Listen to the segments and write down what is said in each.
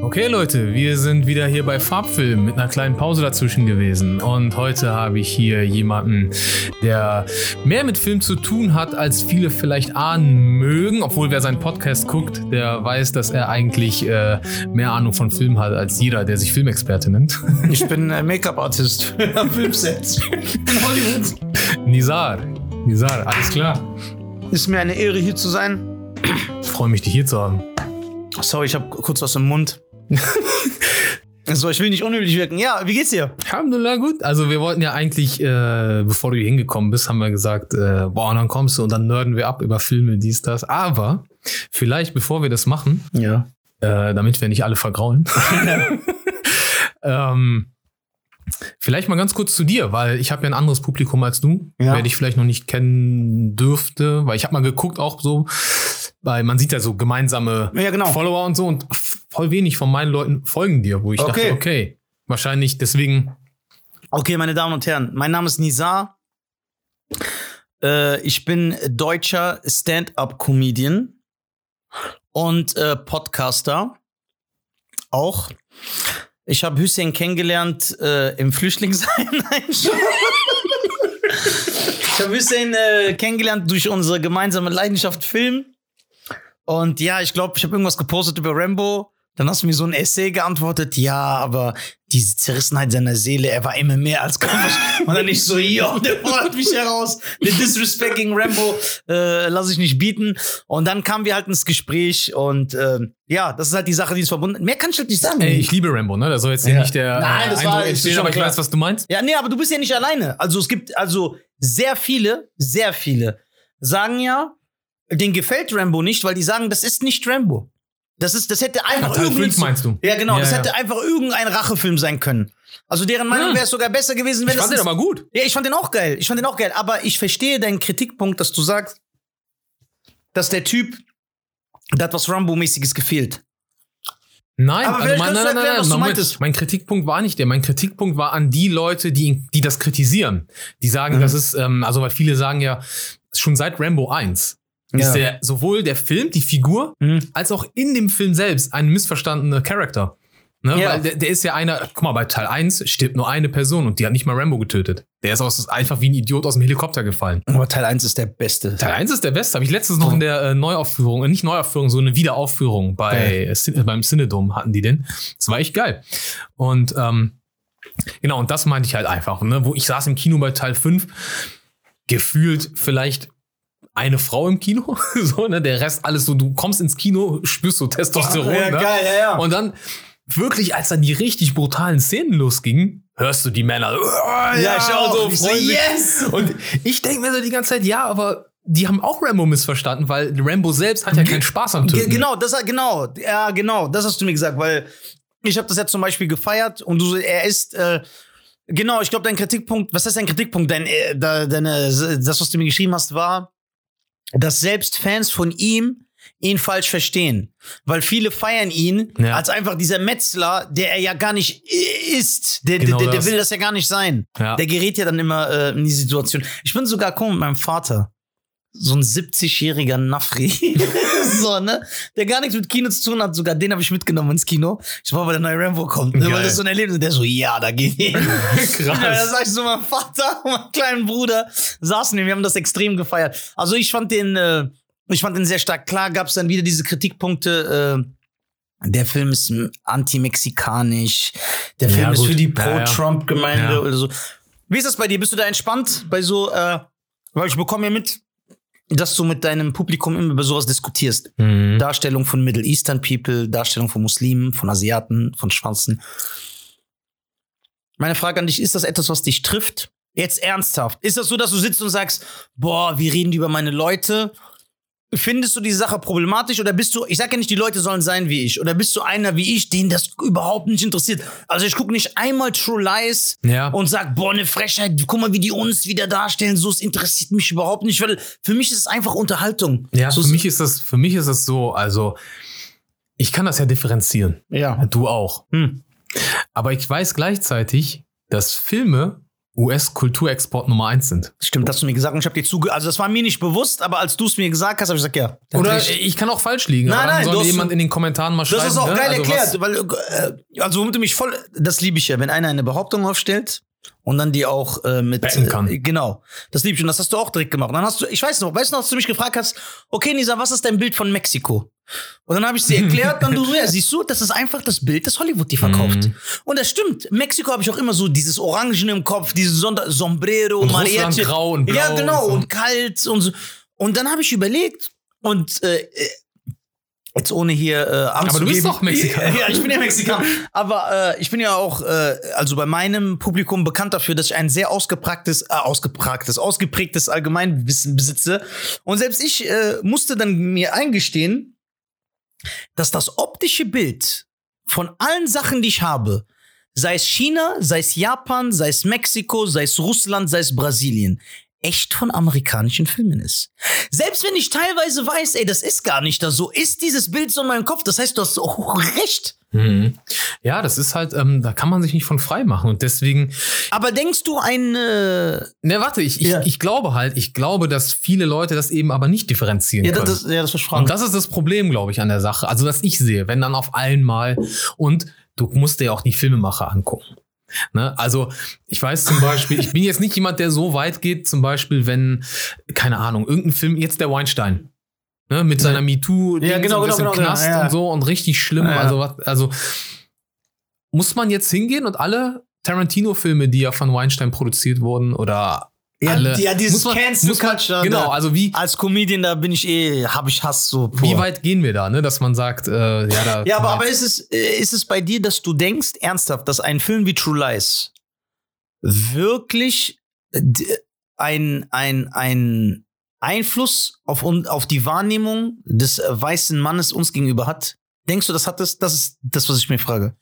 Okay Leute, wir sind wieder hier bei Farbfilm mit einer kleinen Pause dazwischen gewesen und heute habe ich hier jemanden, der mehr mit Film zu tun hat, als viele vielleicht ahnen mögen, obwohl wer seinen Podcast guckt, der weiß, dass er eigentlich äh, mehr Ahnung von Film hat als jeder, der sich Filmexperte nennt. Ich bin äh, Make-up-Artist am Filmset in Hollywood. Nizar, Nizar, alles klar. Ist mir eine Ehre, hier zu sein. Ich freue mich, dich hier zu haben. Sorry, ich habe kurz was im Mund. so, ich will nicht unüblich wirken. Ja, wie geht's dir? Alhamdulillah, gut. Also wir wollten ja eigentlich, äh, bevor du hier hingekommen bist, haben wir gesagt, äh, boah, und dann kommst du und dann nörden wir ab über Filme, dies, das. Aber vielleicht, bevor wir das machen, Ja. äh, damit wir nicht alle vergraulen, ähm, vielleicht mal ganz kurz zu dir, weil ich habe ja ein anderes Publikum als du, Ja. wer dich vielleicht noch nicht kennen dürfte, weil ich habe mal geguckt auch so, weil man sieht ja so gemeinsame Ja, genau. Follower und so und voll wenig von meinen Leuten folgen dir, wo ich Okay. dachte, okay, wahrscheinlich deswegen Okay, meine Damen und Herren, mein Name ist Nizar. Äh, ich bin deutscher Stand-up-Comedian und äh, Podcaster. Auch. Ich habe Hussein kennengelernt äh, im Flüchtlingsheim. Ich habe Hussein äh, kennengelernt durch unsere gemeinsame Leidenschaft Film. Und ja, ich glaube, ich habe irgendwas gepostet über Rambo. Dann hast du mir so ein Essay geantwortet, ja, aber diese Zerrissenheit seiner Seele, er war immer mehr als Kopf. Und dann ich so, yo, der fordert mich heraus. Den Disrespect gegen Rambo äh, lasse ich nicht bieten. Und dann kamen wir halt ins Gespräch und ähm, ja, das ist halt die Sache, die ist verbunden. Mehr kann ich halt nicht sagen. Ey, ich liebe Rambo, ne? Da soll jetzt Ja. nicht der Nein, das war- Eindruck ist entstehen, aber ich weiß, was du meinst. Ja, nee, aber du bist ja nicht alleine. Also es gibt also sehr viele, sehr viele sagen ja, denen gefällt Rambo nicht, weil die sagen, das ist nicht Rambo. Das ist, das hätte einfach Teil irgendein- 5 meinst du? Ja, genau, Ja, das ja. hätte einfach irgendein Rachefilm sein können. Also deren Meinung Hm. wäre es sogar besser gewesen, wenn Ich fand den aber gut. Ja, ich fand den auch geil. Ich fand den auch geil, aber ich verstehe deinen Kritikpunkt, dass du sagst, dass der Typ da hat was Rambo-mäßiges gefehlt. Nein, Aber also mein, nein, nein, erklären, nein, meintest. mein Kritikpunkt war nicht der. Mein Kritikpunkt war an die Leute, die, die das kritisieren. Die sagen, Mhm. das ist, ähm, also weil viele sagen ja, schon seit Rambo 1 Ja. ist der sowohl der Film, die Figur, Mhm. als auch in dem Film selbst ein missverstandener Charakter. Ne? Ja. Weil der, der ist ja einer, guck mal, bei Teil 1 stirbt nur eine Person und die hat nicht mal Rambo getötet. Der ist aus, einfach wie ein Idiot aus dem Helikopter gefallen. Aber Teil 1 ist der beste. Teil 1 ist der beste. Habe ich letztens noch in der äh, Neuaufführung, äh, nicht Neuaufführung, so eine Wiederaufführung bei äh, Cin- beim Cinedom hatten die den. Das war echt geil. Und ähm, genau, und das meinte ich halt einfach, ne? wo ich saß im Kino bei Teil 5, gefühlt vielleicht eine Frau im Kino, so, ne? Der Rest alles so, du kommst ins Kino, spürst so Testosteron, ja, ne? geil, ja, ja. Und dann wirklich, als dann die richtig brutalen Szenen losgingen, hörst du die Männer. Ja, ich auch. Ich so, sich. yes! Und ich denke mir so die ganze Zeit, ja, aber die haben auch Rambo missverstanden, weil Rambo selbst hat ja keinen Spaß am Töten. genau, das genau, ja, genau, das hast du mir gesagt, weil ich habe das jetzt zum Beispiel gefeiert und du, er ist, äh, genau, ich glaube, dein Kritikpunkt, was ist dein Kritikpunkt? Dein, äh, deine, das, was du mir geschrieben hast, war, dass selbst Fans von ihm ihn falsch verstehen. Weil viele feiern ihn Ja. als einfach dieser Metzler, der er ja gar nicht ist. Der, Genau der, der, das. will das ja gar nicht sein. Ja. Der gerät ja dann immer äh, in die Situation. Ich bin sogar guck, mit meinem Vater. So ein 70-jähriger Nafri. so, ne? Der gar nichts mit Kino zu tun hat. Sogar den habe ich mitgenommen ins Kino. Ich war, weil der neue Rambo kommt. Ne? Geil. Weil das so ein Erlebnis ist. Der so, ja, da geht hin. Krass. Ja, da sag ich so, mein Vater und mein kleinen Bruder saßen wir, wir haben das extrem gefeiert. Also ich fand den, äh, ich fand den sehr stark. Klar gab es dann wieder diese Kritikpunkte, äh, der Film ist anti-mexikanisch, der Film Ja, ist für die Ja, ja. Pro-Trump-Gemeinde Ja. oder so. Wie ist das bei dir? Bist du da entspannt bei so, äh, weil ich bekomme ja mit, dass du mit deinem Publikum immer über sowas diskutierst. Mhm. Darstellung von Middle Eastern People, Darstellung von Muslimen, von Asiaten, von Schwarzen. Meine Frage an dich, ist das etwas, was dich trifft? Jetzt ernsthaft. Ist das so, dass du sitzt und sagst, boah, wie reden die über meine Leute? Findest du die Sache problematisch oder bist du, ich sag ja nicht, die Leute sollen sein wie ich, oder bist du einer wie ich, den das überhaupt nicht interessiert? Also ich gucke nicht einmal True Lies Ja. und sag, boah, ne Frechheit, guck mal, wie die uns wieder darstellen, so, es interessiert mich überhaupt nicht, weil für mich ist es einfach Unterhaltung. Ja, so, für mich ist das, für mich ist das so, also ich kann das ja differenzieren. Ja. Du auch. Hm. Aber ich weiß gleichzeitig, dass Filme US-Kulturexport Nummer eins sind. Stimmt, hast du mir gesagt und ich habe dir zuge... Also das war mir nicht bewusst, aber als du es mir gesagt hast, habe ich gesagt, ja. Oder ich kann auch falsch liegen. Nein, nein, soll du hast- jemand in den Kommentaren mal schreiben. Das ist auch ne? geil Also erklärt, was- weil, äh, also womit du mich voll, das liebe ich ja, wenn einer eine Behauptung aufstellt und dann die auch äh, mit, Backen kann. Äh, genau, das liebe ich und das hast du auch direkt gemacht. Und dann hast du, ich weiß noch, weißt du noch, als du mich gefragt hast, okay Nisa, was ist dein Bild von Mexiko? Und dann habe ich sie erklärt, dann du, ja, siehst du, das ist einfach das Bild, das Hollywood die verkauft. Mhm. Und das stimmt. Mexiko habe ich auch immer so dieses Orangen im Kopf, dieses Sonder Sombrero, Und Mariachi. Grau und blau Ja, genau, und so. und kalt und so. Und dann habe ich überlegt und äh, äh, jetzt ohne hier äh, Aber du bist anzugeben- doch Mexikaner. Ja, ich bin ja Mexikaner. Aber äh, ich bin ja auch, äh, also bei meinem Publikum bekannt dafür, dass ich ein sehr ausgeprägtes, äh, ausgeprägtes, ausgeprägtes Allgemeinwissen besitze. Und selbst ich äh, musste dann mir eingestehen, dass das optische Bild von allen Sachen, die ich habe, sei es China, sei es Japan, sei es Mexiko, sei es Russland, sei es Brasilien, echt von amerikanischen Filmen ist. Selbst wenn ich teilweise weiß, ey, das ist gar nicht da so, ist dieses Bild so in meinem Kopf. Das heißt, du hast auch recht. Mhm. Ja, das ist halt, ähm, da kann man sich nicht von frei machen. Und deswegen, Aber denkst du, ein äh, ne, warte, ich, ich, Ja. ich glaube halt, ich glaube, dass viele Leute das eben aber nicht differenzieren ja, können. das, ja, das versprochen. Und das ist das Problem, glaube ich, an der Sache. Also, was ich sehe, wenn dann auf einmal und du musst dir ja auch die Filmemacher angucken. Ne? Also, ich weiß zum Beispiel, ich bin jetzt nicht jemand, der so weit geht, zum Beispiel, wenn, keine Ahnung, irgendein Film, jetzt der Weinstein. Ne, mit seiner MeToo, Ja, genau, genau, genau, Knast ja, ja. und so und richtig schlimm. Ja. Also, also muss man jetzt hingehen und alle Tarantino-Filme, die ja von Weinstein produziert wurden, oder ja, alle, ja, dieses man, Cancel Culture, genau, also wie, als Comedian, da bin ich eh, habe ich Hass so. wie pur. weit gehen wir da, ne? Dass man sagt, äh, ja, da. Ja, aber, aber ist, es, äh, ist es bei dir, dass du denkst, ernsthaft, dass ein Film wie True Lies wirklich äh, ein, ein, ein Einfluss auf, auf die Wahrnehmung des äh, weißen Mannes uns gegenüber hat? Denkst du, das hat das? Das ist das, was ich mir frage.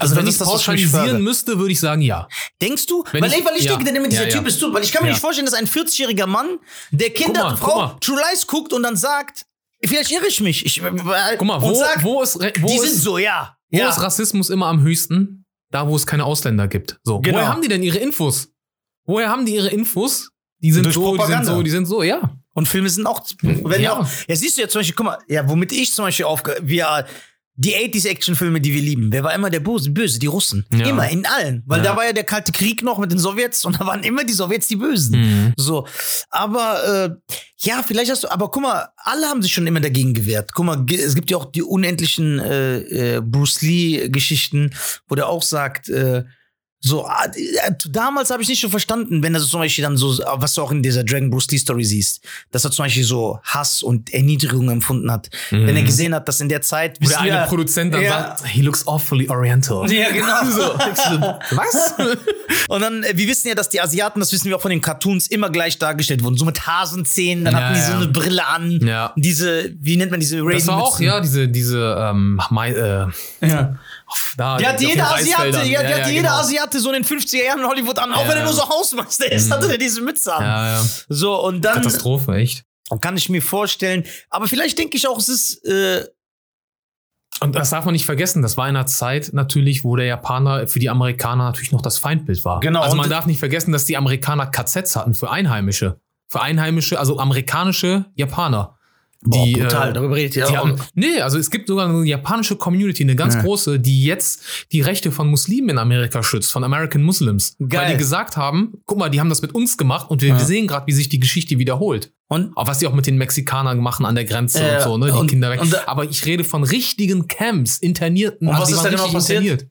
Also das wenn ich das, pauschalisieren müsste, würde ich sagen, ja. Denkst du? Wenn weil ich- weil ich ja. denke, dann immer dieser Ja, ja. Typ ist du, weil ich kann mir Ja. nicht vorstellen, dass ein 40-jähriger Mann, der Kinder, mal, Frau. True Lies guckt und dann sagt, vielleicht irre ich mich. Ich, Guck mal, wo, sagt, wo ist, wo die ist, sind so, ja. wo ja. ist Rassismus immer am höchsten? Da, wo es keine Ausländer gibt. So. Genau. Woher haben die denn ihre Infos? Woher haben die ihre Infos? Die sind Durch so, die sind Propaganda. so, die sind so, ja. Und Filme sind auch, wenn Ja. ja. auch, ja, siehst du ja zum Beispiel, guck mal, ja, womit ich zum Beispiel aufge, wir, die 80s Actionfilme, die wir lieben, wer war immer der Böse? Böse, die Russen. Ja. Immer, in allen. Weil Ja. da war ja der Kalte Krieg noch mit den Sowjets und da waren immer die Sowjets die Bösen. Mhm. So. Aber, äh, ja, vielleicht hast du, aber guck mal, alle haben sich schon immer dagegen gewehrt. Guck mal, es gibt ja auch die unendlichen äh, äh, Bruce Lee-Geschichten, wo der auch sagt, äh, so, ah, äh, damals habe ich nicht so verstanden, wenn er so zum Beispiel dann so, was du auch in dieser Dragon Bruce Lee Story siehst, dass er zum Beispiel so Hass und Erniedrigung empfunden hat. Wenn er gesehen hat, dass in der Zeit. Wo der eine Produzent dann Ja. sagt, he looks awfully oriental. Ja, genau. So. Was? Und dann, äh, wir wissen ja, dass die Asiaten, das wissen wir auch von den Cartoons, immer gleich dargestellt wurden. So mit Hasenzähnen, dann Ja, hatten die so eine Brille an. Ja. Diese, wie nennt man diese Raiden Das war auch, ja, diese, diese, ähm, Mai, äh, ja. Da, hat jeder Asiate, ja, die hat jeder genau. Asiate so in den 50er Jahren in Hollywood an, auch Ja, wenn er ja. nur so Hausmeister ist, hatte er diese Mütze an. Ja, ja. So, und dann Katastrophe, echt. kann ich mir vorstellen, aber vielleicht denke ich auch, es ist, äh, Und das darf man nicht vergessen, das war in einer Zeit natürlich, wo der Japaner für die Amerikaner natürlich noch das Feindbild war. Genau, Also man darf nicht vergessen, dass die Amerikaner KZs hatten für Einheimische. Für Einheimische, also amerikanische Japaner. Boah, Die, brutal, äh, darüber redet ihr auch. nee, also es gibt sogar eine japanische Community, eine ganz Ja. große, die jetzt die Rechte von Muslimen in Amerika schützt, von American Muslims. Weil Geil. die gesagt haben, guck mal, die haben das mit uns gemacht und wir, Ja. wir sehen gerade, wie sich die Geschichte wiederholt. Und Auch was die auch mit den Mexikanern machen an der Grenze Ja, und so, ne? Die und- Kinder weg. da- Aber ich rede von richtigen Camps, internierten. Und was die ist da genau passiert? interniert.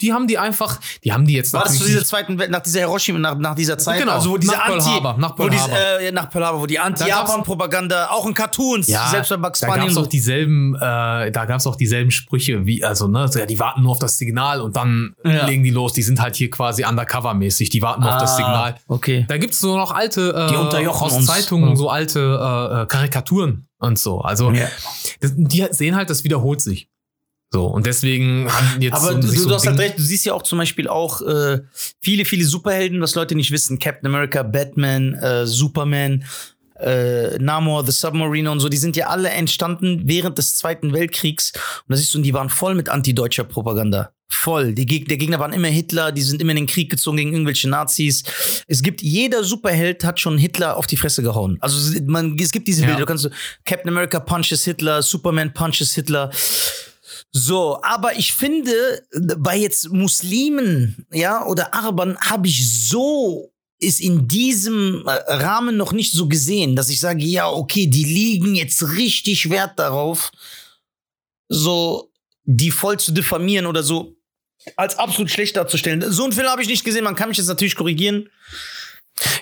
Die haben die einfach, die haben die jetzt war das zu dieser zweiten Welt, nach dieser Hiroshima, nach, nach dieser Zeit, Genau, also wo diese nach Pearl Anti, Harbor, nach Pearl wo diese, äh, nach Pearl Harbor, wo die gab's- Anti-Japan-Propaganda, auch in Cartoons, selbst bei Bugs da Bunny gab's und so. auch dieselben, äh, da gab's auch dieselben Sprüche wie, also ne, ja, die warten nur auf das Signal und dann Ja. legen die los. Die sind halt hier quasi undercover-mäßig. Die warten nur auf das Ah, Signal. Okay. Da gibt's so noch alte äh, Die unterjochen aus uns. Zeitungen Ja. so alte äh, äh, Karikaturen und so. Also Ja. das, die sehen halt, das wiederholt sich. So und deswegen haben jetzt Aber so, du, du, so hast halt recht, du siehst ja auch zum Beispiel auch äh, viele, viele Superhelden, was Leute nicht wissen. Captain America, Batman, äh, Superman, äh, Namor, The Submariner und so, die sind ja alle entstanden während des Zweiten Weltkriegs. Und da siehst du, die waren voll mit antideutscher Propaganda. Voll. Die Geg der Gegner waren immer Hitler, die sind immer in den Krieg gezogen gegen irgendwelche Nazis. Es gibt, jeder Superheld hat schon Hitler auf die Fresse gehauen. Also man, es gibt diese Ja. Bilder, du kannst so, Captain America punches Hitler, Superman punches Hitler. So, aber ich finde, bei jetzt Muslimen, ja, oder Arabern habe ich so ist in diesem äh, Rahmen noch nicht so gesehen, dass ich sage, ja, okay, die liegen jetzt richtig Wert darauf, so die voll zu diffamieren oder so als absolut schlecht darzustellen. So einen Film habe ich nicht gesehen, man kann mich jetzt natürlich korrigieren.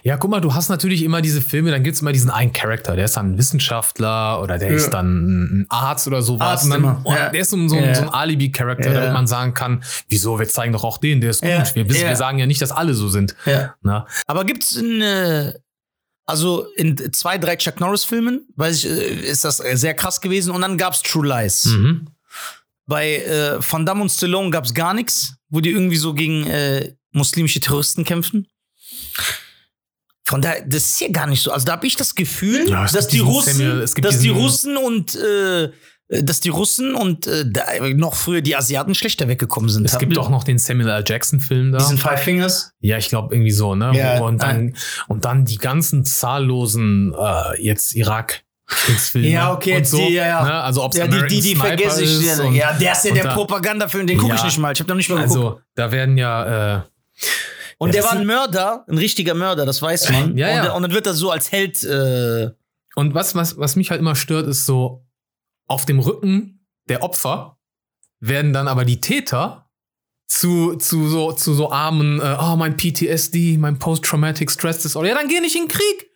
Ja, guck mal, du hast natürlich immer diese Filme, dann gibt's immer diesen einen Charakter, der ist dann ein Wissenschaftler oder der Ja. ist dann ein Arzt oder sowas. Und dann, oh, ja. Der ist so, ein- so, Ja. so ein Alibi-Charakter, damit man sagen kann, wieso, wir zeigen doch auch den, der ist gut. Wir, wissen, Ja. wir sagen ja nicht, dass alle so sind. Na? Aber gibt's eine, also in zwei, drei Chuck Norris-Filmen, weiß ich, äh, ist das äh, sehr krass gewesen. Und dann gab's True Lies. Mhm. Bei äh, Van Damme und Stallone gab's gar nichts, wo die irgendwie so gegen äh, muslimische Terroristen kämpfen. Von daher, das ist ja gar nicht so. Also da habe ich das Gefühl, Ja, dass die Russen, Samuel- dass die Russen und äh, dass die Russen und äh, da, noch früher die Asiaten schlechter weggekommen sind. Es gibt auch noch den Samuel L. Jackson-Film da. diesen Five Fingers. Ja, ich glaube irgendwie so, ne? Ja, und, dann, und dann die ganzen zahllosen äh, jetzt Irak. Kriegsfilme Ja, okay, jetzt so, die, ja, ja. Ne? Also ob Ja, die, die, die vergesse ich. ist Ja, der ist ja der da- Propagandafilm, den gucke ich Ja. nicht mal. Ich habe noch nicht mal geguckt. Also da werden ja äh, und ja, der war ein Mörder, ein richtiger Mörder, das weiß man. Ja, ja. Und, und dann wird er so als Held. Äh, Und was, was, was mich halt immer stört, ist so, auf dem Rücken der Opfer werden dann aber die Täter zu, zu, so, zu so armen, äh, oh, mein PTSD, mein Post-Traumatic Stress Disorder. Ja, dann geh nicht in den Krieg.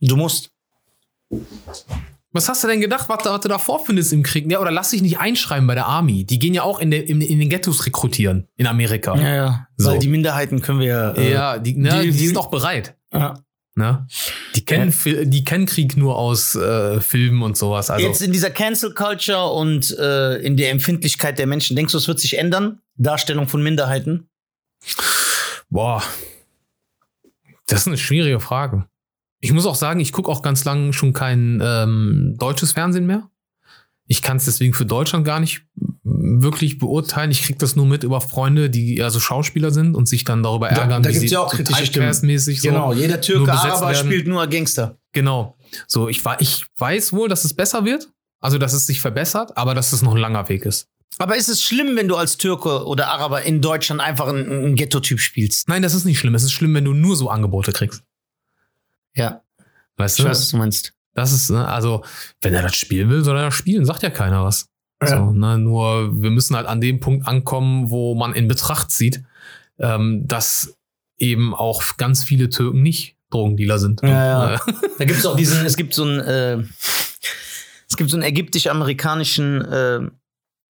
du musst. Was hast du denn gedacht, was, du- was du da vorfindest im Krieg? Ja, oder lass dich nicht einschreiben bei der Army. Die gehen ja auch in, der, in, in den Ghettos rekrutieren in Amerika. Ja, ja. So. Weil die Minderheiten können wir ja. äh, Ja, die, ne, die- die, die- sind auch bereit. ja. Ne? Die, kennen, Fil- die kennen Krieg nur aus äh, Filmen und sowas. Also, Jetzt in dieser Cancel Culture und äh, in der Empfindlichkeit der Menschen, denkst du, es wird sich ändern? Darstellung von Minderheiten? boah, das ist eine schwierige Frage. Ich muss auch sagen, ich gucke auch ganz lang schon kein ähm, deutsches Fernsehen mehr. Ich kann es deswegen für Deutschland gar nicht wirklich beurteilen. Ich krieg das nur mit über Freunde, die also Schauspieler sind und sich dann darüber Da- ärgern, da wie gibt's sie ja auch kritische Stimmen. So. Genau, jeder Türke, Araber werden. spielt nur Gangster. Genau. So, ich, ich weiß wohl, dass es besser wird. Also, dass es sich verbessert, aber dass es noch ein langer Weg ist. Aber ist es schlimm, wenn du als Türke oder Araber in Deutschland einfach einen, einen Ghetto-Typ spielst? Nein, das ist nicht schlimm. Es ist schlimm, wenn du nur so Angebote kriegst. Ja, Weißt ich du? weiß, was du meinst. Das ist, ne, also, wenn er das spielen will, soll er das spielen, sagt ja keiner was. Ja. So, ne, nur wir müssen halt an dem Punkt ankommen, wo man in Betracht zieht, ähm, dass eben auch ganz viele Türken nicht Drogendealer sind. Ja, ja. Äh, Da gibt es auch diesen, es gibt so einen, äh, es gibt so einen ägyptisch-amerikanischen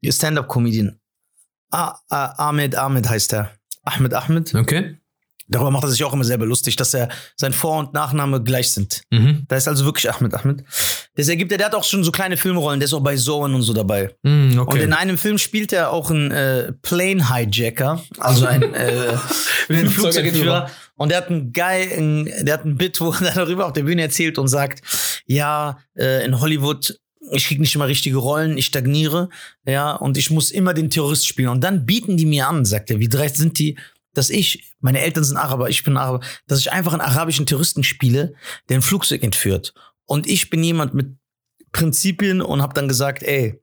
äh, Stand-up-Comedian. Ah, ah, Ahmed Ahmed heißt er. Ahmed Ahmed. okay. Darüber macht er sich auch immer selber lustig, dass er sein Vor- und Nachname gleich sind. Mhm. Da ist also wirklich Ahmed Ahmed. Der ist Ägypter, der hat auch schon so kleine Filmrollen, der ist auch bei Zoen und so dabei. Mhm, Und okay. in einem Film spielt er auch einen äh, Plane Hijacker, also ein äh, einen Flugzeugentführer. Und der hat einen geil, ein, der hat ein Bit, wo er darüber auf der Bühne erzählt und sagt, ja, äh, in Hollywood ich krieg nicht immer richtige Rollen, ich stagniere, ja, und ich muss immer den Terrorist spielen. Und dann bieten die mir an, sagt er, wie dreist sind die, dass ich, meine Eltern sind Araber, ich bin Araber, dass ich einfach einen arabischen Terroristen spiele, der ein Flugzeug entführt. Und ich bin jemand mit Prinzipien und habe dann gesagt, ey,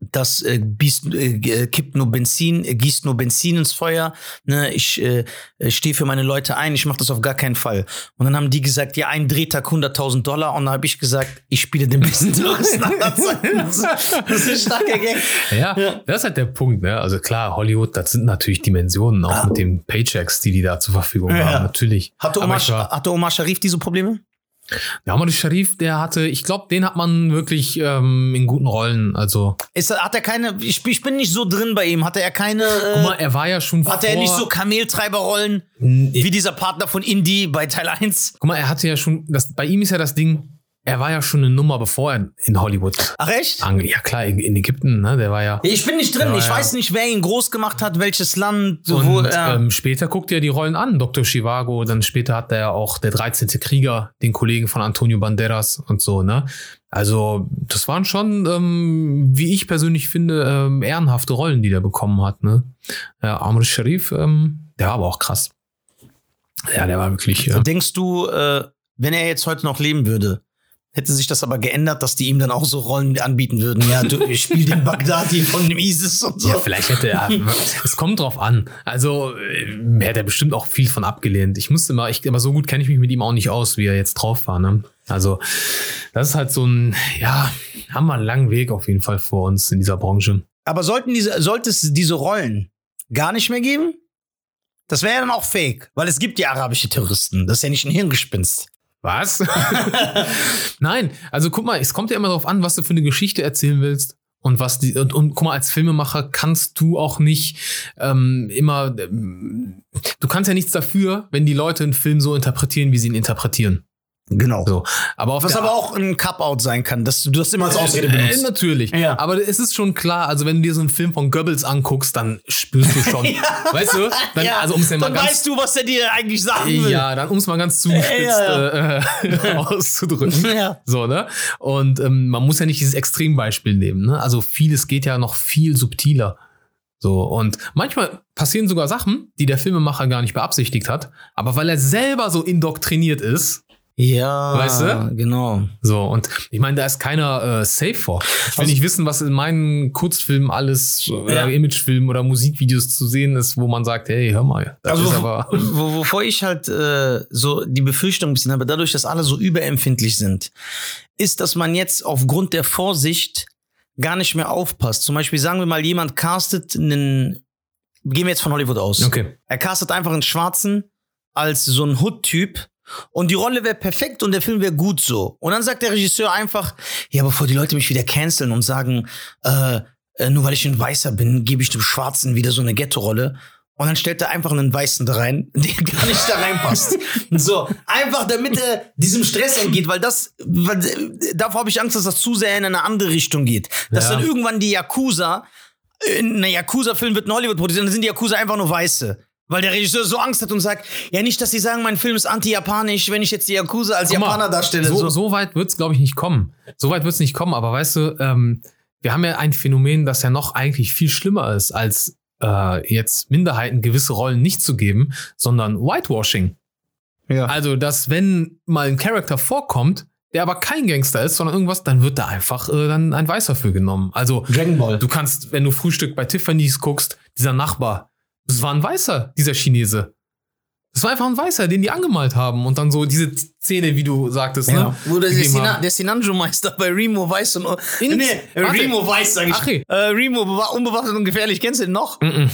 das äh, gießt, äh, kippt nur Benzin, äh, gießt nur Benzin ins Feuer. Ne? Ich äh, stehe für meine Leute ein, ich mache das auf gar keinen Fall. Und dann haben die gesagt, ja, ein Drehtag 100.000 Dollar. Und dann habe ich gesagt, ich spiele den besten Touristen aller Zeiten. Das ist das ist ein starker Gag. Ja, Ja. das ist halt der Punkt. Ne? Also klar, Hollywood, das sind natürlich Dimensionen, auch Ah. mit den Paychecks, die die da zur Verfügung Ja. haben. Natürlich. Hatte Omar, war- hatte Omar Sharif diese Probleme? Der Hamad Sharif, der hatte, ich glaube, den hat man wirklich ähm, in guten Rollen. Also, Ist, er- hat er keine, ich, ich bin nicht so drin bei ihm, hatte er keine, guck mal, äh, er war ja schon hatte er vor- nicht so Kameltreiberrollen Nee. wie dieser Partner von Indie bei Teil 1? Guck mal, er hatte ja schon, das, bei ihm ist ja das Ding, er war ja schon eine Nummer, bevor er in Hollywood Ach echt? ange Ja klar, in, in Ägypten, ne? Der war ja. Ich bin nicht drin. Ich ja. weiß nicht, wer ihn groß gemacht hat, welches Land, Und wo. Ja. ähm, später guckt er die Rollen an, Dr. Chivago, dann später hat er ja auch der 13. Krieger, den Kollegen von Antonio Banderas und so, ne? Also, das waren schon, ähm, wie ich persönlich finde, ähm, ehrenhafte Rollen, die der bekommen hat, ne? Ja, Amr Sharif, ähm, der war aber auch krass. Ja, der war wirklich. Ja. Denkst du, äh, wenn er jetzt heute noch leben würde, hätte sich das aber geändert, dass die ihm dann auch so Rollen anbieten würden? Ja, du ich spiel den Bagdadi von dem ISIS und so. Ja, vielleicht hätte er. es kommt drauf an. Also äh, hätte er bestimmt auch viel von abgelehnt. Ich musste mal, ich, aber so gut kenne ich mich mit ihm auch nicht aus, wie er jetzt drauf war. Ne? Also das ist halt so ein, ja, haben wir einen langen Weg auf jeden Fall vor uns in dieser Branche. Aber sollten diese, sollte es diese Rollen gar nicht mehr geben? Das wäre ja dann auch fake, weil es gibt ja arabische Terroristen. Das ist ja nicht ein Hirngespinst. Was? Nein, also guck mal, es kommt ja immer darauf an, was du für eine Geschichte erzählen willst. Und was die, und, und guck mal, als Filmemacher kannst du auch nicht ähm, immer, ähm, du kannst ja nichts dafür, wenn die Leute einen Film so interpretieren, wie sie ihn interpretieren. Genau. So. Aber auf Was aber auch ein Cup-Out sein kann, dass du das immer als Ausrede Äh, benutzt. natürlich. Ja. Aber es ist schon klar, also wenn du dir so einen Film von Goebbels anguckst, dann spürst du schon. Weißt du? Dann, ja, also ja mal dann ganz weißt du, was er dir eigentlich sagen will. ja, dann um es mal ganz zugespitzt Ja, Äh, auszudrücken. Ja. So, ne? Und ähm, man muss ja nicht dieses Extrembeispiel nehmen, ne? Also vieles geht ja noch viel subtiler. So, und manchmal passieren sogar Sachen, die der Filmemacher gar nicht beabsichtigt hat, aber weil er selber so indoktriniert ist, Ja, Weißt du? Genau. so, und ich meine, da ist keiner äh, safe vor. Ich will Also- nicht wissen, was in meinen Kurzfilmen alles oder Ja. Imagefilmen oder Musikvideos zu sehen ist, wo man sagt, hey, hör mal, das Also, ist wo, aber. wo, wovor ich halt äh, so die Befürchtung ein bisschen habe, dadurch, dass alle so überempfindlich sind, ist, dass man jetzt aufgrund der Vorsicht gar nicht mehr aufpasst. Zum Beispiel sagen wir mal, jemand castet einen, gehen wir jetzt von Hollywood aus. Okay. Er castet einfach einen Schwarzen als so ein Hood-Typ. Und die Rolle wäre perfekt und der Film wäre gut so. Und dann sagt der Regisseur einfach, ja, bevor die Leute mich wieder canceln und sagen, äh, äh, nur weil ich ein Weißer bin, gebe ich dem Schwarzen wieder so eine Ghetto-Rolle. Und dann stellt er einfach einen Weißen da rein, der gar nicht da reinpasst. so, einfach damit er diesem Stress entgeht, weil das, weil, äh, davor habe ich Angst, dass das zu sehr in eine andere Richtung geht. Dass Ja. dann irgendwann die Yakuza, in einem Yakuza-Film wird in Hollywood produziert, dann sind die Yakuza einfach nur Weiße. Weil der Regisseur so Angst hat und sagt, ja nicht, dass die sagen, mein Film ist anti-japanisch, wenn ich jetzt die Yakuza als Guck mal, Japaner darstelle. So, So, so weit wird's, glaube ich, nicht kommen. So weit wird's nicht kommen, aber weißt du, ähm, wir haben ja ein Phänomen, das ja noch eigentlich viel schlimmer ist, als äh, jetzt Minderheiten gewisse Rollen nicht zu geben, sondern Whitewashing. Ja. Also, dass wenn mal ein Charakter vorkommt, der aber kein Gangster ist, sondern irgendwas, dann wird da einfach äh, dann ein Weißer für genommen. Also, Dragon Ball. du kannst, wenn du Frühstück bei Tiffany's guckst, dieser Nachbar, das war ein Weißer, dieser Chinese. Das war einfach ein Weißer, den die angemalt haben und dann so diese Szene, wie du sagtest, Ja. ne? Wo der, der, Sina, der Sinanjo-Meister bei Remo Weiß und. In- nee, Warte. Remo Weiß, sag ich. Ach, hey. Äh, Remo, bewa- unbewaffnet und gefährlich. Kennst du den noch? Mhm.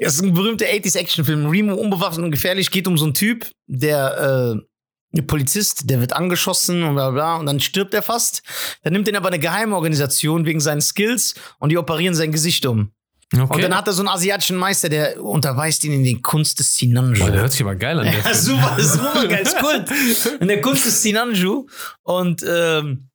Das ist ein berühmter 80s-Action-Film. Remo, unbewaffnet und gefährlich, geht um so einen Typ, der, äh, ein Polizist, der wird angeschossen und bla bla und dann stirbt er fast. Dann nimmt ihn aber eine Geheimorganisation wegen seinen Skills und die operieren sein Gesicht um. Okay. Und dann hat er so einen asiatischen Meister, der unterweist ihn in den Kunst des Sinanjo. Boah, der hört sich aber geil an. der Ja, super, super geil, ist Kult. In der Kunst des Sinanju. Und ähm,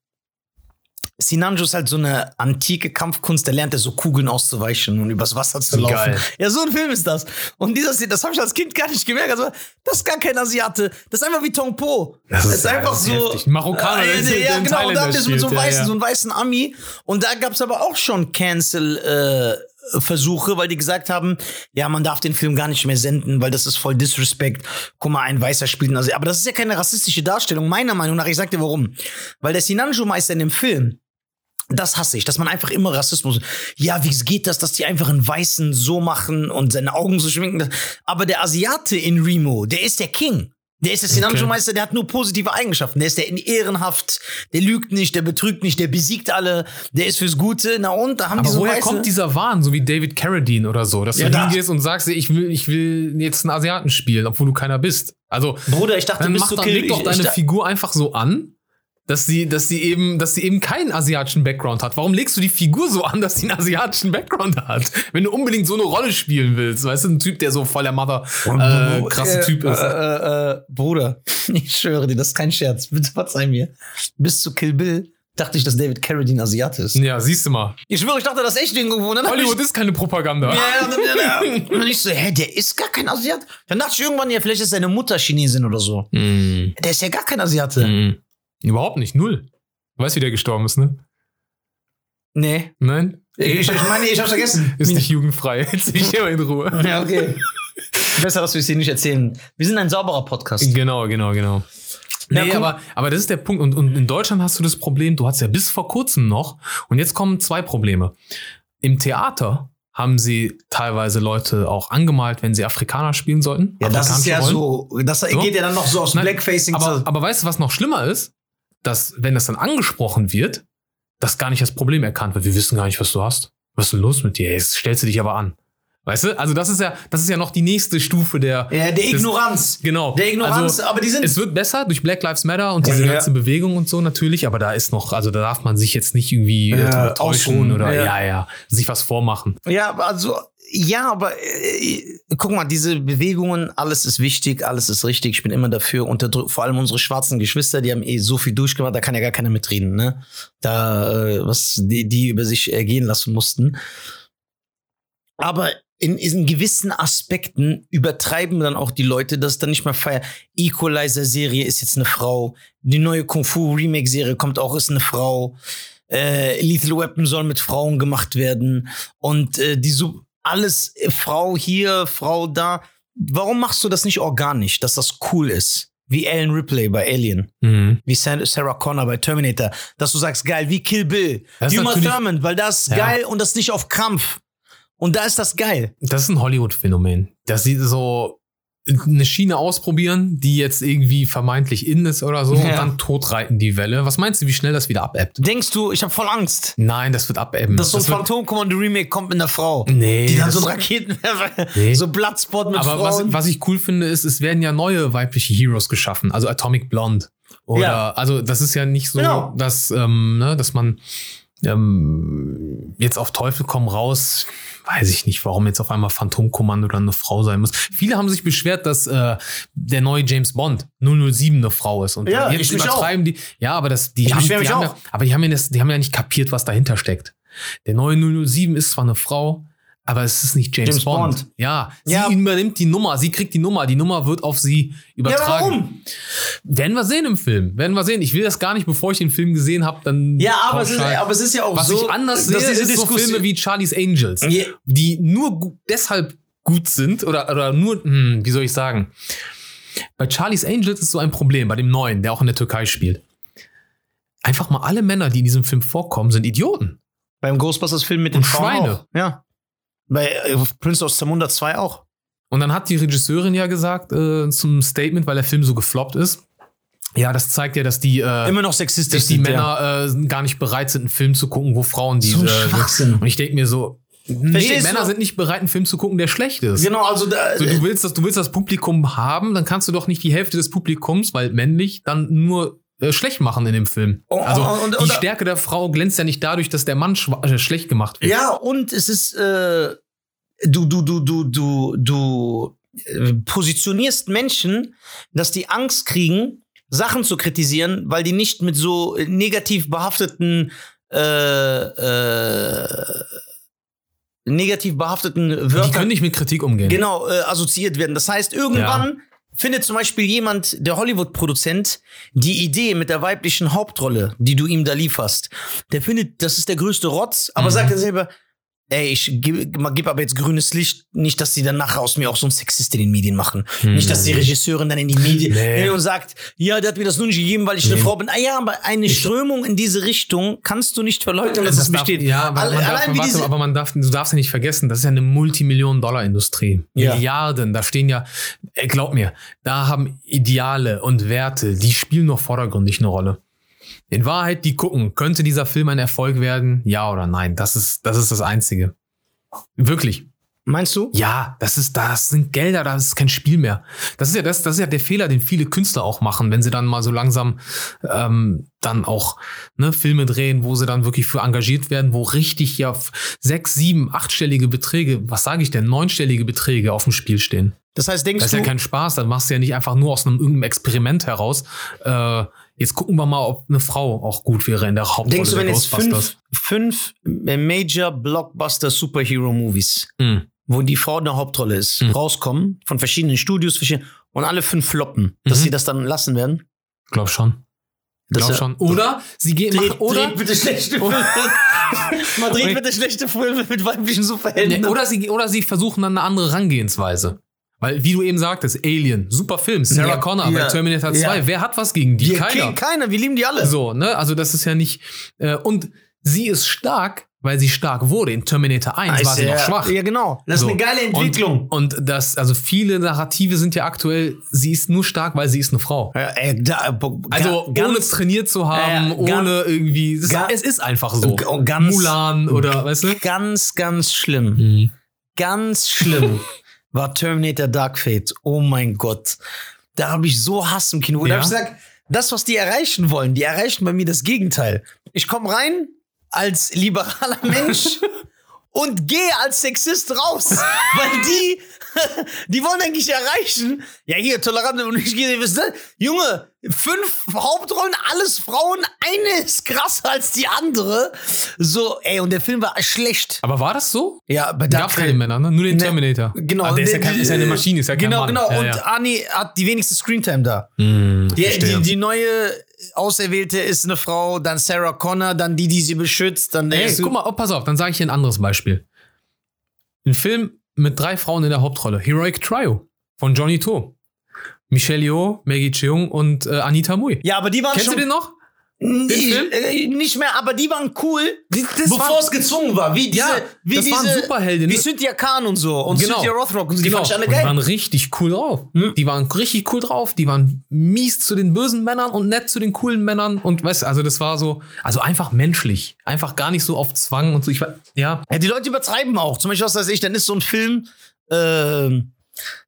Sinanju ist halt so eine antike Kampfkunst, da lernt er so Kugeln auszuweichen und übers Wasser zu laufen. Geil. Ja, so ein Film ist das. Und dieser, das habe ich als Kind gar nicht gemerkt. Also, das ist gar kein Asiate. Das ist einfach wie Tong Po. Das ist- ist einfach das ist so. heftig. Ein Marokkaner, Äh, in- ja, genau. Und da hat er so mit so einem spielt, ja, ja. so einen weißen Ami. Und da gab es aber auch schon Cancel. Äh, Versuche, weil die gesagt haben, ja, man darf den Film gar nicht mehr senden, weil das ist voll Disrespect. Guck mal, ein Weißer spielt also, aber das ist ja keine rassistische Darstellung, meiner Meinung nach. Ich sag dir warum. Weil der Sinanjo-Meister in dem Film, das hasse ich, dass man einfach immer Rassismus. Ja, wie geht das, dass die einfach einen Weißen so machen und seine Augen so schminken? Aber der Asiate in Remo, der ist der King. Der ist der Sinanjo-Meister, der hat nur positive Eigenschaften. Der ist der in ehrenhaft, der lügt nicht, der betrügt nicht, der besiegt alle, der ist fürs Gute. Na und, da haben die Aber so woher Weiße. kommt dieser Wahn, so wie David Carradine oder so, dass Ja, du da- hingehst und sagst, ich will, ich will jetzt einen Asiaten spielen, obwohl du keiner bist? Also, Bruder, ich dachte, dann du bist mach so leg doch deine ich- Figur einfach so an, dass sie, dass sie eben, dass sie eben keinen asiatischen Background hat. Warum legst du die Figur so an, dass sie einen asiatischen Background hat? Wenn du unbedingt so eine Rolle spielen willst, weißt du, ein Typ, der so voll der Mother äh, krasse Typ ist. Äh, äh, äh, Bruder, ich schwöre dir, das ist kein Scherz. Bitte verzeih mir. Bis zu Kill Bill dachte ich, dass David Carradine Asiate ist. Ja, siehst du mal. Ich schwöre, ich dachte das echt irgendwo. Dann Hollywood ist keine Propaganda. ich, ja, ja, ja. Und dann ich so, hä, der ist gar kein Asiat. Dann dachte ich irgendwann, ja, vielleicht ist seine Mutter Chinesin oder so. Mm, Der ist ja gar kein Asiate. mm. Überhaupt nicht, null. Du weißt, wie der gestorben ist, ne? Nee. Nein? Ich, ich meine, ich hab's vergessen. Ist nicht jugendfrei. Jetzt ich immer in Ruhe. Ja, okay. Besser, dass wir es hier nicht erzählen. Wir sind ein sauberer Podcast. Genau, genau, genau. Ja, Nee, guck- aber, aber das ist der Punkt. Und, und in Deutschland hast du das Problem, du hattest ja bis vor kurzem noch, und jetzt kommen zwei Probleme. Im Theater haben sie teilweise Leute auch angemalt, wenn sie Afrikaner spielen sollten. Ja, das ist ja Rollen. so, das So? geht ja dann noch so aus Nein, Blackfacing Aber, aber weißt du, was noch schlimmer ist? Dass, wenn das dann angesprochen wird, dass gar nicht das Problem erkannt wird. Wir wissen gar nicht, was du hast. Was ist denn los mit dir? Jetzt stellst du dich aber an. Weißt du? Also das ist ja, das ist ja noch die nächste Stufe der. Ja, der des- Ignoranz. Genau. Der Ignoranz, Also, aber die sind. es wird besser durch Black Lives Matter und diese Ja. ganze Bewegung und so natürlich, aber da ist noch, also da darf man sich jetzt nicht irgendwie äh, Ja, täuschen oder ja. ja. ja, sich was vormachen. Ja, also, ja, aber äh, guck mal, diese Bewegungen, alles ist wichtig, alles ist richtig. Ich bin immer dafür. Unterdrück, vor allem unsere schwarzen Geschwister, die haben eh so viel durchgemacht, da kann ja gar keiner mitreden, ne? Da, äh, was die, die über sich ergehen lassen mussten. Aber in, in gewissen Aspekten übertreiben dann auch die Leute, dass dann nicht mal feiern. Equalizer-Serie ist jetzt eine Frau. Die neue Kung Fu Remake-Serie kommt auch, ist eine Frau. Äh, Lethal Weapon soll mit Frauen gemacht werden. Und äh, die so alles, äh, Frau hier, Frau da. Warum machst du das nicht organisch, dass das cool ist? Wie Ellen Ripley bei Alien, Mhm. wie Sa- Sarah Connor bei Terminator, dass du sagst, geil, wie Kill Bill, Das wie Uma Thurman, weil das ist Ja. geil und das nicht auf Krampf. Und da ist das geil. Das ist ein Hollywood-Phänomen. Dass sie so eine Schiene ausprobieren, die jetzt irgendwie vermeintlich in ist oder so, und Ja. dann totreiten die Welle. Was meinst du, wie schnell das wieder abebbt? Denkst du, ich habe voll Angst, Nein, das wird abebben. dass so ein Das wird- Phantom-Kommando Remake kommt mit einer Frau. Nee, Die dann so ein Raketenwerfer, Nee. so Bloodsport mit Aber was, Frauen. was ich cool finde, ist, es werden ja neue weibliche Heroes geschaffen, also Atomic Blonde. Oder, Ja. also das ist ja nicht so, Genau. dass, ähm, ne, dass man ähm, jetzt auf Teufel komm raus, weiß ich nicht, warum jetzt auf einmal Phantomkommando dann eine Frau sein muss. Viele haben sich beschwert, dass äh, der neue James Bond 007 eine Frau ist. Und Ja, jetzt übertreiben die. Ja, aber das, die Ich haben, die haben ja, aber die haben, ja das, die haben ja nicht kapiert, was dahinter steckt. Der neue 007 ist zwar eine Frau, aber es ist nicht James, James Bond. Bond. Ja, sie Ja. übernimmt die Nummer, sie kriegt die Nummer, die Nummer wird auf sie ja, übertragen. warum? Werden wir sehen im Film. Werden wir sehen. Ich will das gar nicht, bevor ich den Film gesehen habe, dann. Ja, aber es, ist, aber es ist ja auch Was so. ich anders sehe, ist so Diskussion- Filme wie Charlie's Angels, Ja. die nur deshalb gut sind oder, oder nur, hm, wie soll ich sagen? Bei Charlie's Angels ist so ein Problem, bei dem neuen, der auch in der Türkei spielt. Einfach mal alle Männer, die in diesem Film vorkommen, sind Idioten. Beim Ghostbusters-Film mit den Und Frauen Schweine. Auch. Ja. Bei äh, Prince aus Zamunda 2 auch. Und dann hat die Regisseurin ja gesagt äh, zum Statement, weil der Film so gefloppt ist. Ja, das zeigt ja, dass die, äh, Immer noch sexistisch dass die sind, ja. Männer äh, gar nicht bereit sind, einen Film zu gucken, wo Frauen die. So äh, Schwachsinn. Und ich denke mir so, nee, Männer sind nicht bereit, einen Film zu gucken, der schlecht ist. Genau, also da, So, du willst, das, du willst das Publikum haben, dann kannst du doch nicht die Hälfte des Publikums, weil männlich, dann nur äh, schlecht machen in dem Film. Oh, also oh, und- die und- Stärke der Frau glänzt ja nicht dadurch, dass der Mann äh, schlecht gemacht wird. Ja, und es ist, äh, du, du, du, du, du, du äh, positionierst Menschen, dass die Angst kriegen, Sachen zu kritisieren, weil die nicht mit so negativ behafteten, äh, negativ behafteten Die Wörtern können nicht mit Kritik umgehen. genau assoziiert werden. Das heißt, irgendwann findet zum Beispiel jemand, der Hollywood-Produzent, die Idee mit der weiblichen Hauptrolle, die du ihm da lieferst. Der findet, das ist der größte Rotz, aber Mhm. sagt er selber, ey, ich gebe geb aber jetzt grünes Licht, nicht, dass die dann nachher aus mir auch so ein Sexist in den Medien machen. Nicht, dass die Regisseurin dann in die Medien. Nee. und sagt, ja, der hat mir das nur nicht gegeben, weil ich eine Nee. Frau bin. Ah ja, aber eine Strömung in diese Richtung kannst du nicht verleugnen, dass es Das darf, besteht. ja, aber, Alle- man darf, wie warte, aber man darf, du darfst ja nicht vergessen, das ist ja eine Multimillionen-Dollar-Industrie. Ja. Milliarden, da stehen ja, äh, glaub mir, da haben Ideale und Werte, die spielen nur vordergründig eine Rolle. In Wahrheit, die gucken, könnte dieser Film ein Erfolg werden? Ja oder nein? Das ist, das ist das Einzige. Wirklich. Meinst du? Ja, das ist, das sind Gelder, das ist kein Spiel mehr. Das ist ja das, das ist ja der Fehler, den viele Künstler auch machen, wenn sie dann mal so langsam ähm, dann auch ne, Filme drehen, wo sie dann wirklich für engagiert werden, wo richtig ja sechs, sieben, achtstellige Beträge, was sage ich denn, neunstellige Beträge auf dem Spiel stehen. Das heißt, denkst Das ist du, ja kein Spaß, dann machst du ja nicht einfach nur aus einem irgendeinem Experiment heraus. Äh, jetzt gucken wir mal, ob eine Frau auch gut wäre in der Hauptrolle denkst du, wenn jetzt fünf, fünf Major Blockbuster Superhero Movies, Hm. wo die Frau in der Hauptrolle ist, Mhm. rauskommen von verschiedenen Studios, verschieden, und alle fünf floppen, dass Mhm. sie das dann lassen werden? Glaub schon. Das Glaub ja- schon. Oder sie gehen Dreht, machen, oder dreht bitte schlechte Filme. Man dreht bitte schlechte Filme mit weiblichen Superhelden. Nee, oder, sie, oder sie versuchen dann eine andere Herangehensweise. Weil, wie du eben sagtest, Alien, super Film. Sarah Ja, Connor ja, bei Terminator 2. ja. Wer hat was gegen die? Keiner. keiner, wir lieben die alle. So, ne? Also, das ist ja nicht. Äh, und sie ist stark, weil sie stark wurde. In Terminator 1 war sie ja, noch schwach. Ja, genau. Das So. ist eine geile Entwicklung. Und, und das, also viele Narrative sind ja aktuell, sie ist nur stark, weil sie ist eine Frau. Ja, ey, da, Also ga- ohne trainiert zu haben, ohne irgendwie. Es, ga- es ist einfach so. Ga- ganz- Mulan oder weißt du? ganz, ganz schlimm. Mhm. Ganz schlimm war Terminator Dark Fate. Oh mein Gott. Da habe ich so Hass im Kino. Da Ja? habe ich gesagt, das, was die erreichen wollen, die erreichen bei mir das Gegenteil. Ich komme rein als liberaler Mensch und gehe als Sexist raus. weil die, die wollen eigentlich erreichen. Ja, hier, tolerant und ich gehe, wisst ihr, Junge, fünf Hauptrollen, alles Frauen, eine ist krasser als die andere. So, ey, und der Film war schlecht. Aber war das so? Ja, bei Gab keine Männer, ne? Nur den Ne, Terminator. Genau. Aber der ist ja, kein, ist ja eine Maschine, ist ja kein Genau, Mann. genau. Ja, und ja. Arnie hat die wenigste Screentime da. Hm, Die, die, die neue Auserwählte ist eine Frau, dann Sarah Connor, dann die, die sie beschützt, dann der Ey, guck mal, oh, pass auf, dann sage ich dir ein anderes Beispiel. Ein Film mit drei Frauen in der Hauptrolle. Heroic Trio von Johnny To. Michelle Yeoh, Maggie Cheung und äh, Anita Mui. Ja, aber die waren Kennst schon du den noch? Äh, nicht mehr, aber die waren cool, bevor es gezwungen war. Wie diese, Ja, wie das diese, waren Superheldinnen. Wie Cynthia Khan und so und Genau. Cynthia Rothrock und so, die Genau. fand ich alle Und die waren geil. richtig cool drauf. Hm. Die waren richtig cool drauf. Die waren mies zu den bösen Männern und nett zu den coolen Männern. Und weißt du, also das war so, also einfach menschlich. Einfach gar nicht so auf Zwang und so. Ich war, ja. Ja, die Leute übertreiben auch. Zum Beispiel, was weiß ich, dann ist so ein Film, ähm,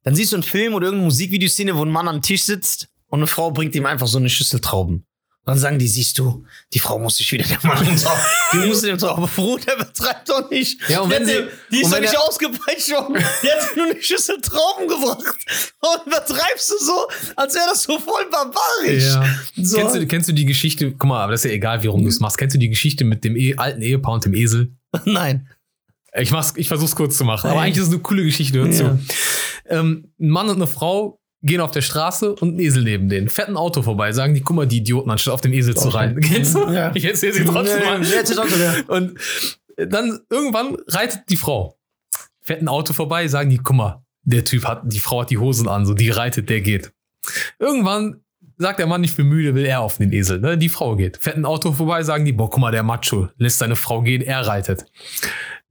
dann siehst du einen Film oder irgendeine Musikvideoszene, wo ein Mann am Tisch sitzt und eine Frau bringt ihm einfach so eine Schüssel Trauben. Dann sagen die, siehst du, die Frau muss sich wieder der Mann runter. Die muss dem Trauben. Aber Bruder, übertreibt doch nicht. Ja, und Die wenn sie- die ist doch nicht ausgepeitscht worden. Die hat nur eine Schüssel Trauben gebracht. Und übertreibst du so, als wäre das so voll barbarisch. Ja. So. Kennst, du, kennst du die Geschichte? Guck mal, aber das ist ja egal, warum du es machst. Kennst du die Geschichte mit dem e alten Ehepaar und dem Esel? Nein. Ich, mach's, ich versuch's kurz zu machen. Aber Ey. eigentlich ist es eine coole Geschichte. Hör Ja. zu. Ähm, ein Mann und eine Frau gehen auf der Straße und ein Esel neben denen. Fährt ein Auto vorbei, sagen die, guck mal, die Idioten, anstatt auf dem Esel zu reiten. Kennst du? Ja. Ich erzähle sie trotzdem mal. Und dann irgendwann reitet die Frau. Fährt ein Auto vorbei, sagen die, guck mal, der Typ hat, die Frau hat die Hosen an, so die reitet, der geht. Irgendwann sagt der Mann, ich bin müde, will er auf den Esel, ne? Die Frau geht. Fährt ein Auto vorbei, sagen die, boah, guck mal, der Macho lässt seine Frau gehen, er reitet.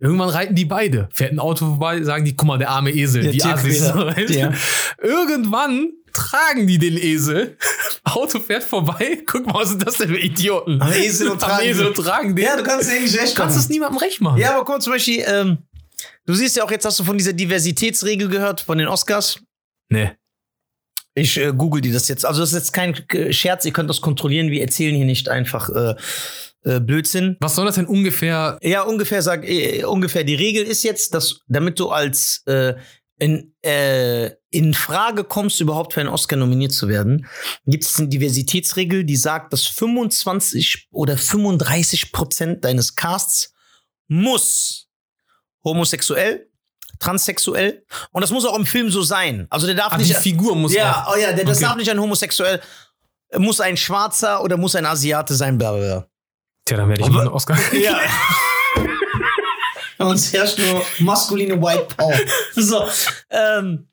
Irgendwann reiten die beide. Fährt ein Auto vorbei, sagen die, guck mal, der arme Esel, Der die Assis. Ja. Irgendwann tragen die den Esel. Auto fährt vorbei. Guck mal, was sind das denn für Idioten? Am Esel und tragen Esel und tragen den. Ja, du kannst ja nicht recht Du kannst machen. es niemandem recht machen. Ja, aber guck mal, zum Beispiel, ähm, du siehst ja auch, jetzt hast du von dieser Diversitätsregel gehört, von den Oscars. Nee. Ich äh, google die das jetzt. Also das ist jetzt kein Scherz, ihr könnt das kontrollieren. Wir erzählen hier nicht einfach äh, äh, Blödsinn. Was soll das denn ungefähr? Ja, ungefähr sag, äh, ungefähr. Die Regel ist jetzt, dass damit du als äh, in, äh, in Frage kommst, überhaupt für einen Oscar nominiert zu werden, gibt es eine Diversitätsregel, die sagt, dass 25 oder 35 Prozent deines Casts muss homosexuell, transsexuell und das muss auch im Film so sein. Also der darf die nicht Figur muss ja, auch. oh ja, der, das Okay. darf nicht ein homosexuell, muss ein Schwarzer oder muss ein Asiate sein, bla bla bla. Tja, dann werde ich Aber- einen Oscar. Ja. Und es herrscht nur maskuline White Power. So, ähm,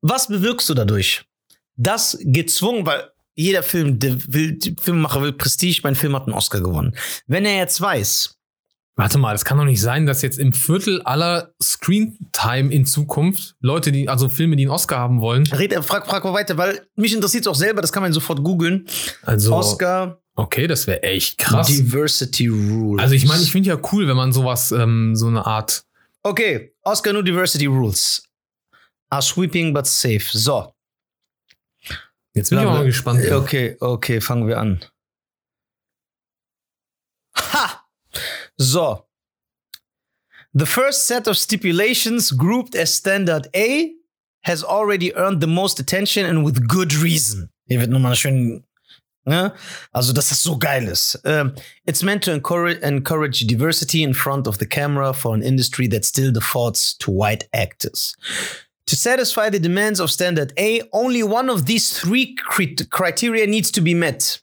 was bewirkst du dadurch? Das gezwungen, weil jeder Film, der will, der Filmemacher will Prestige, mein Film hat einen Oscar gewonnen. Wenn er jetzt weiß, Warte mal, das kann doch nicht sein, dass jetzt im Viertel aller Screentime in Zukunft Leute, die, also Filme, die einen Oscar haben wollen, red, frag, frag mal weiter, weil mich interessiert es auch selber, das kann man sofort googeln. also, Oscar okay, das wäre echt krass. Diversity Rule. Also ich meine, ich finde ja cool, wenn man sowas, ähm, so eine Art Okay, Oscar No Diversity Rules are sweeping but safe. So. Jetzt bin ich mal gespannt. Okay, okay, fangen wir an. Ha! So. The first set of stipulations grouped as Standard A has already earned the most attention and with good reason. Hier wird nochmal schön, ne? Also, dass das so geil ist. Um, it's meant to encourage, encourage diversity in front of the camera for an industry that still defaults to white actors. To satisfy the demands of Standard A, only one of these three crit- criteria needs to be met.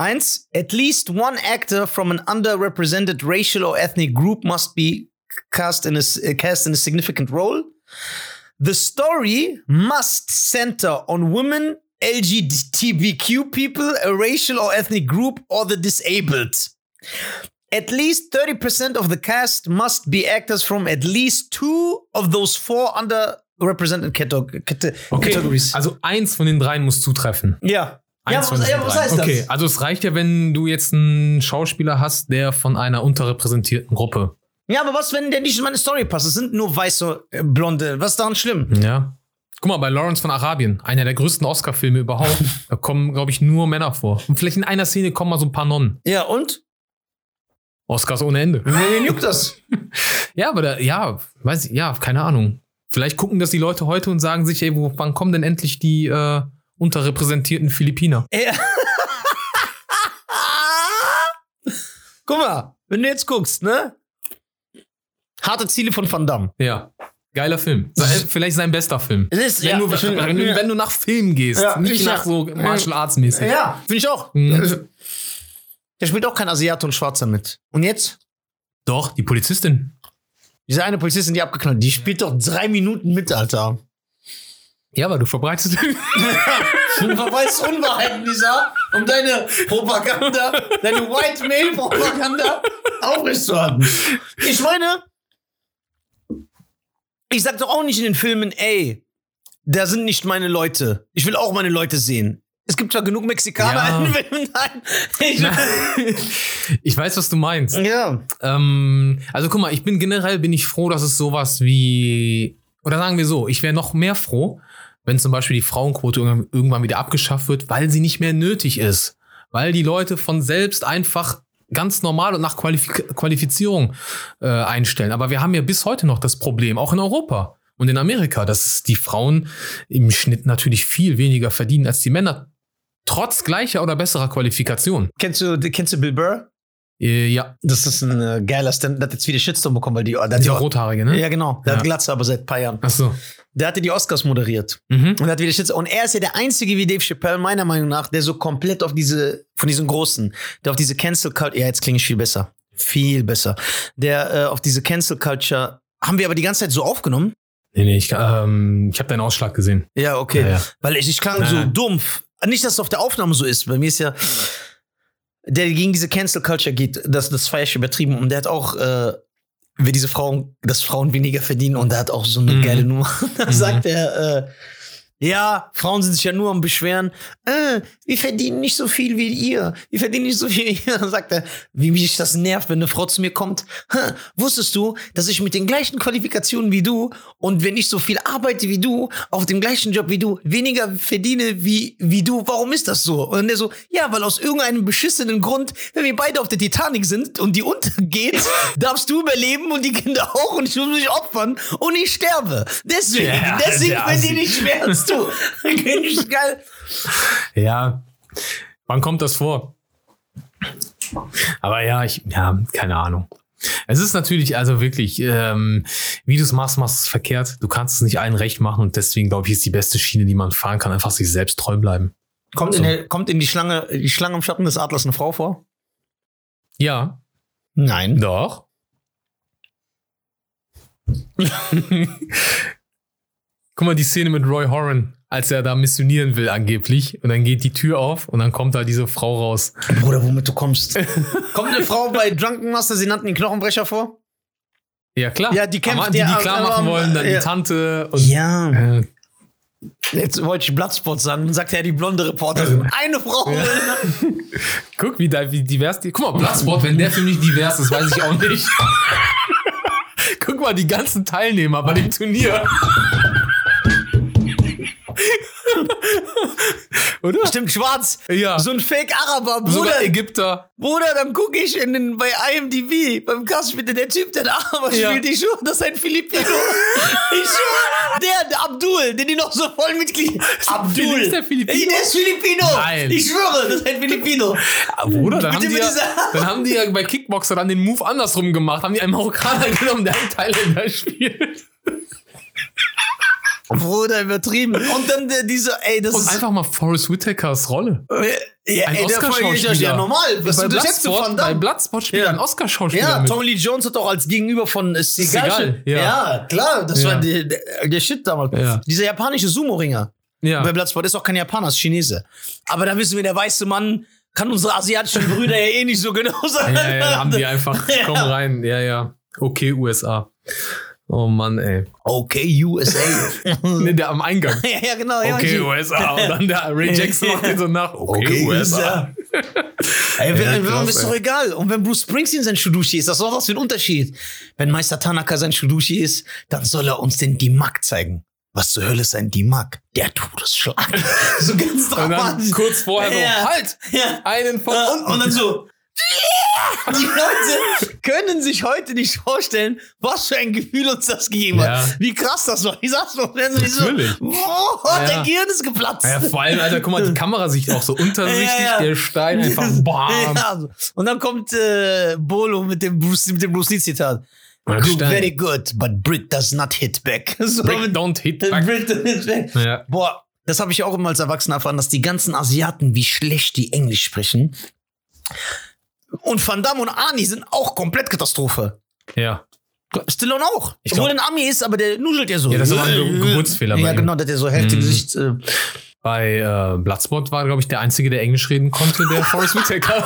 Eins, at least one actor from an underrepresented racial or ethnic group must be cast in a, uh, cast in a significant role. The story must center on women, LGBTQ people, a racial or ethnic group, or the disabled. At least 30% of the cast must be actors from at least two of those four underrepresented Okay, categories. also eins von den dreien muss zutreffen. Ja. Ja, Eins was, von den ja, was heißt okay, das? also es reicht ja, wenn du jetzt einen Schauspieler hast, der von einer unterrepräsentierten Gruppe. Ja, aber was, wenn der nicht in meine Story passt? Es sind nur weiße, äh, blonde. Was ist daran schlimm? Ja. Guck mal, bei Lawrence von Arabien, einer der größten Oscar-Filme überhaupt, da kommen, glaube ich, nur Männer vor. Und vielleicht in einer Szene kommen mal so ein paar Nonnen. Ja, und? Oscars ohne Ende. Wen juckt das? Ja, aber da, ja, weiß ich, ja, keine Ahnung. Vielleicht gucken das die Leute heute und sagen sich, ey, wo, wann kommen denn endlich die äh, unterrepräsentierten Philippiner? Ja. Guck mal, wenn du jetzt guckst, ne? Harte Ziele von Van Damme. Ja. Geiler Film. Vielleicht sein bester Film. Es ist, Wenn, ja, du, wenn, du- wenn du nach Film gehst, Ja, nicht ich- nach so Martial Arts mäßig. Ja, finde ich auch. Mhm. Der spielt auch kein Asiate und Schwarzer mit. Und jetzt? Doch, die Polizistin. Diese eine Polizistin, die abgeknallt, die spielt doch drei Minuten mit, Alter. Ja, aber du verbreitest. Du verweist Unwahrheiten, Lisa, um deine Propaganda, deine White Male Propaganda aufrechtzuerhalten. Ich meine, ich sag doch auch nicht in den Filmen, ey, da sind nicht meine Leute. Ich will auch meine Leute sehen. Es gibt zwar genug Mexikaner Ja. in den Filmen, nein. Ich, ich weiß, was du meinst. ja. Ähm, also guck mal, ich bin generell bin ich froh, dass es sowas wie oder sagen wir so, ich wäre noch mehr froh, wenn zum Beispiel die Frauenquote irgendwann wieder abgeschafft wird, weil sie nicht mehr nötig ist, weil die Leute von selbst einfach ganz normal und nach Qualifik Qualifizierung äh, einstellen. Aber wir haben ja bis heute noch das Problem, auch in Europa und in Amerika, dass die Frauen im Schnitt natürlich viel weniger verdienen als die Männer, trotz gleicher oder besserer Qualifikation. Kennst du, kennst du Bill Burr? Äh, ja, Das ist ein äh, geiler Stand, der hat jetzt wieder Shitstorm bekommen, weil die, der die rothaarige, ne? Ja, genau. Der Ja. hat Glatze aber seit ein paar Jahren. Ach so. Der hatte die Oscars moderiert. Mhm. Und hat wieder. Und er ist ja der einzige wie Dave Chappelle, meiner Meinung nach, der so komplett auf diese, von diesen Großen, der auf diese Cancel Culture, ja, jetzt klinge ich viel besser. Viel besser. Der äh, auf diese Cancel Culture, haben wir aber die ganze Zeit so aufgenommen? Nee, nee, ich, ähm, ich habe deinen Ausschlag gesehen. Ja, okay. Ja, ja. Weil ich, ich klang Nein, so dumpf. Nicht, dass es auf der Aufnahme so ist. Bei mir ist ja, der gegen diese Cancel Culture geht, das, das feier ich übertrieben. Und der hat auch, äh, wie diese Frauen, dass Frauen weniger verdienen. Und der hat auch so eine Mhm. geile Nummer. Da Mhm. sagt er, äh, ja, Frauen sind sich ja nur am Beschweren. Äh, wir verdienen nicht so viel wie ihr. Wir verdienen nicht so viel wie ihr. Dann sagt er, wie mich das nervt, wenn eine Frau zu mir kommt. "Hä, wusstest du, dass ich mit den gleichen Qualifikationen wie du und wenn ich so viel arbeite wie du, auf dem gleichen Job wie du, weniger verdiene wie, wie du? Warum ist das so? Und er so, ja, weil aus irgendeinem beschissenen Grund, wenn wir beide auf der Titanic sind und die untergeht, darfst du überleben und die Kinder auch und ich muss mich opfern und ich sterbe. Deswegen, Ja, deswegen verdiene ich mehr du. Ich geil. Ja. Wann kommt das vor? Aber ja, ich, ja, keine Ahnung. Es ist natürlich, also wirklich, ähm, wie du es machst, machst du es verkehrt. Du kannst es nicht allen recht machen und deswegen, glaube ich, ist die beste Schiene, die man fahren kann, einfach sich selbst treu bleiben. Kommt, So. in, der, kommt in die Schlange, die Schlange im Schatten des Adlers eine Frau vor? Ja, Nein. doch. Guck mal, die Szene mit Roy Horan, als er da missionieren will angeblich. Und dann geht die Tür auf und dann kommt da diese Frau raus. Bruder, womit du kommst. kommt eine Frau bei Drunken Master, sie nannten ihn Knochenbrecher vor? Ja, klar. Ja, die kämpft Aber die, ja, die klar aber- machen wollen, dann ja. die Tante und Ja. äh, Jetzt wollte ich Bloodspot sagen, dann sagt er die blonde Reporterin. Eine Frau. Guck, wie, da, wie divers die. Guck mal, Bloodsport, wenn der Film nicht divers ist, weiß ich auch nicht. Guck mal, die ganzen Teilnehmer bei dem Turnier. Oder? Stimmt, schwarz. Ja. So ein Fake-Araber, Bruder. Sogar Ägypter. Bruder, dann gucke ich in den, bei IMDb, beim Cast spielt der Typ, der Araber Ja. spielt, ich schwöre, das ist ein Filipino. ich schwöre, der, der Abdul, den die noch so voll mitkriegen. Abdul. Ist der Filipino? Ey, der ist Filipino. Nein. Ich schwöre, das ist ein Filipino. Ah, Bruder, dann haben, Bitte die ja, dann haben die ja bei Kickboxer dann den Move andersrum gemacht. Haben die einen Marokkaner genommen, der einen Thailänder spielt. Bruder, übertrieben. Und dann der, dieser, ey, das Und ist... einfach mal Forrest Whitakers Rolle. ja, Ein ey, der Folge ist Oscar-Schauspieler. ja normal. Was bei du so Bloodsport, von bei? Bloodsport spielt Ja. ein Oscar-Schauspieler Ja, mit. Tommy Lee Jones hat auch als Gegenüber von äh. Seagal, ja. ja. klar, das Ja. war der, der, Shit damals. Dieser japanische Sumo-Ringer. ja. Bei Bloodsport ist auch kein Japaner, ist Chinese. Aber da wissen wir, der weiße Mann kann unsere asiatischen Brüder ja eh nicht so genau sein. Ja, ja, haben die einfach, komm rein, ja, ja. Okay, USA. Oh Mann, ey. Okay, USA. Nee, der am Eingang. ja, ja, genau. ja, Okay, USA. Und dann der Ray Jackson macht den so nach. Okay, USA. Ey, wenn, Ja, krass, ist doch egal. Und wenn Bruce Springsteen sein Shudushi ist, das ist doch was für ein Unterschied. Wenn Meister Tanaka sein Shudushi ist, dann soll er uns den Dimak zeigen. Was zur Hölle ist ein Dimak? Der Todesschlag. so ganz Und dann dramatisch. kurz vorher so, Ja. halt! Ja. Einen von unten. und dann so. Die Leute können sich heute nicht vorstellen, was für ein Gefühl uns das gegeben Ja. hat. Wie krass das war. Ich sag's noch, wenn sie so, Natürlich. oh, Ja. der Gehirn ist geplatzt. Ja, vor allem, Alter, guck mal, die Kamera-Sicht auch so untersichtig, Ja, ja. der Stein einfach bam. Ja. Und dann kommt äh, Bolo mit dem Bruce, mit dem Bruce Lee Zitat. Good, very good, but Brit does not hit back. So mit- don't hit back. Brit does hit back. Ja. Boah, das habe ich auch immer als Erwachsener erfahren, dass die ganzen Asiaten, wie schlecht die Englisch sprechen. Und Van Damme und Arnie sind auch komplett Katastrophe. ja. Stallone auch. Ich Obwohl glaub- ein Ami ist, aber der nuschelt ja so. Ja, das war ein Ge- Geburtsfehler bei Ja, genau, der hat ja so heftige Mhm. Gesichts... Äh, Bei äh, Bloodsport war, glaube ich, der Einzige, der Englisch reden konnte, der Forrest Whitaker.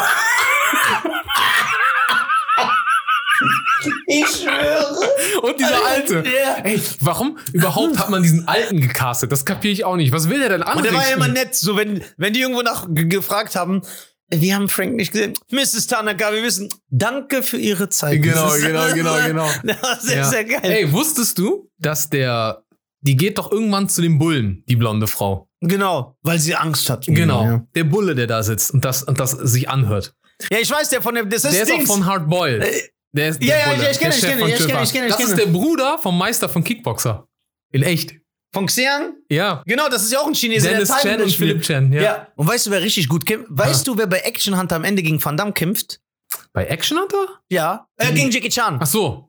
ich schwöre. Und dieser Alte. Ja. Ey, warum überhaupt hat man diesen Alten gecastet? Das kapiere ich auch nicht. Was will der denn Und der war ja immer nett, so wenn, wenn die irgendwo nach gefragt haben, wir haben Frank nicht gesehen. Mrs. Tanaka, wir wissen, danke für Ihre Zeit. Genau, genau, genau, genau. Das war sehr, Ja. sehr geil. Ey, wusstest du, dass der, die geht doch irgendwann zu dem Bullen, die blonde Frau. Genau, weil sie Angst hat. Genau. Ja, Der Bulle, der da sitzt und das, und das sich anhört. ja ich weiß, der von dem, das ist Der ist auch Dings. von Hard Boiled. Äh, Der ist ja, der ja, Bulle, ja, ich kenne ich kenne von ihn, ich kenne ich kenne Das ist der Bruder vom Meister von Kickboxer. In echt. Von Xiang? Ja. Genau, das ist ja auch ein Chinese, Dennis der Chen und. Philipp Chen, ja. Ja. Und weißt du, wer richtig gut kämpft? Weißt du, wer bei Action Hunter am Ende gegen Van Damme kämpft? Bei Action Hunter? Ja. Äh, gegen Jackie Chan. Ach so.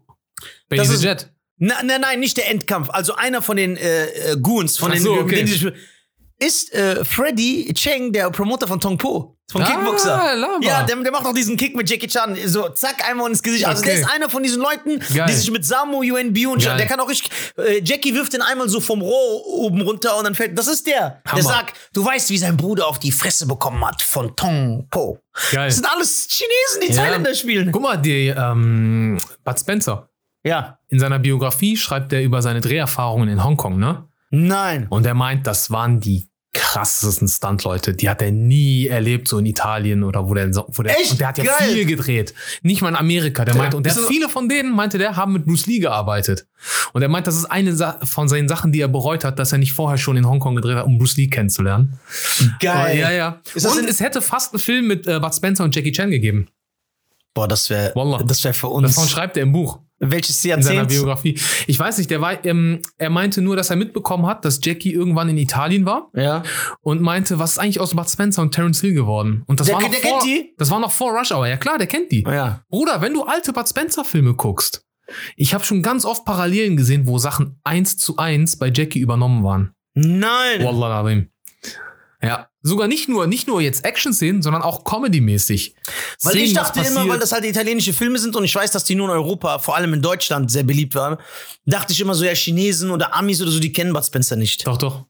Bei Das ist- Jet. Nein, nein, nein, nicht der Endkampf. Also einer von den äh, äh, Goons, von Ach den, so, okay. denen sie- ist äh, Freddy Cheng, der Promoter von Tong Po, vom Ah, Kickboxer. Lama. Ja, der, der macht auch diesen Kick mit Jackie Chan, so zack, einmal ins Gesicht. Also der Okay. ist einer von diesen Leuten, Geil. die sich mit Samu, UNB und Geil. der kann auch richtig. Äh, Jackie wirft den einmal so vom Rohr oben runter und dann fällt. Das ist der. Hammer. Der sagt, du weißt, wie sein Bruder auf die Fresse bekommen hat von Tong Po. Geil. Das sind alles Chinesen, die Ja. Thailänder spielen. Guck mal, die, ähm, Bud Spencer. Ja. In seiner Biografie schreibt er über seine Dreherfahrungen in Hongkong, ne? Nein. Und er meint, das waren die krassesten Stunt-Leute. Die hat er nie erlebt, so in Italien oder wo der, so- wo der, Echt? und der hat ja Geil. viel gedreht. Nicht mal in Amerika. Der meinte, und der viele von denen, meinte der, haben mit Bruce Lee gearbeitet. Und er meint, das ist eine Sa von seinen Sachen, die er bereut hat, dass er nicht vorher schon in Hongkong gedreht hat, um Bruce Lee kennenzulernen. Geil. Ja, ja. Und es hätte fast einen Film mit äh, Bud Spencer und Jackie Chan gegeben. Boah, das wäre das wäre für uns. Davon schreibt er im Buch. Welches in seiner Jahrzehnt? Biografie. Ich weiß nicht, der war, ähm, er meinte nur, dass er mitbekommen hat, dass Jackie irgendwann in Italien war Ja. und meinte, was ist eigentlich aus Bud Spencer und Terence Hill geworden? Und das Der- war noch der vor, kennt die? Das war noch vor Rush Hour. Ja klar, der kennt die. Ja. Bruder, wenn du alte Bud Spencer Filme guckst, ich habe schon ganz oft Parallelen gesehen, wo Sachen eins zu eins bei Jackie übernommen waren. Nein. Wallah. Ja, sogar nicht nur, nicht nur jetzt Action-Szenen, sondern auch Comedy-mäßig. Weil ich Szenen, was dachte immer, weil das halt italienische Filme sind und ich weiß, dass die nur in Europa, vor allem in Deutschland, sehr beliebt waren, dachte ich immer so, ja, Chinesen oder Amis oder so, die kennen Bud Spencer nicht. Doch, doch.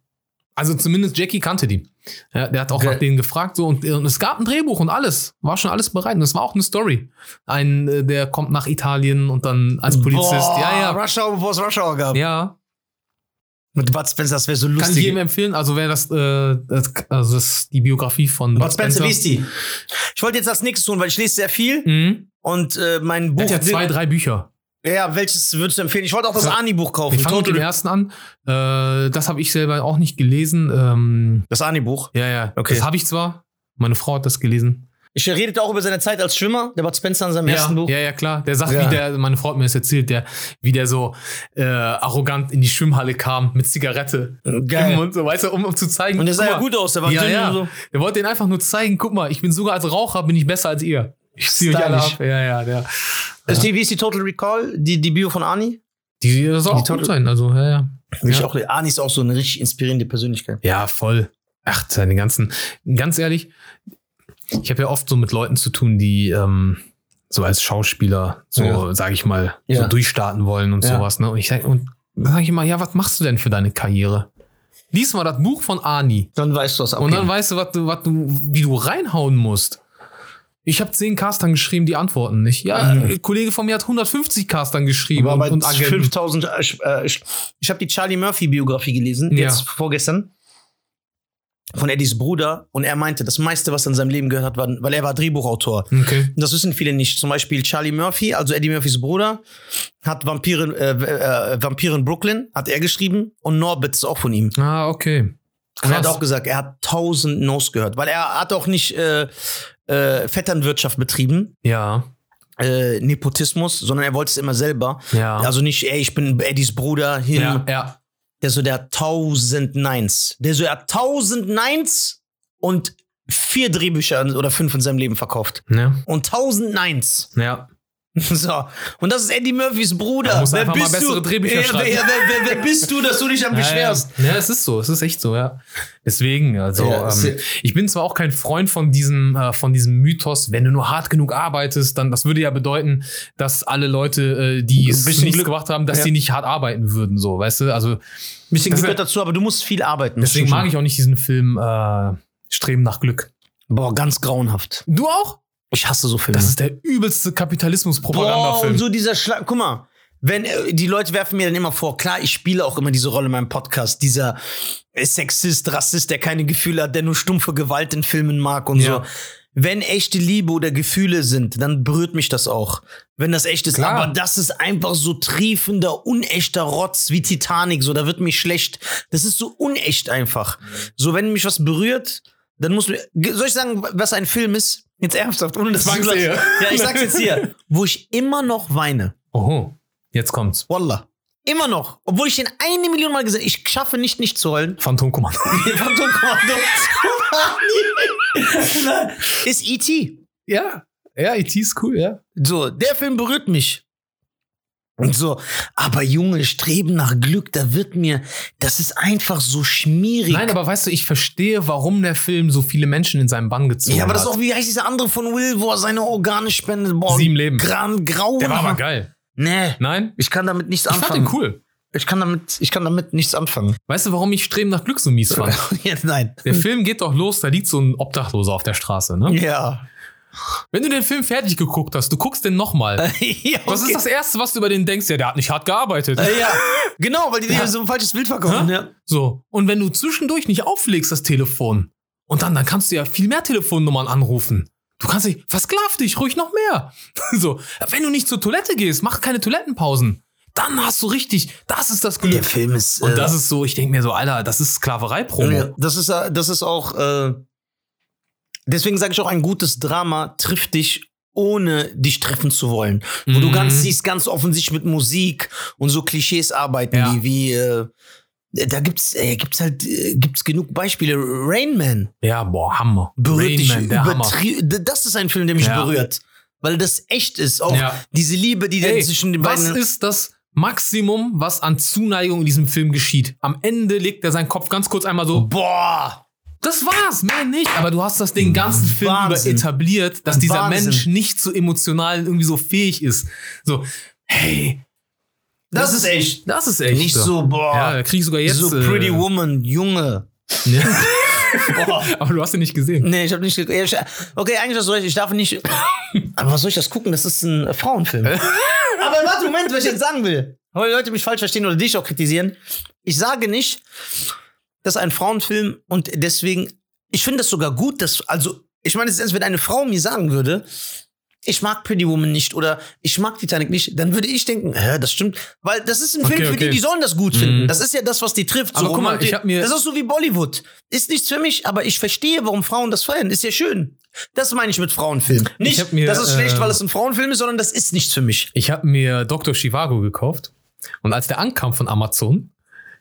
Also zumindest Jackie kannte die. Ja, der hat auch Okay. nach denen gefragt so und, und es gab ein Drehbuch und alles. War schon alles bereit. Und es war auch eine Story. Ein, äh, der kommt nach Italien und dann als Polizist. Boah, ja, ja. Rush Hour, bevor es Rush Hour gab. Ja, Mit Bud Spencer, das wäre so kann ich lustig. jedem empfehlen. Also wer das, äh, das also das ist die Biografie von Bud Spencer, wie ist die? Ich wollte jetzt als nächstes tun, weil ich lese sehr viel Mhm. und äh, mein Buch. hat ja zwei, drei Bücher. Ja, welches würdest du empfehlen? Ich wollte auch das. Ani-Buch kaufen. Ich fange mit dem ersten an. Äh, das habe ich selber auch nicht gelesen. Ähm, Das Ani-Buch. ja, ja. Okay. Das habe ich zwar. Meine Frau hat das gelesen. Ich redete auch über seine Zeit als Schwimmer, der Bud Spencer in seinem Ja, ersten Buch. ja, ja, klar. Der sagt, Ja. wie der, meine Frau hat mir das erzählt, der, wie der so äh, arrogant in die Schwimmhalle kam mit Zigarette Geil. im Mund, so, weißt du, um, um zu zeigen. Und der sah ja gut aus, der war ja, ja. so. Der wollte den einfach nur zeigen, guck mal, ich bin sogar als Raucher bin ich besser als ihr. Ich ziehe euch alle ab. Ja, ja, der. Ist die, wie ist die Total Recall? Die, die Bio von Ani? Die soll auch Total- gut sein, also, ja, ja. Ja. auch, Ani ist auch so eine richtig inspirierende Persönlichkeit. Ja, voll. Ach, seine ganzen, ganz ehrlich, ich habe ja oft so mit Leuten zu tun, die ähm, so als Schauspieler, so Ja. sage ich mal, Ja. so durchstarten wollen und Ja. sowas. Ne? Und ich sage, und dann sage ich immer, ja, was machst du denn für deine Karriere? Lies mal das Buch von Ani Dann weißt du was und dann weißt du, was du, was du, wie du reinhauen musst. Ich habe zehn Castern geschrieben, die antworten nicht. Ja, Mhm. ein Kollege von mir hat 150 Castern geschrieben war bei und, und Agenten. 5000. äh, Ich, äh, ich habe die Charlie Murphy Biografie gelesen, Ja. jetzt vorgestern. Von Eddies Bruder. Und er meinte, das meiste, was er in seinem Leben gehört hat, war, weil er war Drehbuchautor. Okay. Und Das wissen viele nicht. Zum Beispiel Charlie Murphy, also Eddie Murphys Bruder, hat Vampire, äh, äh, Vampire in Brooklyn, hat er geschrieben. Und Norbit ist auch von ihm. Ah, okay. Und er hat Krass. auch gesagt, er hat tausend No's gehört. Weil er hat auch nicht äh, äh, Vetternwirtschaft betrieben, Ja, äh, Nepotismus, sondern er wollte es immer selber. ja. Also nicht, ey, ich bin Eddies Bruder, hin. ja, ja. Der so, der hat tausend Neins. Der so, er hat tausend Neins und vier Drehbücher oder fünf in seinem Leben verkauft. Ja, Und tausend Neins. ja. So. Und das ist Eddie Murphys Bruder. Er muss einfach mal bessere du? Drehbücher wer, schreiben. Wer, wer, wer, wer bist du, dass du dich am beschwerst? Ja, ja. ja, es ist so, es ist echt so, ja. Deswegen, also Ja, ähm, ich bin zwar auch kein Freund von diesem, äh, von diesem Mythos, wenn du nur hart genug arbeitest, dann das würde ja bedeuten, dass alle Leute, äh, die Ein es bisschen nichts Glück- gemacht haben, dass Ja. sie nicht hart arbeiten würden, so, weißt du? Also Bisschen Das gehört dazu, aber du musst viel arbeiten. deswegen mag ich auch nicht diesen Film äh, Streben nach Glück. Boah, ganz grauenhaft. Du auch? Ich hasse so Filme. Das ist der übelste Kapitalismus-Propagandafilm. und so dieser Schlag. Guck mal, wenn äh, die Leute werfen mir dann immer vor, klar, ich spiele auch immer diese Rolle in meinem Podcast, dieser Sexist, Rassist, der keine Gefühle hat, der nur stumpfe Gewalt in Filmen mag und Ja. so. Wenn echte Liebe oder Gefühle sind, dann berührt mich das auch. Wenn das echt ist. Klar. Aber das ist einfach so triefender, unechter Rotz wie Titanic. So, da wird mir schlecht. Das ist so unecht einfach. So, wenn mich was berührt, dann muss mir. Soll ich sagen, was ein Film ist? Jetzt ernsthaft, ohne Zwangsehe. lachst. Ja, ich sag's jetzt hier. Wo ich immer noch weine. Oho, jetzt kommt's. Wallah. Immer noch. Obwohl ich den eine Million Mal gesehen ich schaffe nicht, nicht zu heulen. Phantomkommando. Phantomkommando. ist E.T. ja, ja, IT ist cool, ja. So, der Film berührt mich. Und so, aber Junge, Streben nach Glück, da wird mir, das ist einfach so schmierig. Nein, aber weißt du, ich verstehe, warum der Film so viele Menschen in seinen Bann gezogen ja, aber das ist hat. auch, wie heißt dieser andere von Will, wo er seine Organe spendet? Boah, Sieben Leben. Gran, grau. Der war aber geil. Nee, Nein? ich kann damit nichts Ich fand anfangen. den cool. Ich kann damit, ich kann damit nichts anfangen. Weißt du, warum ich Streben nach Glück so mies fand? ja, nein. Der Film geht doch los, da liegt so ein Obdachloser auf der Straße, ne? Ja. Wenn du den Film fertig geguckt hast, du guckst den nochmal. ja Was ist das Erste, was du über den denkst? Ja, der hat nicht hart gearbeitet. Äh, ja, genau, weil die dir Ja. so ein falsches Bild verkaufen. Ja. So. Und wenn du zwischendurch nicht auflegst, das Telefon, und dann, dann kannst du ja viel mehr Telefonnummern anrufen. Du kannst dich, versklav dich, ruhig noch mehr. so. Wenn du nicht zur Toilette gehst, mach keine Toilettenpausen. Dann hast du richtig, das ist das Glück. Der Film ist. Und äh, das ist so, ich denke mir so, Alter, das ist Sklaverei-Promo. Das ist, äh, das ist auch. Äh, deswegen sage ich auch, ein gutes Drama trifft dich, ohne dich treffen zu wollen. Wo du Mhm. ganz siehst, ganz offensichtlich mit Musik und so Klischees arbeiten, Ja. die wie. Äh, da gibt's, äh, gibt's halt, äh, gibt's genug Beispiele. Rain Man Ja, boah, Hammer. berührt dich Man, der Hammer. übertrie- Das ist ein Film, der mich Ja. berührt. Weil das echt ist. Auch Ja. diese Liebe, die da Ey, zwischen den was beiden. ist das Maximum, was an Zuneigung in diesem Film geschieht? Am Ende legt er seinen Kopf ganz kurz einmal so, Boah! Das war's, mehr nicht. Aber du hast das den ganzen Film Wahnsinn. über etabliert, dass dieser Wahnsinn. Mensch nicht so emotional irgendwie so fähig ist. So, hey, Das, ist echt. das ist echt. Nicht so, boah. Ja, da krieg ich sogar jetzt. so Pretty äh, Woman, Junge. Ja. Boah. Aber du hast ihn nicht gesehen. Nee, ich habe nicht ich- Okay, eigentlich hast du recht, ich darf nicht. Aber was soll ich das gucken? Das ist ein äh, Frauenfilm. Aber warte, Moment, was ich jetzt sagen will. Weil die Leute mich falsch verstehen oder dich auch kritisieren. Ich sage nicht, das ist ein Frauenfilm und deswegen, ich finde das sogar gut, dass, also, ich meine, es ist, wenn eine Frau mir sagen würde, ich mag Pretty Woman nicht oder ich mag Titanic nicht, dann würde ich denken, hä, das stimmt, weil das ist ein Okay, Film für okay. die, die sollen das gut finden. Das ist ja das, was die trifft. Aber guck mal, ich hab mir- das ist so wie Bollywood. Ist nichts für mich, aber ich verstehe, warum Frauen das feiern. Ist ja schön. Das meine ich mit Frauenfilm. Nicht, mir, das ist schlecht, äh, weil es ein Frauenfilm ist, sondern das ist nichts für mich. Ich habe mir Dr. Chivago gekauft und als der ankam von Amazon,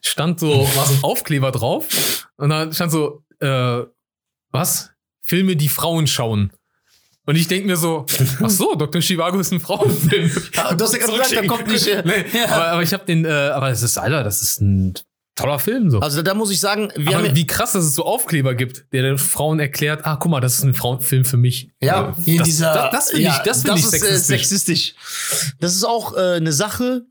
stand so, war so ein Aufkleber drauf und da stand so, äh, was? Filme, die Frauen schauen. Und ich denk mir so, ach so, Dr. Chivago ist ein Frauenfilm. Ja, du hast ja gerade gesagt, da kommt nicht, äh, nee, ja. aber, aber ich habe den, äh, aber es ist, Alter, das ist ein toller Film so. Also da muss ich sagen, wir aber haben wie krass, dass es so Aufkleber gibt, der den Frauen erklärt, ah, guck mal, das ist ein Frauenfilm für mich. Ja, in das, dieser, das, das finde ja, ich, das finde ich ist, äh, sexistisch. sexistisch. Das ist auch äh, eine Sache.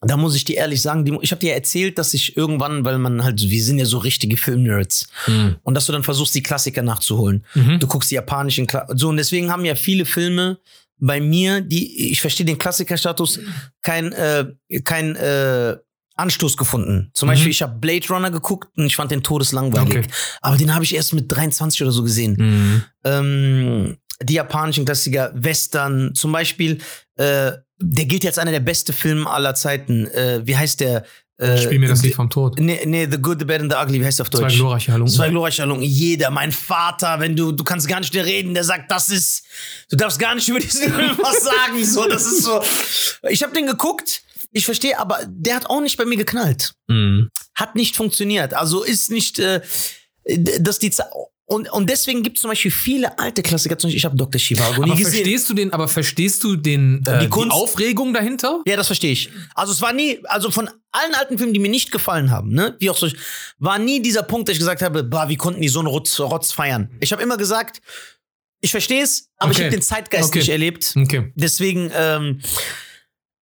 Da muss ich dir ehrlich sagen, die, ich habe dir erzählt, dass ich irgendwann, weil man halt, wir sind ja so richtige Filmnerds, Mhm. und dass du dann versuchst, die Klassiker nachzuholen. Mhm. Du guckst die japanischen, Kla so und deswegen haben ja viele Filme bei mir, die ich verstehe den Klassikerstatus, kein äh, kein äh, Anstoß gefunden. Zum Mhm. Beispiel, ich habe Blade Runner geguckt und ich fand den todeslangweilig. Okay. Aber den habe ich erst mit 23 oder so gesehen Mhm. ähm, die japanischen Klassiker, Western, zum Beispiel, äh, der gilt jetzt einer der besten Filme aller Zeiten. Äh, wie heißt der? Äh, Spiel mir das Lied vom Tod. Nee, nee, The Good, The Bad and the Ugly, wie heißt der auf Zwei Deutsch? glorreiche Halunken. Zwei glorreiche Halunken. Jeder, mein Vater, wenn du, du kannst gar nicht mehr reden, der sagt, das ist, du darfst gar nicht über diesen Film was sagen. So, das ist so. Ich habe den geguckt, ich verstehe, aber der hat auch nicht bei mir geknallt Mhm. hat nicht funktioniert. Also ist nicht, äh, dass die Ze- und, und deswegen gibt es zum Beispiel viele alte Klassiker. Zum Beispiel, ich habe Dr. Chivago nie Aber gesehen. verstehst du den, aber verstehst du den, äh, Die die, Kunst- Aufregung dahinter? Ja, das verstehe ich. Also es war nie, also von allen alten Filmen, die mir nicht gefallen haben, ne, wie auch so, war nie dieser Punkt, dass ich gesagt habe, bah, wie konnten die so einen Rotz, Rotz feiern? Ich habe immer gesagt, ich verstehe es, aber ich Okay. habe den Zeitgeist Okay. nicht erlebt. Okay. Deswegen, ähm,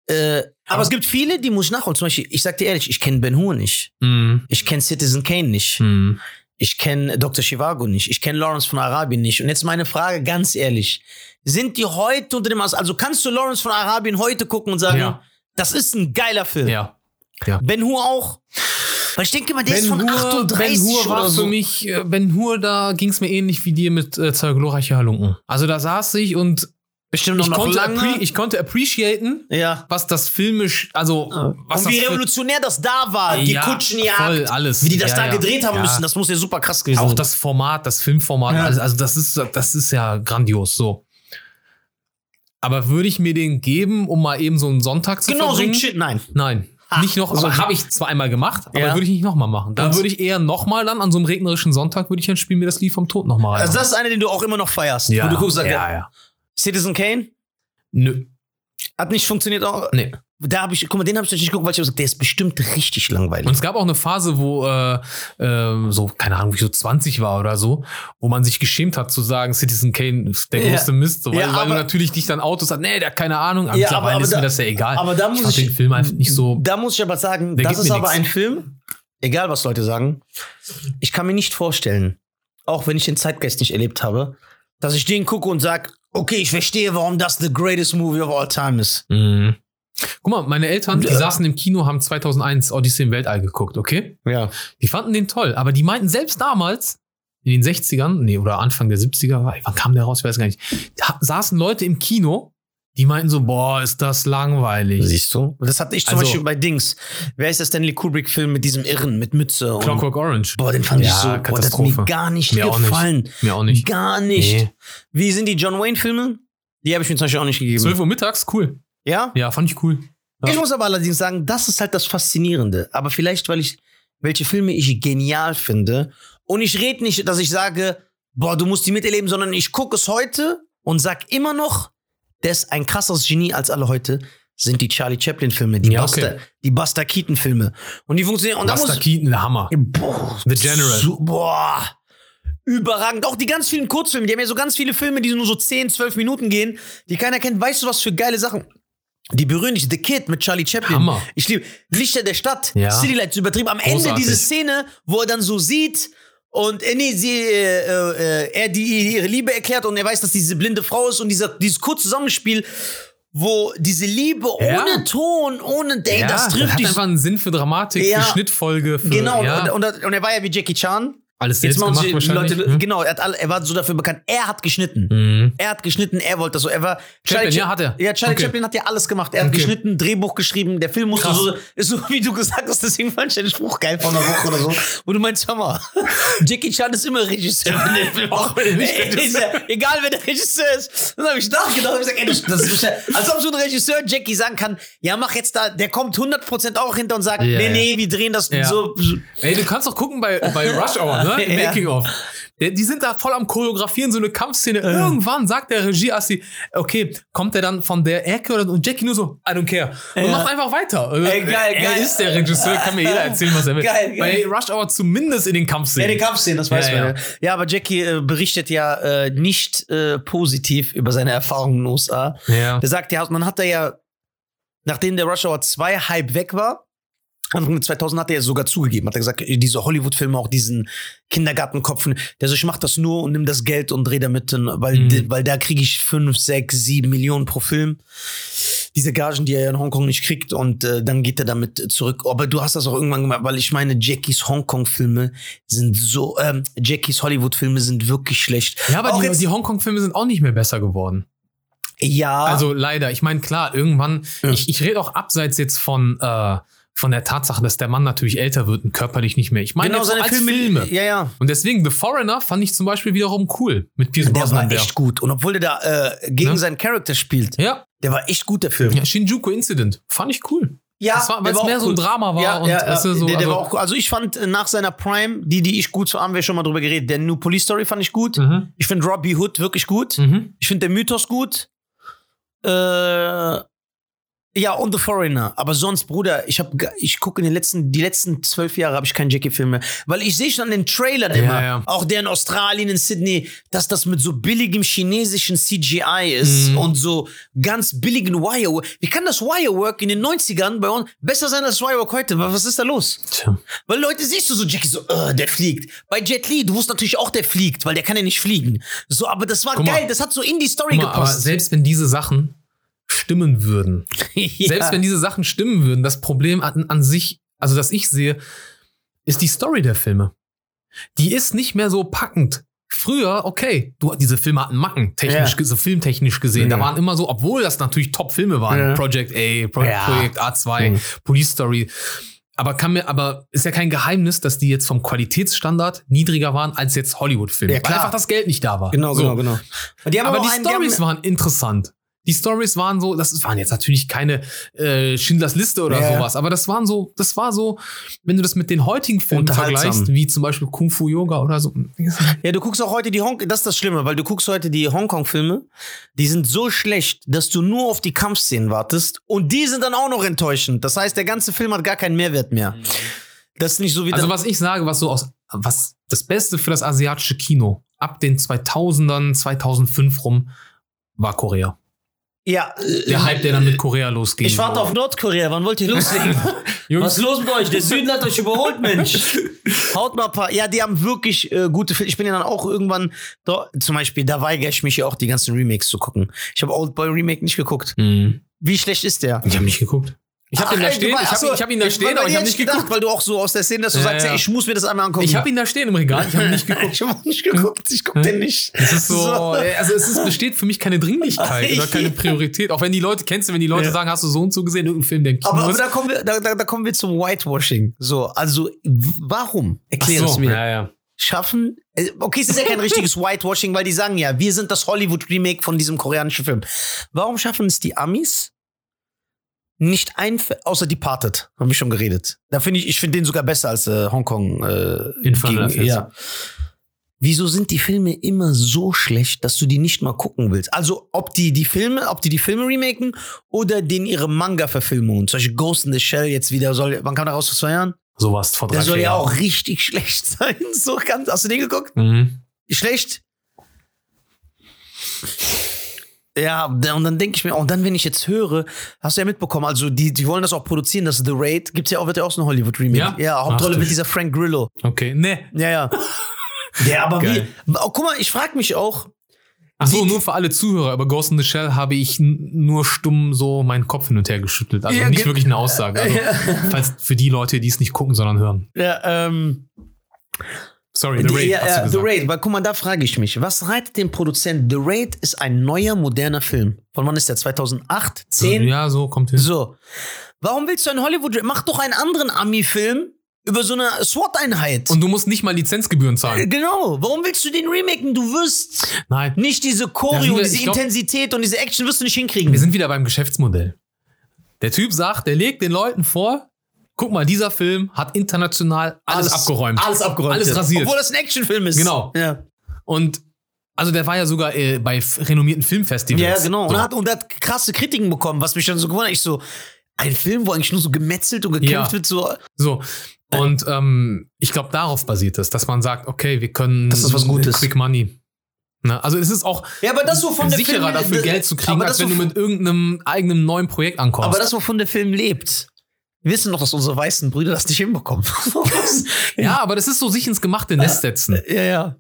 äh, aber es gibt viele, die muss ich nachholen. Zum Beispiel, ich sag dir ehrlich, ich kenne Ben Hur nicht. Mhm. Ich kenne Citizen Kane nicht. Mhm. Ich kenne Dr. Chivago nicht. Ich kenne Lawrence von Arabien nicht. Und jetzt meine Frage, ganz ehrlich. Sind die heute unter dem Aus... Also kannst du Lawrence von Arabien heute gucken und sagen, Ja. das ist ein geiler Film? Ja. Ben Hur auch? Weil ich denke mal, der ist von 38 ben Hur war oder so. für mich, äh, Ben Hur, da ging es mir ähnlich wie dir mit äh, zwei glorreiche Halunken. Also da saß ich und Bestimmt ich noch konnte, lange. appre ich konnte appreciaten, ja. was das filmisch, also was Und wie das revolutionär das da war. Die Ja, Kutschenjagd. voll, alles. Wie die das Ja, da ja. gedreht haben Ja. müssen. Das muss ja super krass gewesen auch sein. das Format, das Filmformat, Ja. also, also das ist, das ist ja grandios, so. Aber würde ich mir den geben, um mal eben so einen Sonntag zu Genau so verbringen? ein Shit. Nein. Nein. Ah, nicht noch, so ein- habe ich zwar einmal gemacht, aber Ja. würde ich nicht nochmal machen. Dann würde ich eher nochmal dann an so einem regnerischen Sonntag würde ich dann spielen mir das Lied vom Tod nochmal rein. Also das ist einer, den du auch immer noch feierst. ja, Wo du guckst, sagst, ja, ja. Citizen Kane Nö. hat nicht funktioniert. Auch. Nee. Da habe ich, guck mal, den habe ich nicht geguckt, weil ich hab gesagt, der ist bestimmt richtig langweilig. Und es gab auch eine Phase, wo äh, äh, so, keine Ahnung, wie ich so 20 war oder so, wo man sich geschämt hat zu sagen, Citizen Kane ist der Ja. größte Mist, so, weil, Ja, weil du aber- natürlich dich dann Autos hast, nee, der hat keine Ahnung, aber Ja, aber- aber ist da- mir das ja egal. aber da ich muss fand ich- den Film einfach nicht so. Da muss ich aber sagen, das ist aber nix. ein Film, egal was Leute sagen, ich kann mir nicht vorstellen, auch wenn ich den Zeitgeist nicht erlebt habe, dass ich den gucke und sage, okay, ich verstehe, warum das the greatest movie of all time ist. Mhm. Guck mal, meine Eltern, die saßen im Kino, haben 2001 Odyssey im Weltall geguckt, okay? Ja. Die fanden den toll, aber die meinten selbst damals, in den 60ern, nee, oder Anfang der 70er, wann kam der raus, ich weiß gar nicht, da saßen Leute im Kino, die meinten so, boah, ist das langweilig. Siehst du? Das hatte ich zum Also- Beispiel bei Dings. Wer ist der Stanley Kubrick-Film mit diesem Irren, mit Mütze? Und, Clockwork Orange. boah, den fand Ja, ich so, boah, das hat mir gar nicht Mir auch nicht. gefallen. Mir auch nicht. Gar nicht. Nee. Wie sind die John Wayne-Filme? Die habe ich mir zum Beispiel auch nicht gegeben. 12 Uhr mittags, cool. Ja? Ja, fand ich cool. Ja. Ich muss aber allerdings sagen, das ist halt das Faszinierende. Aber vielleicht, weil ich, welche Filme ich genial finde. Und ich rede nicht, dass ich sage, boah, du musst die miterleben, sondern ich gucke es heute und sag immer noch, der ist ein krasseres Genie als alle heute, sind die Charlie Chaplin-Filme, die, Ja, Buster, okay. die Buster Keaton-Filme. Und die funktionieren. Und Buster muss, Keaton, der Hammer. boah, The General. So, boah. Überragend. Auch die ganz vielen Kurzfilme. Die haben ja so ganz viele Filme, die nur so 10, 12 Minuten gehen, die keiner kennt. Weißt du, was für geile Sachen? Die berühren dich. The Kid mit Charlie Chaplin. Hammer. Ich liebe Lichter der Stadt. Ja. City Lights übertrieben. Am Ende Großartig. diese Szene, wo er dann so sieht und äh, nee, sie, äh, äh, er die ihre Liebe erklärt und er weiß, dass diese blinde Frau ist und dieser, dieses kurze Zusammenspiel, wo diese Liebe Ja. ohne Ton, ohne, ey, das das trifft hat dich einfach einen Sinn für Dramatik, Ja. für Schnittfolge. Für, Genau, ja. und, und, und er war ja wie Jackie Chan. Alles Jetzt selbst machen gemacht die wahrscheinlich. Leute, ne? genau, er, hat alle, er war so dafür bekannt. Er hat geschnitten. Mhm. Er hat geschnitten, er wollte das so. Er war. Chaplin, Charlie- ja, hat er. Ja, Charlie Okay. Chaplin hat ja alles gemacht. Er hat Okay. geschnitten, Drehbuch geschrieben, der Film musste Krass. so, ist so, wie du gesagt hast, deswegen fand ich den Spruch geil vor einer Woche oder so. Wo du meinst, hör mal, Jackie Chan ist immer Regisseur, der Auch wenn er nicht Regisseur Egal, wer der Regisseur ist. Dann habe ich nachgedacht und gesagt, ey, das, das ist. Als ob so ein Regisseur Jackie sagen kann, ja, mach jetzt da, der kommt 100% auch hinter und sagt, Ja, nee, nee, wir drehen das Ja. so. Ey, du kannst doch gucken bei, bei Rush Hour, ne? Im Ja. Making of. Die sind da voll am choreografieren, so eine Kampfszene. Irgendwann sagt der Regieassi, okay, kommt der dann von der Ecke oder, und Jackie nur so, I don't care. Und Ja. macht einfach weiter. Also, Ey, geil, er geil. ist der Regisseur, kann mir jeder erzählen, was er will. Geil, geil. Bei Rush Hour zumindest in den Ja, Kampfszenen. die Kampfszenen, das weiß Ja, man. ja. Ja, aber Jackie äh, berichtet ja äh, nicht äh, positiv über seine Erfahrungen in den USA. Ja. Der sagt ja, man hat da ja, nachdem der Rush Hour 2 Hype weg war, Anfang der 2000 hat er ja sogar zugegeben, hat er gesagt, diese Hollywood-Filme, auch diesen Kindergartenkopfen, der so, ich mach das nur und nimm das Geld und dreh damit, hin, weil, Mhm. de- weil da kriege ich 5, 6, 7 Millionen pro Film. Diese Gagen, die er ja in Hongkong nicht kriegt und äh, dann geht er damit zurück. Aber du hast das auch irgendwann gemacht, weil ich meine, Jackies Hongkong-Filme sind so, ähm, Jackies Hollywood-Filme sind wirklich schlecht. Ja, aber auch die, die Hongkong-Filme sind auch nicht mehr besser geworden. ja, Also leider. Ich meine, klar, irgendwann, Ja. ich, ich rede auch abseits jetzt von, äh, von der Tatsache, dass der Mann natürlich älter wird und körperlich nicht mehr. Ich meine genau seine als Filme. Filme. Ja, ja. Und deswegen The Foreigner fand ich zum Beispiel wiederum cool mit Pierce Der Brosnan. war echt gut. Und obwohl der da äh, gegen Ne? seinen Charakter spielt, ja, der war echt gut, der Film. ja, Shinjuku Incident fand ich cool. Ja, der weil es mehr so ein Drama war Ja, und, ja, ja. so, der, der also- war auch cool. Also ich fand äh, nach seiner Prime, die, die ich gut, so haben wir schon mal drüber geredet, der New Police Story fand ich gut. Mhm. Ich finde Robbie Hood wirklich gut. Mhm. Ich finde der Mythos gut. Äh, ja, und The Foreigner. Aber sonst, Bruder, ich, hab ge- ich gucke in den letzten, die letzten zwölf Jahre habe ich keinen Jackie-Film mehr. Weil ich sehe schon den Trailer immer, ja. auch der in Australien, in Sydney, dass das mit so billigem chinesischen CGI ist Mhm. und so ganz billigen Wirework. Wie kann das Wirework in den 90ern bei uns besser sein als Wirework heute? Was ist da los? Tja. Weil Leute siehst du so, Jackie so, äh, der fliegt. Bei Jet Li, du wusstest natürlich auch, der fliegt, weil der kann ja nicht fliegen. So, aber das war Guck mal. geil, das hat so in die Story Guck mal, aber gepasst. selbst wenn diese Sachen stimmen würden, ja. selbst wenn diese Sachen stimmen würden, das Problem an, an sich, also das ich sehe, ist die Story der Filme. Die ist nicht mehr so packend. Früher, okay, du, diese Filme hatten Macken, technisch, Ja. so filmtechnisch gesehen. Da Ja. waren immer so, obwohl das natürlich Top-Filme waren, Ja. Project A, Pro. Projekt A2, Mhm. Police Story. Aber kann mir, aber ist ja kein Geheimnis, dass die jetzt vom Qualitätsstandard niedriger waren als jetzt Hollywood-Filme. Weil einfach das Geld nicht da war. Genau, So. genau, genau. Die Aber auch die Stories waren interessant. Die Stories waren so, das waren jetzt natürlich keine äh, Schindlers Liste oder Ja. sowas, aber das waren so, das war so, wenn du das mit den heutigen Filmen vergleichst, wie zum Beispiel Kung Fu Yoga oder so. Ja, du guckst auch heute die Hong das ist das Schlimme, weil du guckst heute die Hongkong-Filme, die sind so schlecht, dass du nur auf die Kampfszenen wartest und die sind dann auch noch enttäuschend. Das heißt, der ganze Film hat gar keinen Mehrwert mehr. Das ist nicht so wie Also was ich sage, was so aus, was das Beste für das asiatische Kino ab den 2000ern, 2005 rum, war Korea. Ja, äh, Der Hype, der dann mit Korea losging. ich warte auf Nordkorea. Wann wollt ihr loslegen? Was ist los mit euch? Der Süden hat euch überholt, Mensch. Haut mal ein paar. Ja, die haben wirklich äh, gute Filme. Ich bin ja dann auch irgendwann, da, zum Beispiel, da weigere ich mich ja auch, die ganzen Remakes zu gucken. Ich habe Old Boy Remake nicht geguckt. Mhm. Wie schlecht ist der? Ich habe nicht geguckt. Ich habe ihn da stehen, ich habe hab ihn da stehen, aber ich habe nicht geguckt. weil du auch so aus der Szene, dass du Ja, sagst, ja. ich muss mir das einmal angucken. Ich habe ihn da stehen im Regal, ich habe nicht geguckt. ich habe nicht geguckt, ich guck den nicht. Es ist so, So. äh, also es ist, besteht für mich keine Dringlichkeit oder keine Priorität. Auch wenn die Leute, kennst du, wenn die Leute Ja. sagen, hast du so und so gesehen, irgendeinen Film, der Kino Aber, aber da, kommen wir, da, da, da kommen wir zum Whitewashing. So, also warum? Erklär Ach es so, mir. Ja, ja. Schaffen, äh, okay, es ist ja kein richtiges Whitewashing, weil die sagen ja, wir sind das Hollywood-Remake von diesem koreanischen Film. Warum schaffen es die Amis nicht ein, außer Departed, haben wir schon geredet. Da finde ich, ich finde den sogar besser als äh, Hongkong. Äh, Infernal Affairs. ja. Wieso sind die Filme immer so schlecht, dass du die nicht mal gucken willst? Also, ob die die Filme, ob die die Filme remaken oder den ihre Manga-Verfilmungen. Zum Beispiel Ghost in the Shell jetzt wieder soll, wann kam der raus vor zwei Jahren? Sowas vor drei Der soll ja auch richtig schlecht sein. So ganz, hast du den geguckt? Mhm. Schlecht? Ja, und dann denke ich mir, und dann, wenn ich jetzt höre, hast du ja mitbekommen, also die, die wollen das auch produzieren, das The Raid, gibt's ja auch, wird ja auch so ein Hollywood-Remake. Ja? ja Hauptrolle Ach, mit dieser Frank Grillo. Okay, ne. Ja, ja. Der aber Geil. wie, oh, guck mal, ich frage mich auch, Achso, Wie- nur für alle Zuhörer, über Ghost in the Shell habe ich nur stumm so meinen Kopf hin und her geschüttelt. Also Ja, nicht wirklich eine Aussage. Also, falls für die Leute, die es nicht gucken, sondern hören. ja, ähm, Sorry, The Raid. ja, ja, The gesagt. Raid, weil guck mal, da frage ich mich, was reitet den Produzenten? The Raid ist ein neuer, moderner Film. Von wann ist der? 2008? 10? Ja, so kommt hin. So. Warum willst du einen Hollywood? Mach doch einen anderen Ami-Film über so eine SWAT-Einheit. Und du musst nicht mal Lizenzgebühren zahlen. Genau. Warum willst du den remaken? Du wirst Nein. nicht diese Choreo wir- und diese glaub- Intensität und diese Action wirst du nicht hinkriegen. Wir sind wieder beim Geschäftsmodell. Der Typ sagt, der legt den Leuten vor, guck mal, dieser Film hat international alles, abgeräumt. Alles abgeräumt. Alles rasiert. Obwohl das ein Actionfilm ist. Genau. Ja, Und also der war ja sogar äh, bei renommierten Filmfestivals. ja genau. Und So. hat, und hat krasse Kritiken bekommen, was mich dann so gewundert hat. Ich so, ein Film, wo eigentlich nur so gemetzelt und gekämpft Ja. wird, so. So. Und ähm, ich glaube, darauf basiert es, dass man sagt, okay, wir können Das ist was Gutes. Quick Money. Ne? Also es ist auch Ja, aber das, wovon der sicherer Film, dafür Geld zu kriegen, als wenn du mit irgendeinem eigenen neuen Projekt ankommst. Aber das, wovon der Film lebt. Wir wissen doch, dass unsere weißen Brüder das nicht hinbekommen. ja, aber das ist so sich ins gemachte Nest setzen. ja, ja.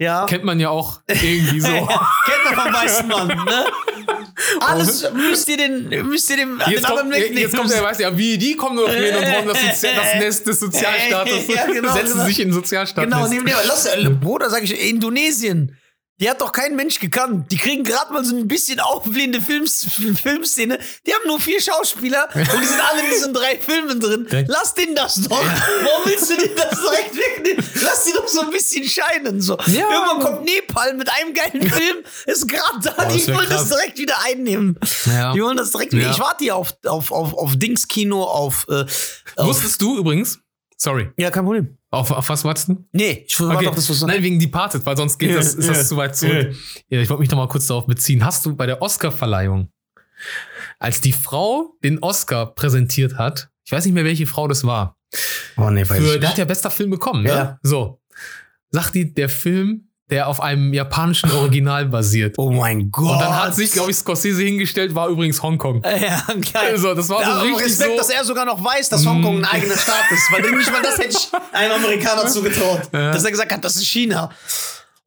Ja. Kennt man ja auch irgendwie so. Kennt man vom weißen Mann, ne? Alles müsst ihr den, müsst ihr dem, Jetzt den kommt, jetzt kommt der, weiß ja, wie, die kommen nur noch hin und wollen das, Sozi das Nest des Sozialstaates, Ja, genau, setzen genau. sich in den Sozialstaat. Genau, neben dem, lass, äh, Bruder, sag ich, Indonesien. Die hat doch kein Mensch gekannt. Die kriegen gerade mal so ein bisschen aufblühende Films Filmszene. Die haben nur vier Schauspieler und die sind alle in diesen drei Filmen drin. Lass denen das doch. Warum willst du denen das direkt wegnehmen? Lass die doch so ein bisschen scheinen. So. Ja. Irgendwann kommt Nepal mit einem geilen Film. Ist gerade da. Boah, das die wollen das krass. direkt wieder einnehmen. Ja. Die wollen das direkt wieder. Ja. Ich warte hier auf, auf, auf, auf Dings-Kino, auf, äh, auf. Wusstest du übrigens, sorry, Ja, kein Problem. auf, auf was wartest du? Nee, ich warte auf das, was Nein, wegen Departed, weil sonst geht Ja, das, ist ja, das zu weit zurück. Ja, ich wollte mich noch mal kurz darauf beziehen. Hast du bei der Oscar-Verleihung, als die Frau den Oscar präsentiert hat, ich weiß nicht mehr, welche Frau das war, Oh, nee, für, der hat ja bester Film bekommen, ne? Ja. So. Sagt die, der Film, der auf einem japanischen Original basiert. Oh mein Gott. Und dann hat sich, glaube ich, Scorsese hingestellt, war übrigens Hongkong. Ja, geil. Also, das war so Ja, richtig Respekt, so- dass er sogar noch weiß, dass Hongkong ein eigener Staat ist. Weil nicht mal das hätte ich einem Amerikaner zugetraut. Dass er gesagt hat, das ist China.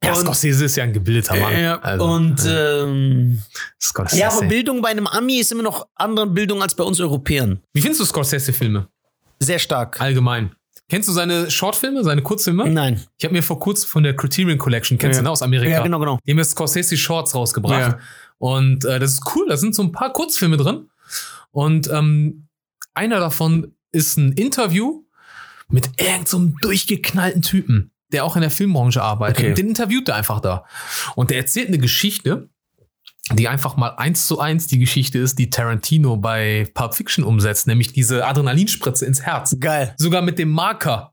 Ja, Und- Scorsese ist ja ein gebildeter Mann. Ja, Also, und ähm, Scorsese. ja, aber Bildung bei einem Ami ist immer noch andere Bildung als bei uns Europäern. Wie findest du Scorsese-Filme? Sehr stark. Allgemein. Kennst du seine Shortfilme, seine Kurzfilme? Nein. Ich habe mir vor kurzem von der Criterion Collection, kennst Ja. du, ne, aus Amerika? Ja, genau, genau. Die haben jetzt Scorsese Shorts rausgebracht. Ja. Und äh, das ist cool, da sind so ein paar Kurzfilme drin. Und ähm, einer davon ist ein Interview mit irgendeinem so durchgeknallten Typen, der auch in der Filmbranche arbeitet. Okay. Und den interviewt er einfach da. Und der erzählt eine Geschichte, die einfach mal eins zu eins die Geschichte ist, die Tarantino bei Pulp Fiction umsetzt, nämlich diese Adrenalinspritze ins Herz Geil. sogar mit dem Marker.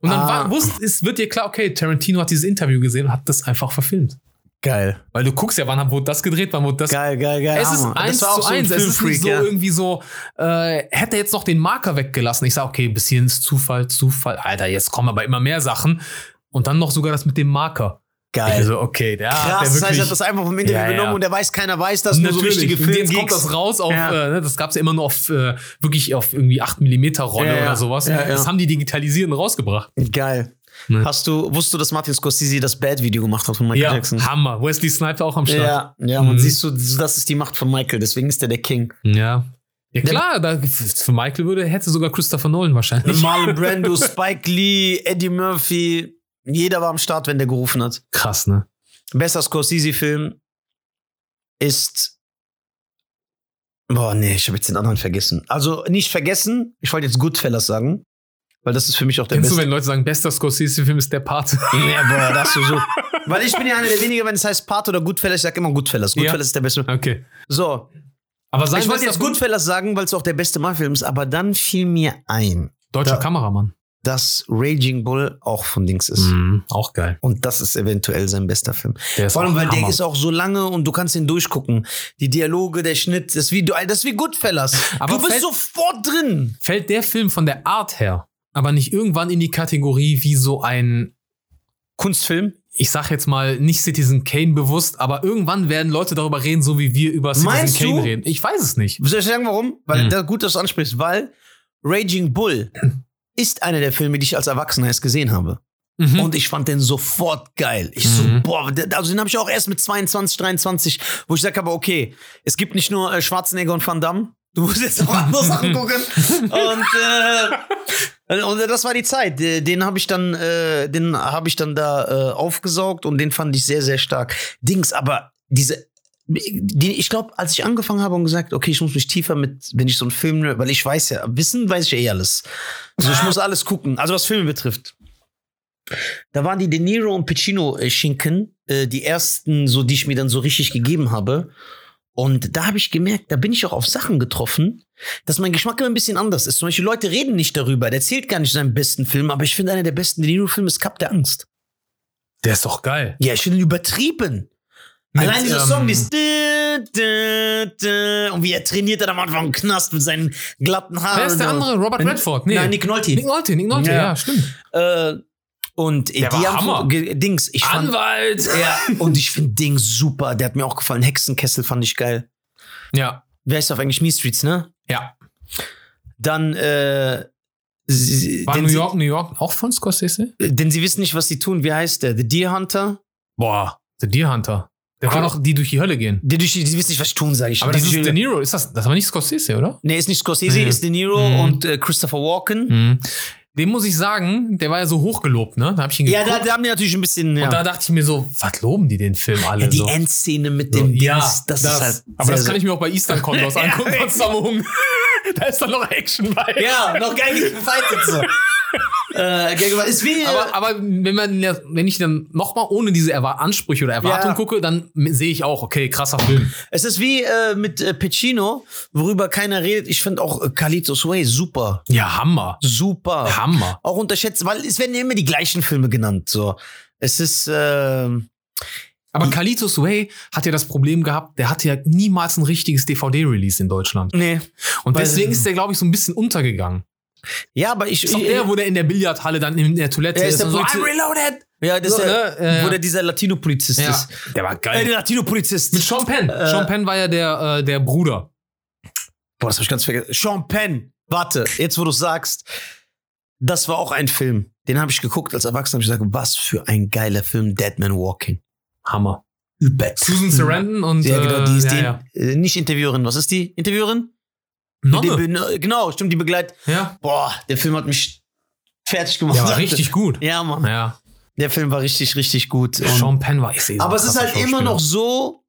Und dann Ah. war, wusst, es wird dir klar, okay, Tarantino hat dieses Interview gesehen und hat das einfach verfilmt. Geil. Weil du guckst ja, wann wurde das gedreht, wann wurde das. Geil, geil, geil. Es ist Hammer. eins zu so ein eins. Es ist nicht so ja. irgendwie so, äh, hätte er jetzt noch den Marker weggelassen. Ich sag, okay, bis hierhin ist Zufall, Zufall. Alter, jetzt kommen aber immer mehr Sachen. Und dann noch sogar das mit dem Marker. Geil. Also, okay, der, Krass, der das heißt, wirklich, er hat das einfach vom Interview Ja, ja. genommen und der weiß, keiner weiß das, nur so richtige Und jetzt kommt das raus auf, Ja. äh, ne, das gab's ja immer nur auf, äh, wirklich auf irgendwie 8 mm Rolle oder sowas. Das haben die digitalisiert und rausgebracht. Geil. Ne. Hast du, wusstest du, dass Martin Scorsese das Bad-Video gemacht hat von Michael Ja, Jackson? Hammer. Wesley Snipes auch am Start. Ja, ja, man Mhm. siehst du, das ist die Macht von Michael, deswegen ist er der King. Ja. Ja, klar, da, für Michael würde, hätte sogar Christopher Nolan wahrscheinlich. Marlon Brando, Spike Lee, Eddie Murphy, jeder war am Start, wenn der gerufen hat. Krass, ne? Bester Scorsese-Film ist. Boah, nee, ich habe jetzt den anderen vergessen. Also nicht vergessen, ich wollte jetzt Goodfellas sagen, weil das ist für mich auch der Kennst du, beste. wenn Leute sagen, bester Scorsese-Film ist der Pate? Ja, boah, das ist so. Weil ich bin ja einer der wenigen, wenn es heißt Part oder Goodfellas, ich sag immer Goodfellas. Goodfellas Ja. ist der beste. Okay. So, Aber sein ich wollte jetzt Goodfellas sagen, weil es auch der beste Mafia-Film ist, aber dann fiel mir ein, Deutscher Da- Kameramann. Dass Raging Bull auch von Dings ist. Mhm, auch geil. Und das ist eventuell sein bester Film. Der Vor allem, weil der Hammer. ist auch so lange und du kannst ihn durchgucken. Die Dialoge, der Schnitt, das ist wie, das ist wie Goodfellas. Aber du bist fällt- sofort drin. Fällt der Film von der Art her, aber nicht irgendwann in die Kategorie wie so ein, Kunstfilm? ich sag jetzt mal, nicht Citizen Kane bewusst, aber irgendwann werden Leute darüber reden, so wie wir über Citizen Meinst Kane du? reden. Ich weiß es nicht. Soll ich sagen, warum? Weil, Hm. da, gut, dass du ansprichst, weil Raging Bull ist einer der Filme, die ich als Erwachsener erst gesehen habe. Mhm. Und ich fand den sofort geil. Ich so, Mhm. boah, also den habe ich auch erst mit 22, 23, wo ich sage, aber okay, es gibt nicht nur äh, Schwarzenegger und Van Damme. Du musst jetzt auch andere Sachen gucken. Und äh, Und das war die Zeit. Äh, Den habe ich dann, äh, den habe ich dann da äh, aufgesaugt und den fand ich sehr, sehr stark. Dings, aber diese, die, ich glaube, als ich angefangen habe und gesagt, okay, ich muss mich tiefer mit, wenn ich so einen Film, weil ich weiß ja, wissen weiß ich ja eh alles. Also ich muss alles gucken. Also was Filme betrifft. Da waren die De Niro und Pacino äh, Schinken, äh, die ersten, so die ich mir dann so richtig gegeben habe. Und da habe ich gemerkt, da bin ich auch auf Sachen getroffen, dass mein Geschmack immer ein bisschen anders ist. Zum Beispiel Leute reden nicht darüber. Der zählt gar nicht seinen besten Film, aber ich finde einer der besten De Niro-Filme ist Cup der Angst. Der ist doch geil. Ja, ich finde ihn übertrieben. Mit, Allein dieser ähm, Song, dieses dü, dü, dü, und wie er trainiert dann am Anfang im Knast mit seinen glatten Haaren. Wer ist der andere? Robert Wenn- Redford? Nee. Nein, Nick Nolte. Nick Nolte, Nick Nolte, Ja. ja, stimmt. Äh, und äh, Der die war haben Hammer. Dings, ich fand, Anwalt! ja, und ich finde Dings super. Der hat mir auch gefallen. Hexenkessel fand ich geil. Ja, Wer ist auf Englisch? Me Streets, ne? ja. Dann, äh, sie, War New sie, York, New York auch von Scorsese? denn sie wissen nicht, was sie tun. Wie heißt der? The Deer Hunter? Boah, The Deer Hunter. Der war Cool. doch die durch die Hölle gehen. Die, die, die wissen nicht, was sie tun, sage ich. Aber Die das ist durch- De Niro. Ist das, das war nicht Scorsese, oder? Nee, ist nicht Scorsese, Nee. ist De Niro Mhm. und äh, Christopher Walken. Mhm. Dem muss ich sagen, der war ja so hochgelobt, ne? Da hab ich ihn Ja, geguckt. da, da haben die natürlich ein bisschen. Ja. Und da dachte ich mir so, was loben die den Film alle ja, die so? Endszene mit so dem ja, Dings, das, ist halt. aber das kann ich mir auch bei Eastern Condors Ja, angucken ja. von Sammo Da ist dann noch Action bei. Ja, noch geil gefightet so. äh, ist wie. Aber, aber wenn man wenn ich dann nochmal ohne diese Erwar Ansprüche oder Erwartungen Ja. gucke, dann sehe ich auch, okay, krasser Film. es ist wie äh, mit äh, Pacino, worüber keiner redet. Ich finde auch äh, Carlitos Way super. Ja, Hammer. Super. Hammer. Auch unterschätzt, weil es werden ja immer die gleichen Filme genannt. So. Es ist. ähm, Aber Kalitos Way hat ja das Problem gehabt, der hatte ja niemals ein richtiges DVD-Release in Deutschland. nee. Und deswegen ist der, glaube ich, so ein bisschen untergegangen. Ja, aber ich. Ist doch ich der, wo der in der Billardhalle dann in der Toilette ist ist, der so, I'm reloaded! ja, das ist So, der, ne? Wo der dieser Latino-Polizist Ja, ist. der war Äh, geil. der Latino-Polizist. Mit Sean Penn. Äh, Sean Penn war ja der, äh, der Bruder. Boah, das hab ich ganz vergessen. Sean Penn. Warte, jetzt wo du sagst, das war auch ein Film. Den habe ich geguckt als Erwachsener. Hab ich gesagt, was für ein geiler Film, Dead Man Walking. Hammer. Übel. Susan Sarandon und Ja, genau, die ist äh, die, ja, ja. Äh, nicht Interviewerin. Was ist die? Interviewerin? Nonne. Be- genau, stimmt, die begleitet. Ja. Boah, der Film hat mich fertig gemacht. Der war richtig gut. Ja, Mann. Ja. Der Film war richtig, richtig gut. Und- Sean Penn war ich sehe aber es ist halt immer noch so,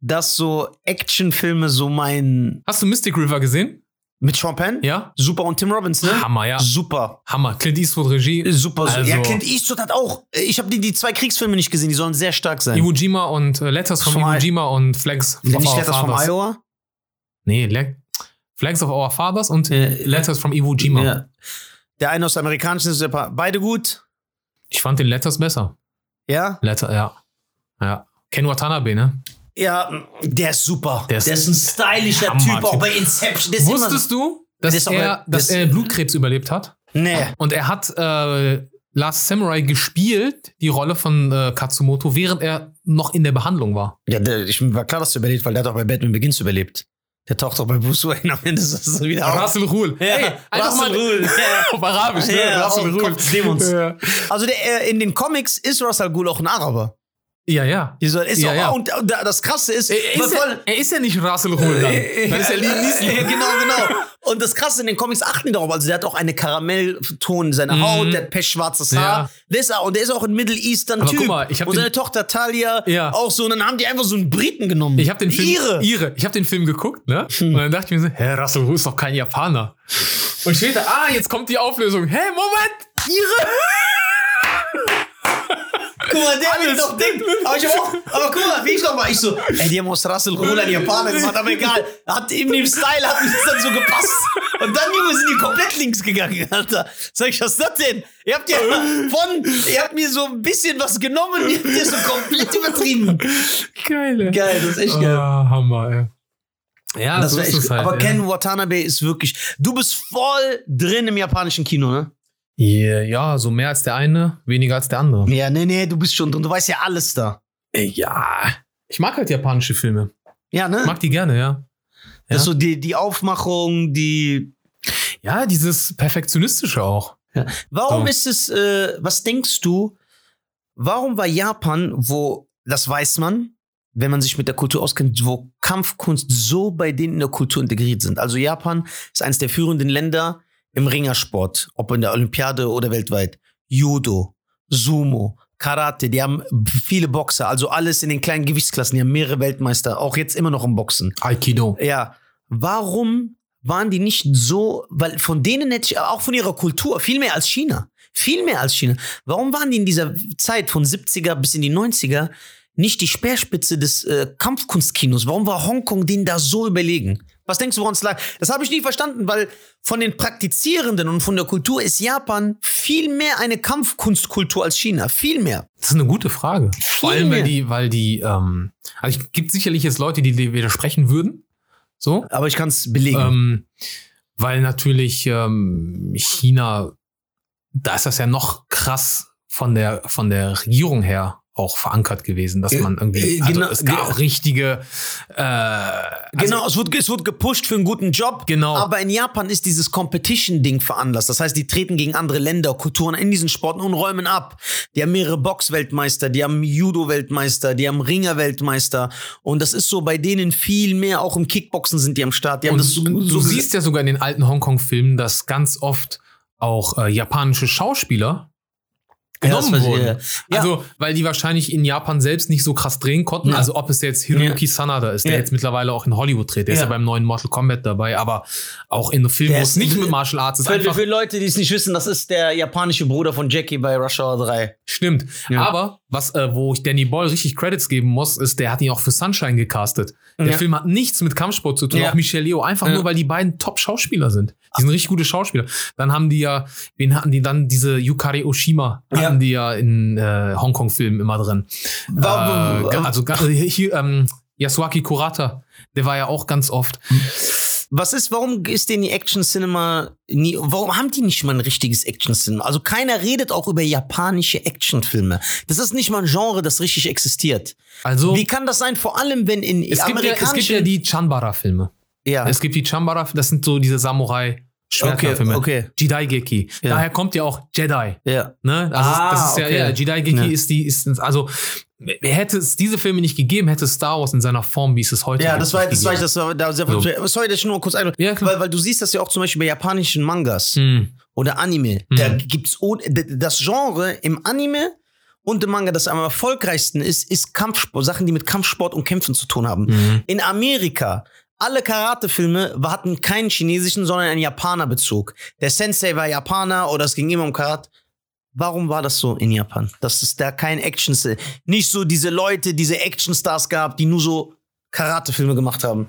dass so Actionfilme so mein. Hast du Mystic River gesehen? Mit Sean Penn? Ja. Super. Und Tim Robbins, ne? Hammer, ja. Super. Hammer. Clint Eastwood Regie. Super. Also- ja, Clint Eastwood hat auch. Ich habe die, die zwei Kriegsfilme nicht gesehen, die sollen sehr stark sein. Iwo Jima und äh, Letters from Vom Iwo Jima und Flags nicht Letters Fathers. Iowa? Nee, Le Flags of Our Fathers und Äh, Letters from Iwo Jima. Ja. Der eine aus der amerikanischen ist beide gut. Ich fand den Letters besser. Ja? Letter, ja. Ja. Ken Watanabe, ne? Ja, der ist super. Der Der ist ist, ein stylischer Hammer, Typ, auch bei Inception. Ist Wusstest du, dass, ist auch er, dass das- er Blutkrebs überlebt hat? Nee. Und er hat äh, Last Samurai gespielt, die Rolle von äh, Katsumoto, während er noch in der Behandlung war. Ja, der, ich war klar, dass du überlebt, weil der hat auch bei Batman Begins überlebt. Der taucht auch bei Bruce Wayne am Ende so wieder auf. Russell Rule. Ja, Ey, einfach Russell mal. Ja. auf Arabisch, ne? Ja, Russell des Dämons. Ja. Also der, äh, in den Comics ist Russell Ghul auch ein Araber. Ja, ja. Ist Ja, auch, ja. Und, und das Krasse ist, Er ist, ja, er ist ja nicht Russell Rule dann. Dann ist er Liam Neeson. Ja, genau, genau. Und das Krasse in den Comics achten die darauf. Also der hat auch eine Karamellton in seiner Mhm. Haut, der hat pechschwarzes Ja. Haar. Der ist auch, und der ist auch ein Middle Eastern Aber Typ. guck mal, ich hab und seine Tochter Talia Ja. auch so. Und dann haben die einfach so einen Briten genommen. Ich habe den Film Ihre. Ihre. Ich habe den Film geguckt, ne? Und dann dachte ich mir so, hä, Russell Rule ist doch kein Japaner. Und später, ah, jetzt kommt die Auflösung. Hä, Moment, Ihre. Guck mal, der will doch Ding. Aber, ich auch, aber guck mal, wie ich noch mal, ich so, ey, die haben aus Russell Rule einen Japaner gemacht, aber egal. Hat in dem Style hat mir das dann so gepasst. Und dann, Junge, sind die komplett links gegangen, Alter. Sag ich, was ist das denn? Ihr habt ja von, ihr habt mir so ein bisschen was genommen, ihr habt ihr so komplett übertrieben. Geil, Geil, das ist echt geil. Ah, Hammer, ey. Ja, Das so ist echt, es halt. aber ja. Ken Watanabe ist wirklich, du bist voll drin im japanischen Kino, ne? Ja, ja, so mehr als der eine, weniger als der andere. Ja, nee, nee, du bist schon drin, du weißt ja alles da. Ja. Ich mag halt japanische Filme. Ja, ne? Mag die gerne, ja. Das ja. so die, die Aufmachung, die, Ja, dieses Perfektionistische auch. Warum So. ist es, äh, was denkst du, warum war Japan, wo, das weiß man, wenn man sich mit der Kultur auskennt, wo Kampfkunst so bei denen in der Kultur integriert sind? Also Japan ist eines der führenden Länder im Ringersport, ob in der Olympiade oder weltweit, Judo, Sumo, Karate, die haben viele Boxer, also alles in den kleinen Gewichtsklassen, die haben mehrere Weltmeister, auch jetzt immer noch im Boxen. Aikido. Ja, warum waren die nicht so, weil von denen hätte ich, auch von ihrer Kultur, viel mehr als China, viel mehr als China. Warum waren die in dieser Zeit von 70er bis in die 90er nicht die Speerspitze des äh, Kampfkunstkinos? Warum war Hongkong denen da so überlegen? Was denkst du, woran es lag? Das habe ich nie verstanden, weil von den Praktizierenden und von der Kultur ist Japan viel mehr eine Kampfkunstkultur als China. Viel mehr. Das ist eine gute Frage. Vor allem, weil mehr. die, weil die, ähm, also es gibt sicherlich jetzt Leute, die dir widersprechen würden. So. Aber ich kann es belegen. Ähm, weil natürlich ähm, China, da ist das ja noch krass von der, von der Regierung her auch verankert gewesen, dass Äh, man irgendwie, äh, also genau, es gab ge- richtige, äh, also, Genau, es wird, es wird gepusht für einen guten Job. Genau. Aber in Japan ist dieses Competition-Ding veranlasst. Das heißt, die treten gegen andere Länder, Kulturen in diesen Sporten und räumen ab. Die haben mehrere Box-Weltmeister, die haben Judo-Weltmeister, die haben Ringer-Weltmeister. Und das ist so bei denen viel mehr, auch im Kickboxen sind die am Start. Die und so, du, so siehst ja sogar in den alten Hongkong-Filmen, dass ganz oft auch äh, japanische Schauspieler genommen ich, wurden. ja. Ja. Also, weil die wahrscheinlich in Japan selbst nicht so krass drehen konnten. Ja. Also, ob es jetzt Hiroyuki Sanada ist, der Ja. jetzt mittlerweile auch in Hollywood dreht. Der ist Ja. ja beim neuen Mortal Kombat dabei, aber auch in Filmen, Der wo es nicht mit Martial Arts ist. Für, für Leute, die es nicht wissen, das ist der japanische Bruder von Jackie bei Rush Hour 3. Stimmt. Ja. Aber was, äh, wo ich Danny Boyle richtig Credits geben muss, ist, der hat ihn auch für Sunshine gecastet. Der Ja. Film hat nichts mit Kampfsport zu tun, Ja. auch Michelle Leo, einfach Ja. nur, weil die beiden Top-Schauspieler sind. Die sind richtig gute Schauspieler. Dann haben die ja, wen hatten die dann? Diese Yukari Oshima hatten die ja in äh, Hongkong-Filmen immer drin. Warum- Äh, also hier, ähm, Yasuaki Kurata, der war ja auch ganz oft. Was ist, warum ist denn die Action Cinema nie, warum haben die nicht mal ein richtiges Action Cinema? Also keiner redet auch über japanische Actionfilme. Das ist nicht mal ein Genre, das richtig existiert. Also, Wie kann das sein? Vor allem, wenn in es, gibt ja, es gibt ja die Chanbara-Filme. ja, Es gibt die Chanbara, das sind so diese Samurai Schwertfilme. Okay, okay. Jidaigeki. Ja. Daher kommt ja auch Jedi. ja. Ne? Also Ah, das ist ja, okay. ja Jidaigeki Ja. ist die, ist, also hätte es diese Filme nicht gegeben, hätte Star Wars in seiner Form, wie es es heute Ja, das war, das war ich, das war, da, sehr, So. sorry, dass ich nur kurz ein, Ja, weil, weil du siehst das ja auch zum Beispiel bei japanischen Mangas Hm. oder Anime. Mhm. Da gibt's das Genre im Anime und im Manga, das am erfolgreichsten ist, ist Kampfsport, Sachen, die mit Kampfsport und Kämpfen zu tun haben. Mhm. In Amerika, alle Karate-Filme hatten keinen chinesischen, sondern einen Japaner-Bezug. Der Sensei war Japaner oder es ging immer um Karate. Warum war das so in Japan? Dass es da kein Action, nicht so diese Leute, diese Actionstars gab, die nur so Karate-Filme gemacht haben.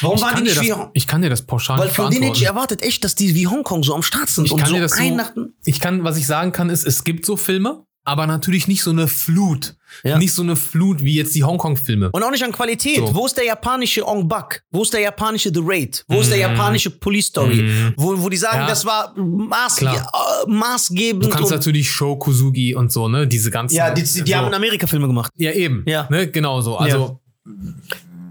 Warum Ich waren die nicht wie das, ich kann dir das pauschal Weil nicht von denen hätte ich erwartet, echt, dass die wie Hongkong so am Start sind Ich und kann so dir das so-. Ich kann, was ich sagen kann, ist, es gibt so Filme, aber natürlich nicht so eine Flut. Ja. Nicht so eine Flut wie jetzt die Hongkong-Filme. Und auch nicht an Qualität. So. Wo ist der japanische Ong Bak? Wo ist der japanische The Raid? Wo ist der Mhm. japanische Police Story? Mhm. Wo, wo die sagen, Ja. das war maß, äh, maßgebend. Du kannst natürlich Show Kuzugi und so, ne? Diese ganzen. ja, die, die, die so. haben in Amerika Filme gemacht. Ja, eben. Ja. Ne? Genau so. Also,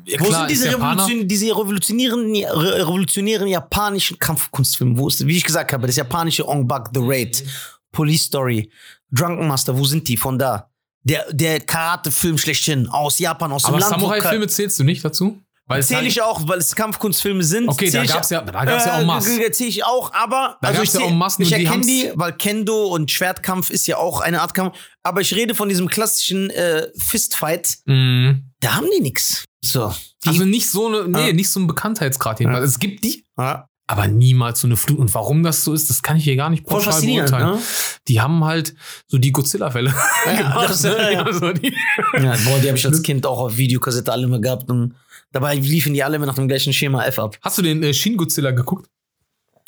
ja, Wo klar, sind diese. Revolution, diese revolutionären, re- revolutionären japanischen Kampfkunstfilme? Wo ist, wie ich gesagt habe, das japanische Ong Bak, The Raid, Police Story, Drunken Master, wo sind die von da? Der, der Karate-Film schlechthin, aus Japan, aus dem Aber Land. wo Samurai-Filme zählst du nicht dazu? Es Zähle ich auch, weil es Kampfkunstfilme sind. Okay, da ich- gab's ja- da gab's ja en masse. Äh, Zähle ich auch, aber Da also gab's ich, ja zähl- en masse, ich erkenne die, weil Kendo und Schwertkampf ist ja auch eine Art Kampf. Aber ich rede von diesem klassischen äh, Fistfight. Mhm. Da haben die nix. So. Die, Also nicht so eine, nee, Ja. nicht so ein Bekanntheitsgrad jedenfalls. Es gibt die, ja. Aber niemals so eine Flut. Und warum das so ist, das kann ich hier gar nicht pauschal beurteilen. ne? Die haben halt so die Godzilla-Fälle Ja, gemacht. das- ne? ja. Also die, Ja, boah, die habe ich als Kind auch auf Videokassette alle immer gehabt. Und dabei liefen die alle immer nach dem gleichen Schema F ab. Hast du den äh, Shin Godzilla geguckt?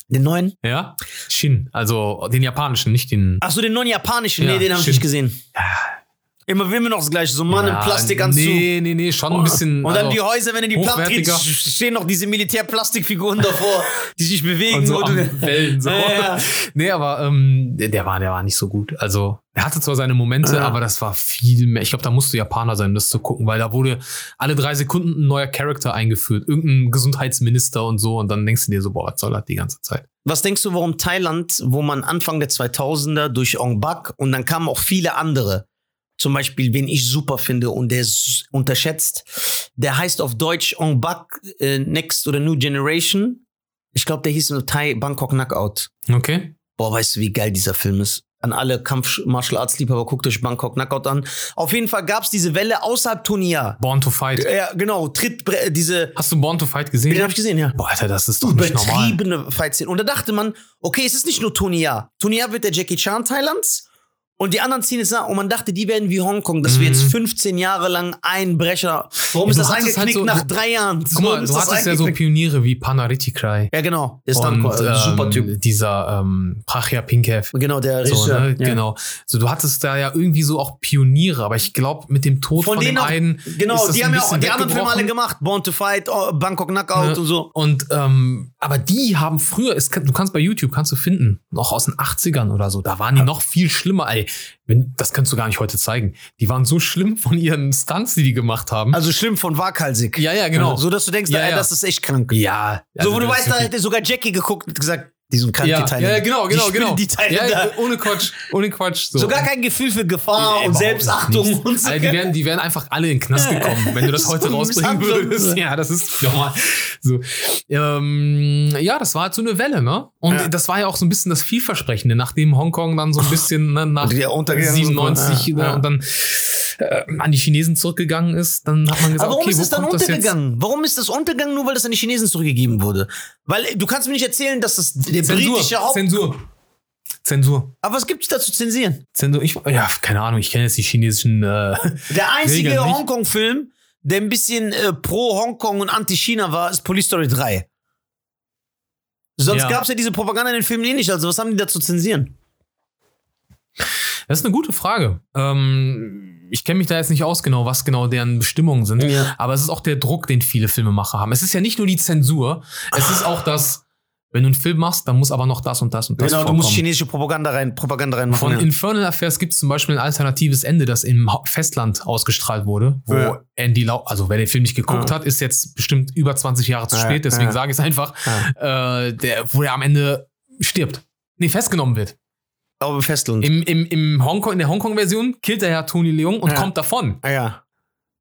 Den neuen? Ja? Shin, also den japanischen, nicht den. Ach so, den neuen japanischen. Ja, nee, den habe ich nicht gesehen. Immer, immer noch das gleiche. So Mann Ja, im Plastikanzug. Nee, nee, nee, schon ein bisschen. Und dann also, die Häuser, wenn in die geht, hochwertiger. stehen noch diese Militärplastikfiguren davor, die sich bewegen. und so und- Wellen so. Ja, ja. Nee, aber ähm, der war, der war nicht so gut. Also, er hatte zwar seine Momente, aber das war viel mehr. Ich glaube, da musst du Japaner sein, um das zu gucken, weil da wurde alle drei Sekunden ein neuer Charakter eingeführt. Irgendein Gesundheitsminister und so. Und dann denkst du dir so, boah, was soll das die ganze Zeit? Was denkst du, warum Thailand, wo man Anfang der 2000er durch Ong Bak und dann kamen auch viele andere, zum Beispiel, wen ich super finde und der ist unterschätzt, der heißt auf Deutsch Ong Bak äh, Next oder New Generation. Ich glaube, der hieß nur Thai Bangkok Knockout. Okay. Boah, weißt du, wie geil dieser Film ist? An alle Kampf-Martial Arts-Liebhaber, guckt euch Bangkok Knockout an. Auf jeden Fall gab's diese Welle außerhalb Turnier. Born to Fight. Ja, genau, tritt diese. Hast du Born to Fight gesehen? Den habe ich gesehen, ja. Boah, Alter, das ist doch nicht normal. Übertriebene Fight-Szenen. Und da dachte man, okay, es ist nicht nur Turnier. Turnier wird der Jackie Chan Thailands. Und die anderen ziehen es nach. Und man dachte, die werden wie Hongkong, dass wir Mhm. jetzt 15 Jahre lang Einbrecher. Warum Ja, ist das halt eingeknickt so- nach drei Jahren? Guck mal, Warum du hattest ja so? Pioniere wie Panariti Cry. Ja, genau. Der ist dann äh, super Typ. dieser ähm, Prachia Pinkev. Genau, der So, ne? ja. Genau. So, du hattest da ja irgendwie so auch Pioniere, aber ich glaube, mit dem Tod von, Von auch, einen. genau, die ein haben ja auch die anderen Filme alle gemacht. Born to Fight, oh, Bangkok Knockout Ne? und so. Und ähm, aber die haben früher, es, du kannst bei YouTube kannst du finden, noch aus den 80ern oder so, da waren die noch viel schlimmer, ey. Wenn, das kannst du gar nicht heute zeigen. Die waren so schlimm von ihren Stunts, die die gemacht haben. Also schlimm von waghalsig. ja, ja, genau. So, dass du denkst, Ja, ey, ja. das ist echt krank. ja. so, wo also du weißt, da hätte sogar Jackie geguckt und gesagt, die sind krank, ja, ja, genau, genau, spinnen genau. Die Teile ja, da. ohne Quatsch, ohne Quatsch. So. Sogar kein Gefühl für Gefahr Nee, und Selbstachtung nicht. und so. Alter, die, wären, die wären einfach alle in den Knast gekommen, wenn du das heute rausbringen würdest. Ja, das ist normal. So. Ähm, ja, das war halt so eine Welle, ne? Und Ja. das war ja auch so ein bisschen das Vielversprechende, nachdem Hongkong dann so ein bisschen ne, nach Ja, untergegangen ist. 97 Ja, ne, und dann äh, an die Chinesen zurückgegangen ist, dann hat man gesagt, Aber warum okay, ist es dann untergegangen? Warum ist das untergegangen, nur weil das an die Chinesen zurückgegeben wurde? Weil du kannst mir nicht erzählen, dass das der britische Zensur, Haupt... Zensur. Zensur. Aber was gibt's da zu zensieren? Zensur. Ich, ja, keine Ahnung, ich kenne jetzt die chinesischen äh, Der einzige. Hongkong-Film, der ein bisschen äh, pro Hongkong und anti-China war, ist Police Story 3. Sonst Ja. gab's ja diese Propaganda in den Filmen eh nicht. Also was haben die da zu zensieren? Das ist eine gute Frage. Ähm, ich kenne mich da jetzt nicht aus genau, was genau deren Bestimmungen sind. Ja. Aber es ist auch der Druck, den viele Filmemacher haben. Es ist ja nicht nur die Zensur, es ist auch das, wenn du einen Film machst, dann muss aber noch das und das und das genau, du vorkommen. musst chinesische Propaganda rein, Propaganda reinmachen. Von ja. Infernal Affairs gibt es zum Beispiel ein alternatives Ende, das im Festland ausgestrahlt wurde, wo Ja. Andy Lau, also wer den Film nicht geguckt Ja. hat, ist jetzt bestimmt über 20 Jahre zu spät, deswegen sage ich es einfach, äh, der, wo er am Ende stirbt. Nee, festgenommen wird. Aber im Festland. Im, im, im Hongkong, in der Hongkong-Version killt er ja Tony Leung und kommt davon. Ah, ja.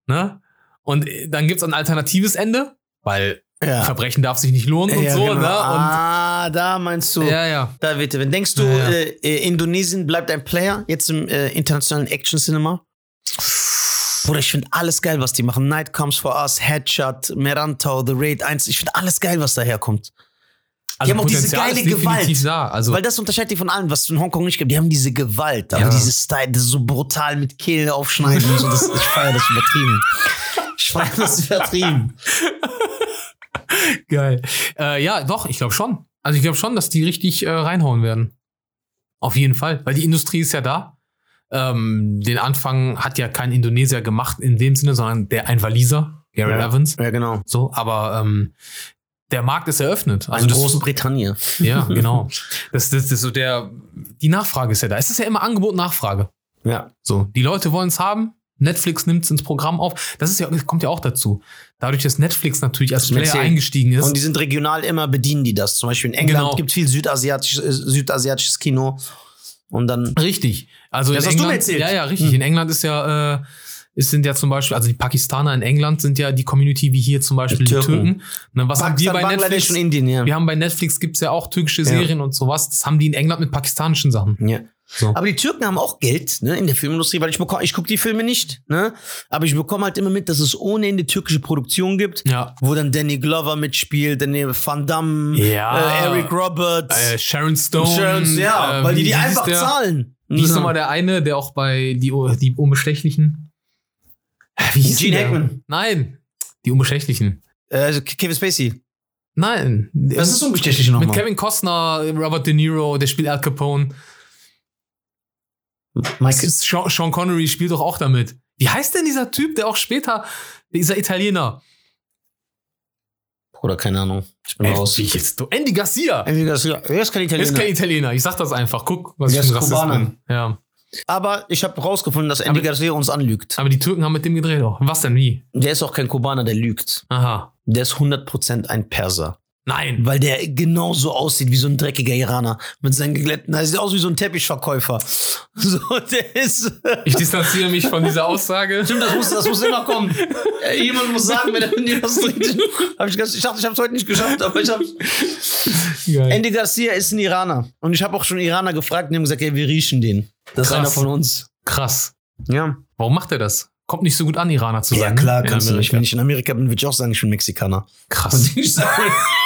Ne? Und äh, dann gibt's ein alternatives Ende, weil Ja. Verbrechen darf sich nicht lohnen und ja, so. genau. Ne? ah, da meinst du. Und, ja, ja. Da bitte, wenn denkst du, Ja, ja. Äh, äh, Indonesien bleibt ein Player jetzt im äh, internationalen Action-Cinema? Bruder, ich finde alles geil, was die machen. Night Comes for Us, Headshot, Merantau, The Raid 1. Ich finde alles geil, was daherkommt. Also haben auch diese geile Gewalt. Da. Also, Weil das unterscheidet die von allen, was es in Hongkong nicht gibt. Die haben diese Gewalt, aber Ja. diese Style, das ist so brutal mit Kehle aufschneiden und so. Das, ich feiere das übertrieben. Ich feiere das übertrieben. geil. Äh, ja, doch, ich glaube schon. Also ich glaube schon, dass die richtig äh, reinhauen werden. Auf jeden Fall. Weil die Industrie ist ja da. Ähm, den Anfang hat ja kein Indonesier gemacht in dem Sinne, sondern der ein Waliser, Gary Evans. Ja, genau. So, aber ähm, der Markt ist eröffnet. Also das- Großbritannien. Ja, genau. Das, das, das so der, die Nachfrage ist ja da. Es ist ja immer Angebot, Nachfrage. Ja. So, die Leute wollen es haben. Netflix nimmt es ins Programm auf. Das ist ja, das kommt ja auch dazu. Dadurch, dass Netflix natürlich als Player eingestiegen ist. Und die sind regional immer, bedienen die das. Zum Beispiel in England Genau. gibt viel südasiatisches, äh, südasiatisches Kino. Und dann. richtig. Also Das in hast du mir England, erzählt. Ja, ja, richtig. Hm. In England ist ja, äh, es sind ja zum Beispiel, also die Pakistaner in England sind ja die Community wie hier zum Beispiel die Die Türken. Türken. Ne, was haben wir Pakistan, bei Netflix? Indien, ja. Wir haben bei Netflix gibt's ja auch türkische Ja. Serien und sowas. Das haben die in England mit pakistanischen Sachen. ja. So. Aber die Türken haben auch Geld ne, in der Filmindustrie, weil ich bekomme, ich gucke die Filme nicht, ne? Aber ich bekomme halt immer mit, dass es ohne Ende türkische Produktion gibt, Ja. wo dann Danny Glover mitspielt, dann Van Damme, Ja. äh, Eric Roberts, Äh, Sharon Stone. Sharon, ja, äh, weil die die einfach der? zahlen. Wie hieß Ja. nochmal der eine, der auch bei die, die Unbestechlichen? Wie hieß Gene? Hackman. Nein, die Unbestechlichen. Äh, also Kevin Spacey. Nein. Was ist unbestechlich Mit nochmal? Kevin Costner, Robert De Niro, der spielt Al Capone. Michael. ist Sean, Sean Connery spielt doch auch damit. Wie heißt denn dieser Typ, der auch später, dieser Italiener? Oder keine Ahnung. Ich bin Ey, raus. wie jetzt du? Andy Garcia. Ey, das- Er ist kein Er ist Italiener. kein Italiener. Ich sag das einfach. Guck, was Der ich für ein. Ja. Aber ich habe rausgefunden, dass Andy Aber- Garcia uns anlügt. Aber die Türken haben mit dem gedreht auch. Was denn wie? Der ist auch kein Kubaner, der lügt. Aha. Der ist 100% ein Perser. Nein. Weil der genauso aussieht wie so ein dreckiger Iraner. Mit seinen geglätten, er sieht aus wie so ein Teppichverkäufer. So, der ist. Ich distanziere mich von dieser Aussage. Stimmt, das muss, das muss immer kommen. Äh, Jemand muss sagen, wenn er mit dir was trinkt. Hab ich, ganz- ich dachte, ich hab's heute nicht geschafft, aber ich hab's. Geil. Andy Garcia ist ein Iraner. Und ich habe auch schon Iraner gefragt und die haben gesagt, ey, wir riechen den. Das ist Krass. einer von uns. Krass. Ja. Warum macht er das? Kommt nicht so gut an, Iraner zu Ja, sein. klar, ne? kannst du nicht. Wenn ich in Amerika bin, würde ich auch sagen, ich bin Mexikaner. Krass. Und ich sage,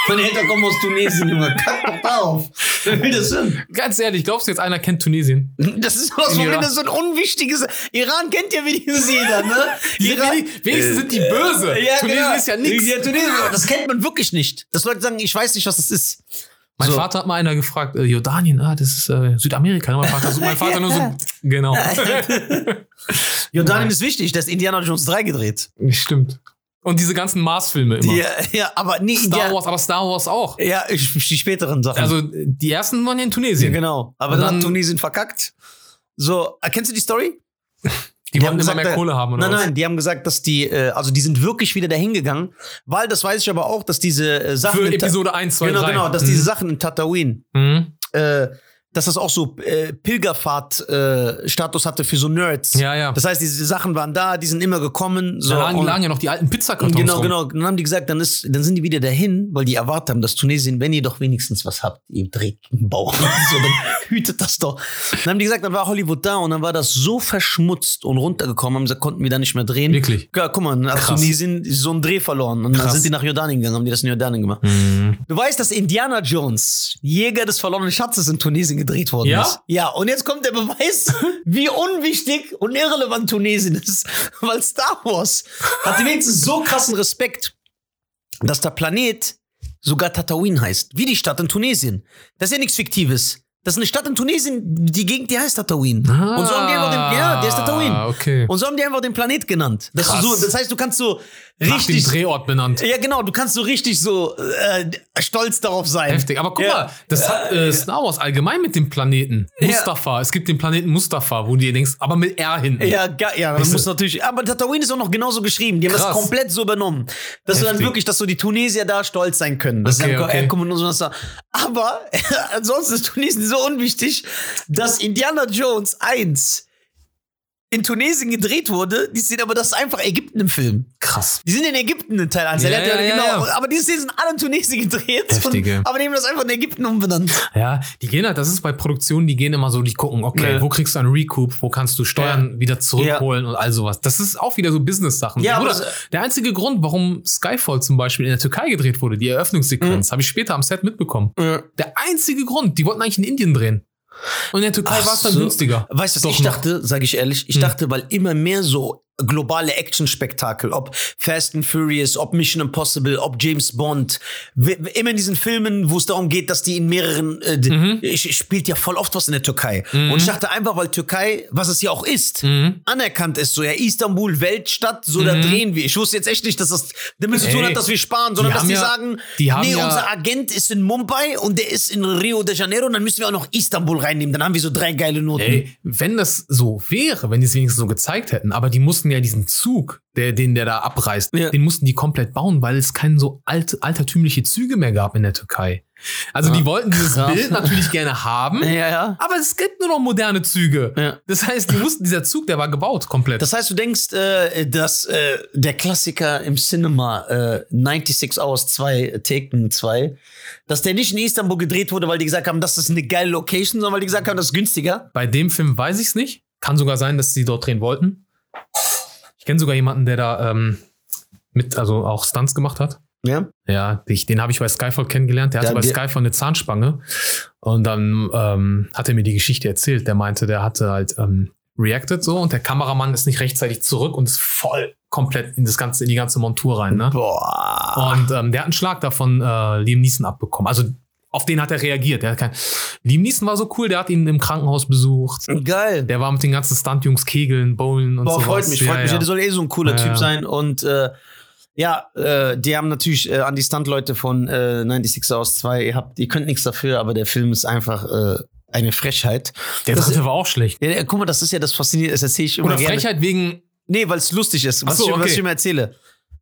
meine Eltern kommen aus Tunesien, Junge. Kack doch da auf. Wer will das hin? Ganz ehrlich, glaubst du jetzt, einer kennt Tunesien? Das ist was von das so ein unwichtiges. Iran kennt ja wenigstens jeder, ne? Die, Iran, wenig- wenigstens sind die böse. ja, Tunesien genau. ist ja nichts. Ja, Tunesien, das kennt man wirklich nicht. Dass Leute sagen, ich weiß nicht, was das ist. Mein So. Vater hat mal einer gefragt, äh, Jordanien, ah, das ist äh, Südamerika. Mein Vater, so, mein Vater nur so, genau. Jordanien ist wichtig, da ist Indiana Jones 3 gedreht. Stimmt. Und diese ganzen Mars-Filme immer. Ja, ja, aber nee, Star ja, Wars, aber Star Wars auch. ja, ich, die späteren Sachen. Also die ersten waren ja in ja, Tunesien. genau. Aber Und dann, dann- hat Tunesien verkackt. So, äh, kennst du die Story? Die, wollten immer gesagt, mehr Kohle haben, oder Nein, was? nein, die haben gesagt, dass die, äh, also die sind wirklich wieder dahin gegangen, weil das weiß ich aber auch, dass diese äh, Sachen. Für Episode 1, 2, Genau, 3. genau, dass Mhm. diese Sachen in Tatooine, Mhm. äh, dass das auch so äh, Pilgerfahrt-Status hatte für so Nerds. Ja, ja. Das heißt, diese Sachen waren da, die sind immer gekommen. So, da lagen, lagen ja noch die alten Pizzakartons Genau, rum. genau. Dann haben die gesagt, dann, ist, dann sind die wieder dahin, weil die erwartet haben, dass Tunesien, wenn ihr doch wenigstens was habt, ihr dreckigen Bauern, so, dann hütet das doch. Dann haben die gesagt, dann war Hollywood da und dann war das so verschmutzt und runtergekommen, haben gesagt, konnten wir da nicht mehr drehen. Wirklich? Ja, guck mal, dann hat. Tunesien so einen Dreh verloren und dann Krass. sind die nach Jordanien gegangen, haben die das in Jordanien gemacht. Mhm. Du weißt, dass Indiana Jones, Jäger des verlorenen Schatzes in Tunesien gedreht worden Ja? ist. Ja, und jetzt kommt der Beweis, wie unwichtig und irrelevant Tunesien ist. Weil Star Wars hat wenigstens so krassen Respekt, dass der Planet sogar Tatooine heißt. Wie die Stadt in Tunesien. Das ist ja nichts Fiktives. Das ist eine Stadt in Tunesien, die Gegend, die heißt Tatooine. Und so haben die einfach den, ja, der ist Tatooine. Ah, okay. Und so haben die einfach den Planet genannt. Das, so, das heißt, du kannst so Nach dem richtig Drehort benannt. ja, genau, du kannst so richtig so äh, stolz darauf sein. Heftig. Aber guck Ja. mal, das hat äh, Star Wars allgemein mit dem Planeten. Ja. Mustafa. Es gibt den Planeten Mustafa, wo du dir denkst, aber mit R hinten. Ja, ja, man Weißt muss natürlich. Aber Tatooine ist auch noch genauso geschrieben. Die haben das Krass. komplett so übernommen. Dass du dann Heftig. wirklich, dass so die Tunesier da stolz sein können. Dass Okay, okay. Und so was da. Aber ansonsten ist Tunesien so unwichtig, dass Indiana Jones 1 in Tunesien gedreht wurde. Die sehen aber das ist einfach Ägypten im Film. Krass. Die sind in Ägypten in Teil 1. Ja, ja, ja, genau, ja. Aber diese Szenen sind alle in Tunesien gedreht. Heftige. Und, aber die haben das einfach in Ägypten umbenannt. Ja, die gehen halt, das ist bei Produktionen, die gehen immer so, die gucken, okay, Ja. wo kriegst du einen Recoup, wo kannst du Steuern wieder zurückholen und all sowas. Das ist auch wieder so Business-Sachen. Ja, Bruder, der einzige Grund, warum Skyfall zum Beispiel in der Türkei gedreht wurde, die Mhm. Eröffnungssequenz, habe ich später am Set mitbekommen. Der einzige Grund, die wollten eigentlich in Indien drehen. Und in der Türkei war es dann so. günstiger. Weißt du, was Doch ich dachte, sage ich ehrlich? Ich Hm. dachte, weil immer mehr so globale Action-Spektakel, ob Fast and Furious, ob Mission Impossible, ob James Bond, immer in diesen Filmen, wo es darum geht, dass die in mehreren, äh, Mhm. ich- spielt ja voll oft was in der Türkei. Und ich dachte einfach, weil Türkei, was es ja auch ist, Mhm. anerkannt ist, so ja, Istanbul, Weltstadt, so da drehen wir. Ich wusste jetzt echt nicht, dass das damit zu tun hat, dass wir sparen, sondern die dass die ja- sagen, die haben nee, ja- unser Agent ist in Mumbai und der ist in Rio de Janeiro und dann müssen wir auch noch Istanbul reinnehmen. Dann haben wir so drei geile Noten. Ey, wenn das so wäre, wenn die es wenigstens so gezeigt hätten, aber die mussten ja diesen Zug, der, den der da abreißt, Ja. den mussten die komplett bauen, weil es keine so alt, altertümliche Züge mehr gab in der Türkei. Also die wollten dieses Krass. Bild natürlich gerne haben, Ja, ja. aber es gibt nur noch moderne Züge. Ja. Das heißt, die mussten, dieser Zug, der war gebaut komplett. Das heißt, du denkst, äh, dass äh, der Klassiker im Cinema äh, 96 Hours 2, äh, Taken 2, dass der nicht in Istanbul gedreht wurde, weil die gesagt haben, das ist eine geile Location, sondern weil die gesagt haben, das ist günstiger. Bei dem Film weiß ich es nicht. Kann sogar sein, dass sie dort drehen wollten. Ich kenne sogar jemanden, der da ähm, mit, also auch Stunts gemacht hat. Ja. Ja, ich, den habe ich bei Skyfall kennengelernt. Der hatte Ja, bei Skyfall eine Zahnspange. Und dann ähm, hat er mir die Geschichte erzählt. Der meinte, der hatte halt ähm, reacted so und der Kameramann ist nicht rechtzeitig zurück und ist voll komplett in das ganze, in die ganze Montur rein. Ne? Boah. Und ähm, der hat einen Schlag davon äh, Liam Neeson abbekommen. Also auf den hat er reagiert. Der hat kein Liam Neeson war so cool, der hat ihn im Krankenhaus besucht. Geil. Der war mit den ganzen Stunt-Jungs kegeln, bowlen und Boah, sowas. freut mich, freut ja, mich. Ja. Der soll eh so ein cooler Ja, Typ sein. Und äh, ja, äh, die haben natürlich äh, an die Stunt-Leute von äh, 96 Hours 2, ihr habt, ihr könnt nichts dafür, aber der Film ist einfach äh, eine Frechheit. Der Das- dritte war auch schlecht. Ja, guck mal, das ist ja das Faszinierende, das erzähle ich immer Oder gerne. Frechheit wegen Nee, weil es lustig ist, was, so, ich, was okay. ich immer erzähle.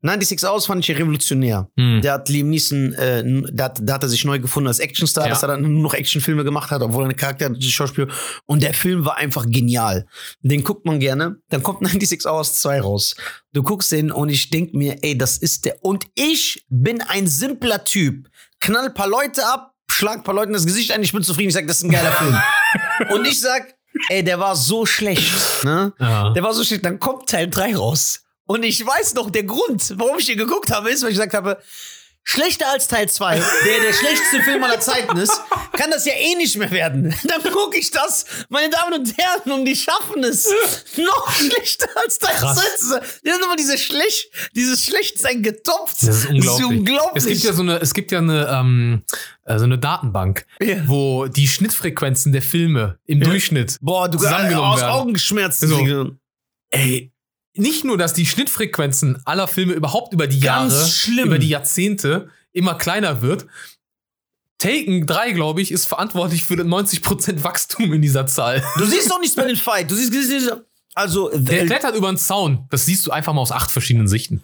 96 Hours fand ich revolutionär. Hm. Der hat Liam Neeson, äh, da hat, da hat er sich neu gefunden als Actionstar, Ja. dass er dann nur noch Actionfilme gemacht hat, obwohl er eine Charakter hat, Schauspieler. Und der Film war einfach genial. Den guckt man gerne. Dann kommt 96 Hours 2 raus. Du guckst den und ich denk mir, ey, das ist der. Und ich bin ein simpler Typ. Knall ein paar Leute ab, schlag ein paar Leuten das Gesicht ein, ich bin zufrieden, ich sag, das ist ein geiler Film. und ich sag, ey, der war so schlecht. Ne? Ja. Der war so schlecht. Dann kommt Teil 3 raus. Und ich weiß noch, der Grund, warum ich den geguckt habe, ist, weil ich gesagt habe, schlechter als Teil 2, der der schlechteste Film aller Zeiten ist, kann das ja eh nicht mehr werden. Dann gucke ich das, meine Damen und Herren, und die schaffen es noch schlechter als Teil Krass. 2. Die haben immer diese schlecht, dieses Schlechtsein getopft. Das ist unglaublich. unglaublich. Es gibt ja so eine, es gibt ja eine, ähm, äh, so eine Datenbank, Ja. wo die Schnittfrequenzen der Filme im Durchschnitt Boah, du zusammengenommen aus werden. Augenschmerzen. So. Ey, nicht nur, dass die Schnittfrequenzen aller Filme überhaupt über die Ganz Jahre, schlimm. über die Jahrzehnte immer kleiner wird. Taken 3, glaube ich, ist verantwortlich für 90% Wachstum in dieser Zahl. Du siehst doch nichts bei den Fight. Du siehst, also, Der klettert über den Zaun. Das siehst du einfach mal aus acht verschiedenen Sichten.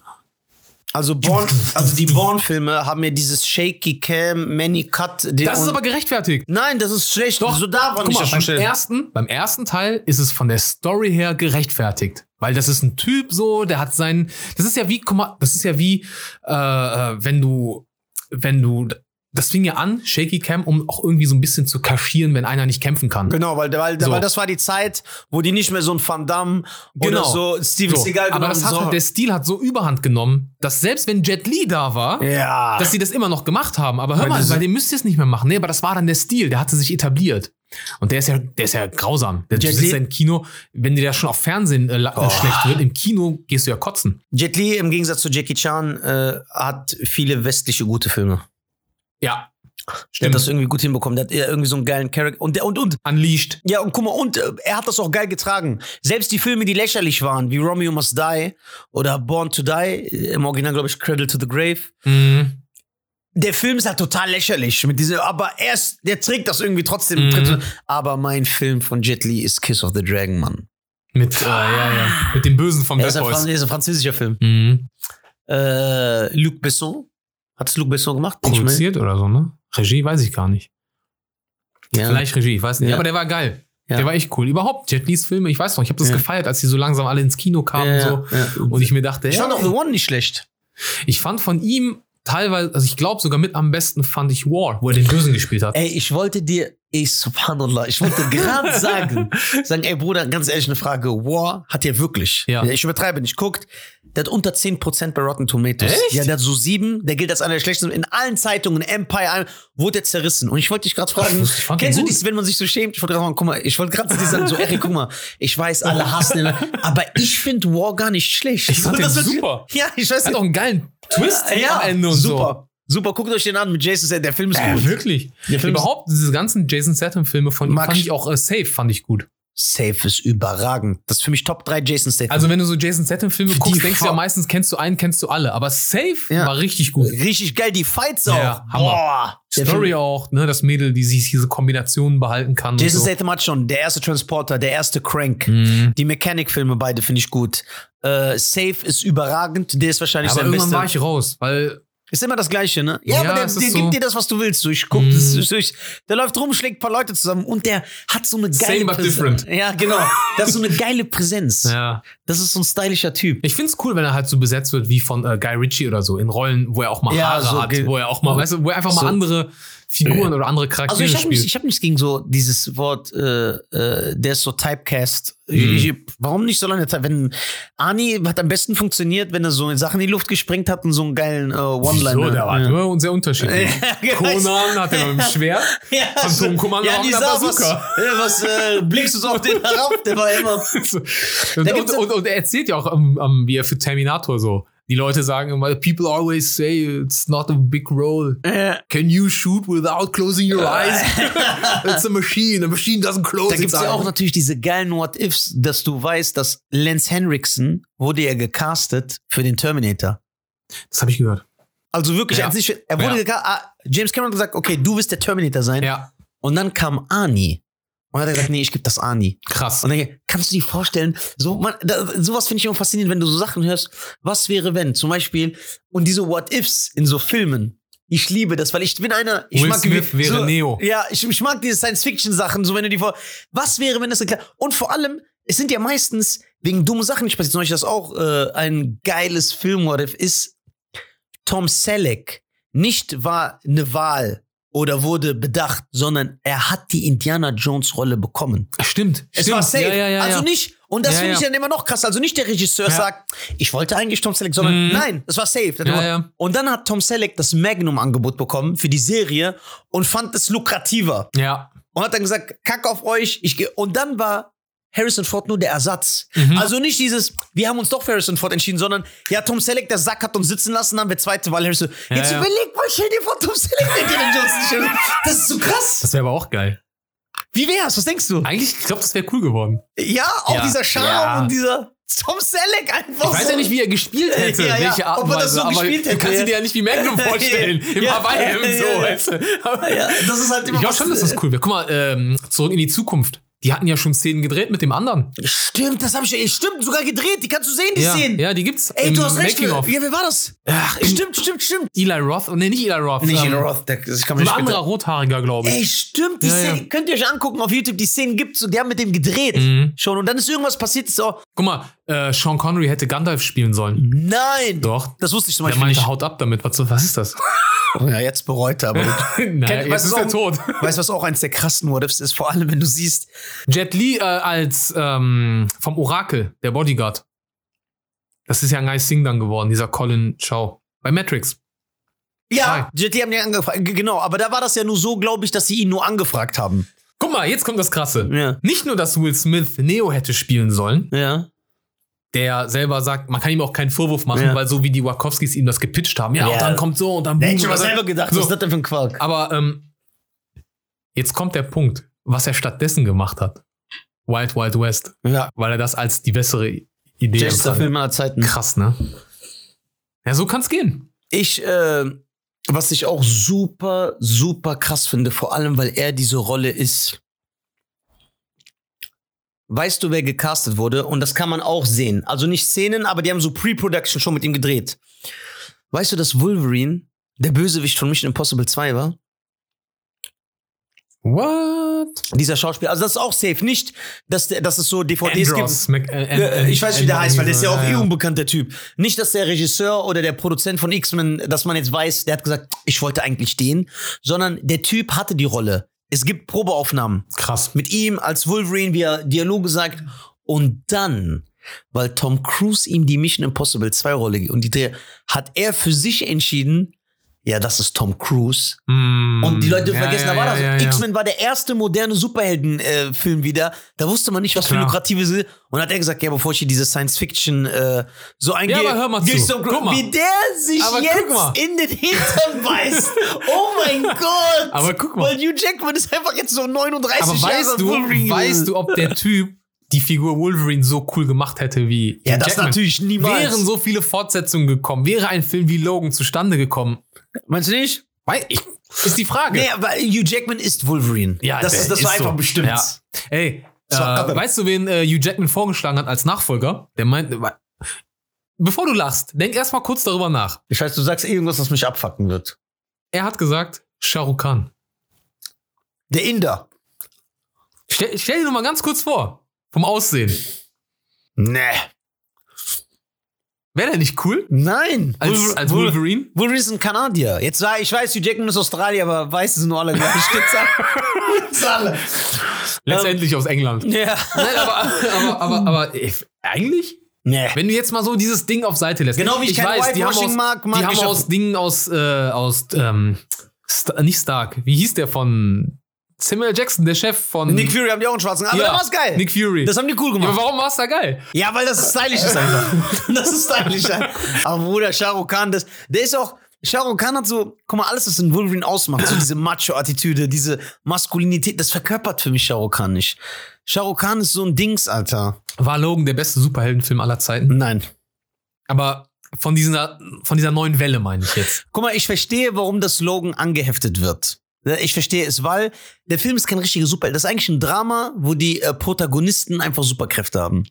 Also, Born, also die Bourne-Filme haben ja dieses Shaky Cam, Many Cut. Das ist aber gerechtfertigt. Nein, das ist schlecht. Doch, so da war guck nicht mal, beim schlecht. ersten, beim ersten Teil ist es von der Story her gerechtfertigt. Weil das ist ein Typ so, der hat seinen, das ist ja wie, guck mal, das ist ja wie, äh, äh, wenn du, wenn du, das fing ja an, Shaky Cam, um auch irgendwie so ein bisschen zu kaschieren, wenn einer nicht kämpfen kann. Genau, weil, weil, So. weil das war die Zeit, wo die nicht mehr so ein Van Damme oder Genau. so Steven So, Seagal aber das hat, so. halt- der Stil hat so Überhand genommen, dass selbst wenn Jet Li da war, Ja. dass sie das immer noch gemacht haben. Aber hör Weil mal, bei dem müsst ihr es nicht mehr machen. Nee, aber das war dann der Stil, der hatte sich etabliert. Und der ist ja, der ist ja grausam. Der, du Jet sitzt ja im Kino, wenn dir der schon auf Fernsehen äh, äh, schlecht wird, im Kino gehst du ja kotzen. Jet Li im Gegensatz zu Jackie Chan äh, hat viele westliche gute Filme. Ja. Der Stimmt. hat das irgendwie gut hinbekommen. Der hat irgendwie so einen geilen Charakter. Und, der- und, und Unleashed. Ja, und guck mal, und äh, er hat das auch geil getragen. Selbst die Filme, die lächerlich waren, wie Romeo Must Die oder Born to Die, äh, im Original, glaube ich, Cradle to the Grave. Mhm. Der Film ist halt total lächerlich mit diese, aber er ist, der trägt das irgendwie trotzdem. Mhm. Aber mein Film von Jet Li ist Kiss of the Dragon, Mann. Mit, äh, ja, ja. Mit dem Bösen vom ein, Boys. Ist ein französischer Film. Mhm. Äh, Luc Besson. Hat es Luc Besson gemacht? Ich Produziert oder so, ne? Regie weiß ich gar nicht. ja. Vielleicht Regie, ich weiß nicht. Ja. Aber der war geil. Ja. Der war echt cool. Überhaupt, Jet Lis Filme, ich weiß noch, ich habe das gefeiert, als die so langsam alle ins Kino kamen und so. Und ich mir dachte, Ich ja, fand auch The One nicht schlecht. ich fand von ihm teilweise, also ich glaube sogar mit am besten fand ich War, wo er den Bösen gespielt hat. Ey, ich wollte dir, ey, subhanallah, ich wollte gerade sagen, sagen, ey Bruder, ganz ehrlich eine Frage, War hat der wirklich, Ja. ich übertreibe nicht, guckt, der hat unter 10% bei Rotten Tomatoes. Echt? Ja, der hat so sieben, der gilt als einer der schlechtesten. In allen Zeitungen, Empire, wurde der zerrissen. Und ich wollte dich gerade fragen, ich kennst du dies, wenn man sich so schämt? Ich wollte gerade sagen, guck mal, ich wollte gerade zu dir sagen, so, Erik, guck mal, ich weiß, alle hassen ihn, aber ich finde War gar nicht schlecht. Ich fand So, den das ist- super. Ja, ich weiß Hat auch einen geilen Twist ja, am Ende und super. Super, guckt euch den an mit Jason Statham, der Film ist so. Ja, gut. wirklich. Der Film ist- Überhaupt diese ganzen Jason Statham Filme von ihm fand ich- ich auch äh, safe, fand ich gut. Safe ist überragend. Das ist für mich Top 3 Jason Statham. Also wenn du so Jason Statham Filme Für guckst, denkst du ja Fa- meistens kennst du einen, kennst du alle, aber safe Ja. war richtig gut. Richtig geil, die Fights Ja, auch. ja, Hammer. Boah. Story Film- auch, ne, das Mädel, die sich diese Kombinationen behalten kann. Jason so. Statham hat schon der erste Transporter, der erste Crank. Mhm. Die Mechanic-Filme beide finde ich gut. Äh, Safe ist überragend. Der ist wahrscheinlich Aber sein irgendwann bester. war ich raus, weil Ist immer das Gleiche, ne? Ja, Ja, aber der, der gibt so- dir das, was du willst. So, ich guck, Mhm. das ist, so, ich, der läuft rum, schlägt ein paar Leute zusammen und der hat so eine geile Same but Präsenz. different. Ja, genau. Das ist so eine geile Präsenz. ja. Das ist so ein stylischer Typ. Ich find's cool, wenn er halt so besetzt wird wie von äh, Guy Ritchie oder so, in Rollen, wo er auch mal Ja, Haare so hat, wo er auch mal, weißt du, wo er einfach So. mal andere Figuren oder andere Also Charaktere ich habe spielt. nicht, ich hab nichts gegen so dieses Wort, äh, äh, der ist so Typecast. Mhm. Ich, warum nicht so lange Zeit? Wenn Ani hat am besten funktioniert, wenn er so Sachen in die Luft gesprengt hat und so einen geilen äh, One-Liner. so, der war ja. und sehr unterschiedlich. Ja, Conan hat er mit dem Schwert. Ja, ja, mit Nisa, der was, Bazooka. äh, was äh, blickst du so auf den herab? Der war immer. So. Und, und, und, und er erzählt ja auch, ähm, ähm, wie er für Terminator so. Die Leute sagen immer, people always say it's not a big role. Äh, Can you shoot without closing your eyes? It's a machine. A machine doesn't close da gibt's its ja auch natürlich diese geilen What-Ifs, dass du weißt, dass Lance Henriksen wurde ja gecastet für den Terminator. Das habe ich gehört. Also wirklich, Ja. an sich, er wurde Ja. gecastet. Ah, James Cameron hat gesagt, okay, du wirst der Terminator sein. Ja. Und dann kam Ani Und dann hat er gesagt, nee, ich gebe das Ani. Krass. Und dann kannst du dir vorstellen, so man, da, sowas finde ich immer faszinierend, wenn du so Sachen hörst. Was wäre wenn? Zum Beispiel und diese What Ifs in so Filmen. Ich liebe das, weil ich bin einer. Ich Will mag Smith wäre so, Neo. Ja, ich, ich mag diese Science-Fiction-Sachen, so wenn du die vor. Was wäre, wenn das geklappt? Und vor allem, es sind ja meistens wegen dummen Sachen nicht passiert. Zum Beispiel, das auch äh, ein geiles Film What If ist. Tom Selleck nicht war eine Wahl oder wurde bedacht, sondern er hat die Indiana Jones Rolle bekommen. Stimmt. Es stimmt. war safe. Ja, ja, ja, also nicht, und das finde ich ja. dann immer noch krass. Also nicht der Regisseur sagt, ich wollte eigentlich Tom Selleck, sondern Mhm. nein, das war safe. Das. Und dann hat Tom Selleck das Magnum-Angebot bekommen für die Serie und fand es lukrativer. Ja. Und hat dann gesagt, kack auf euch, ich gehe. Und dann war Harrison Ford nur der Ersatz. Mhm. Also nicht dieses, wir haben uns doch für Harrison Ford entschieden, sondern ja, Tom Selleck, der Sack hat uns sitzen lassen, haben wir zweite Wahl Harrison. Ja, Jetzt ja. überleg mal, stell dir vor, Tom Selleck, Indiana Jones nicht. Das ist so krass. Das wäre aber auch geil. Wie wär's? Was denkst du? Eigentlich, ich glaube, das wäre cool geworden. Ja, auch Ja. dieser Charme und dieser Tom Selleck einfach Ich weiß so. ja nicht, wie er gespielt hätte, Ja, ja. welche Art Ob und er das so aber gespielt du hätte, kannst ja. dir ja nicht wie Magnum vorstellen, im Ja. Hawaii und so, Ja. weißt du. Das ist halt immer ich glaube schon, dass das cool wäre. Guck mal, ähm, zurück in die Zukunft. Die hatten ja schon Szenen gedreht mit dem anderen. Stimmt, das habe ich. Stimmt, sogar gedreht. Die kannst du sehen, die ja, Szenen. ja, die gibt's Ey, du hast recht. Ja, wer war das? Ach, im- Stimmt, stimmt, stimmt. Eli Roth, nee, nicht Eli Roth. Nicht ähm, in Roth, der, ich kann Ein mir nicht anderer Rothaariger, glaube ich. Ey, stimmt, die Ja, ja. Szene, könnt ihr euch angucken auf YouTube, die Szenen gibt's und die haben mit dem gedreht. Mhm. Schon. Und dann ist irgendwas passiert, so, Guck mal, äh, Sean Connery hätte Gandalf spielen sollen. nein. Doch. Das wusste ich zum Der Beispiel meinte, nicht. haut ab damit. Was, was ist das? Oh ja, jetzt bereut er, aber naja, Kennt- jetzt ist er tot. Weißt du, was auch eins der krassen What-Ifs ist? Vor allem, wenn du siehst, Jet Li äh, als ähm, vom Orakel, der Bodyguard. Das ist ja ein nice Sing dann geworden, dieser Colin Chow. Bei Matrix. ja, die haben ja angefragt, genau, aber da war das ja nur so, glaube ich, dass sie ihn nur angefragt haben. Guck mal, jetzt kommt das Krasse. Ja. Nicht nur, dass Will Smith Neo hätte spielen sollen, Ja. Der selber sagt, man kann ihm auch keinen Vorwurf machen, Ja. weil so wie die Wachowskis ihm das gepitcht haben, ja, Ja. und dann kommt so und dann boom, hätte schon mal selber gedacht, so. was ist das denn für ein Quark? Aber ähm, jetzt kommt der Punkt, was er stattdessen gemacht hat. Wild Wild West, Ja. weil er das als die bessere Idee Bester. Film aller Zeiten. Krass, ne? Ja, so kann's gehen. Ich, äh, was ich auch super, super krass finde, vor allem, weil er diese Rolle ist. Weißt du, wer gecastet wurde? Und das kann man auch sehen. Also nicht Szenen, aber die haben so Pre-Production schon mit ihm gedreht. Weißt du, dass Wolverine der Bösewicht von Mission Impossible 2 war? What? Dieser Schauspieler. Also das ist auch safe. Nicht, dass, der, dass es so DVDs Andros, gibt. Mac, äh, Äh, ich weiß, wie der heißt, weil der ist ja auch eh ja. unbekannter Typ. Nicht, dass der Regisseur oder der Produzent von X-Men, dass man jetzt weiß, der hat gesagt, ich wollte eigentlich den, sondern der Typ hatte die Rolle. Es gibt Probeaufnahmen Krass. mit ihm als Wolverine, wie er Dialoge sagt. Und dann, weil Tom Cruise ihm die Mission Impossible 2 Rolle und die Dreh, hat er für sich entschieden, ja, das ist Tom Cruise. Mm, Und die Leute ja, vergessen, ja, da war das. ja, ja, ja. X-Men war der erste moderne Superhelden-Film wieder. Da wusste man nicht, was für Klar. lukrative sind. Und hat er gesagt, ja, bevor ich hier diese Science-Fiction äh, so eingehe. aber hör mal zu. so- Guck mal. Wie der sich Aber jetzt in den Hintern beißt. Oh mein Gott. Aber guck mal. Weil Hugh Jackman ist einfach jetzt so 39 Aber Jahre weißt du, Wolverine. weißt du, ob der Typ die Figur Wolverine so cool gemacht hätte wie Ja, Hugh das Jackman? natürlich niemals. Wären so viele Fortsetzungen gekommen, wäre ein Film wie Logan zustande gekommen? Meinst du nicht? Weil ich, ist die Frage. Nee, aber Hugh Jackman ist Wolverine. Ja, das, ist, das war ist einfach so. bestimmt. Ja. Ey, war äh, weißt du, wen äh, Hugh Jackman vorgeschlagen hat als Nachfolger? Der meint, bevor du lachst, denk erst mal kurz darüber nach. Ich weiß, du sagst irgendwas, was mich abfacken wird. Er hat gesagt, Shah Rukh Khan. Der Inder. Stell, stell dir nur mal ganz kurz vor, vom Aussehen. Nee. Wäre der nicht cool? Nein. Als, Wolver- als Wolver- Wolverine? Wolverine ist ein Kanadier. Jetzt war, ich weiß, Hugh Jackman ist Australier, aber weiß es nur alle. glaub Ich Stimmt's alle. Letztendlich aus England. Ja. Nein, aber, aber, aber, aber äh, eigentlich? Nee. Wenn du jetzt mal so dieses Ding auf Seite lässt. Genau wie ich kein die haben aus, mag, mag die haben ich aus Dingen aus, äh, aus ähm, Sta nicht Stark. Wie hieß der von Samuel Jackson, der Chef von Nick Fury haben die auch einen schwarzen. Aber Ja, da war's geil. Nick Fury. das haben die cool ja, aber gemacht. warum war's da geil? Ja, weil das stylisch ist einfach. Das ist stylisch. Aber Bruder, Shah Khan, das, der ist auch, Shah Rukh Khan hat so, guck mal, alles, was in Wolverine ausmacht, so diese Macho-Attitüde, diese Maskulinität, das verkörpert für mich Shah Rukh Khan nicht. Shah Rukh Khan ist so ein Dings, Alter. War Logan der beste Superheldenfilm aller Zeiten? Nein. Aber von dieser, von dieser neuen Welle meine ich jetzt. Guck mal, ich verstehe, warum das Slogan angeheftet wird. Ja, Ich verstehe es, weil der Film ist kein richtiger Superheld. Das ist eigentlich ein Drama, wo die äh, Protagonisten einfach Superkräfte haben.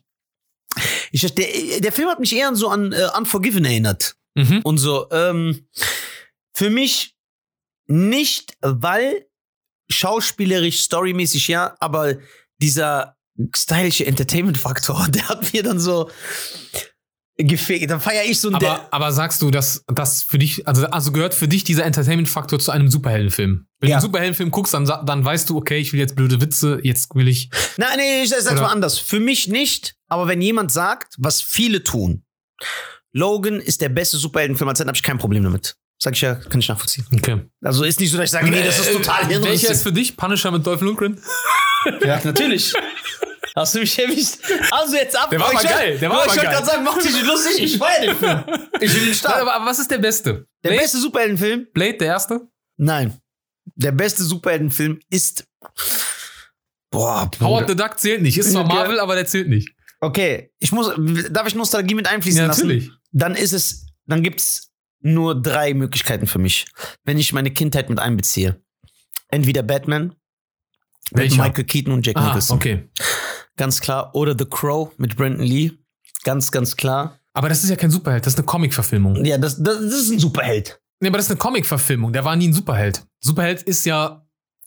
Ich, der, der Film hat mich eher so an äh, Unforgiven erinnert. Mhm. Und so, ähm, für mich nicht, weil schauspielerisch, storymäßig ja, aber dieser stylische Entertainment-Faktor, der hat mir dann so gefehlt. Dann feiere ich so ein Aber, aber sagst du, dass das für dich, also, also gehört für dich dieser Entertainment-Faktor zu einem Superheldenfilm? Wenn Ja. du einen Superheldenfilm guckst, dann, dann weißt du, okay, ich will jetzt blöde Witze, jetzt will ich. Nein, nee, ich sag's Oder- mal anders. Für mich nicht, aber wenn jemand sagt, was viele tun, Logan ist der beste Superheldenfilm aller Zeiten, habe ich kein Problem damit. Sag ich ja, kann ich nachvollziehen. Okay. Also ist nicht so, dass ich sage, nee, das ist total Äh, Welcher hirnrissig. ist für dich? Punisher mit Dolph Lundgren? Ja, natürlich. Hast du mich erwischt? Also jetzt ab. Der war Oh, aber wollt- geil, der war oh, aber Ich wollte geil. gerade sagen, mach dich nicht lustig, ich feier den Film. Ich will den Aber, starten. aber was ist der beste? Der Blade? beste Superheldenfilm? Blade, der erste? Nein. Der beste Superheldenfilm ist. Boah, Bruder. Howard the Duck zählt nicht. Ist zwar Okay. Marvel, aber der zählt nicht. Okay, ich muss. Darf ich Nostalgie mit einfließen Ja, lassen? natürlich. Dann ist es. Dann gibt's nur drei Möglichkeiten für mich, wenn ich meine Kindheit mit einbeziehe. Entweder Batman mit Welcher? Michael Keaton und Jack Ah, Nicholson. okay. Ganz klar. Oder The Crow mit Brandon Lee. Ganz, ganz klar. Aber das ist ja kein Superheld, das ist eine Comic-Verfilmung. Ja, das, das, das ist ein Superheld. Nee, aber das ist eine Comic-Verfilmung. Der war nie ein Superheld. Superheld ist ja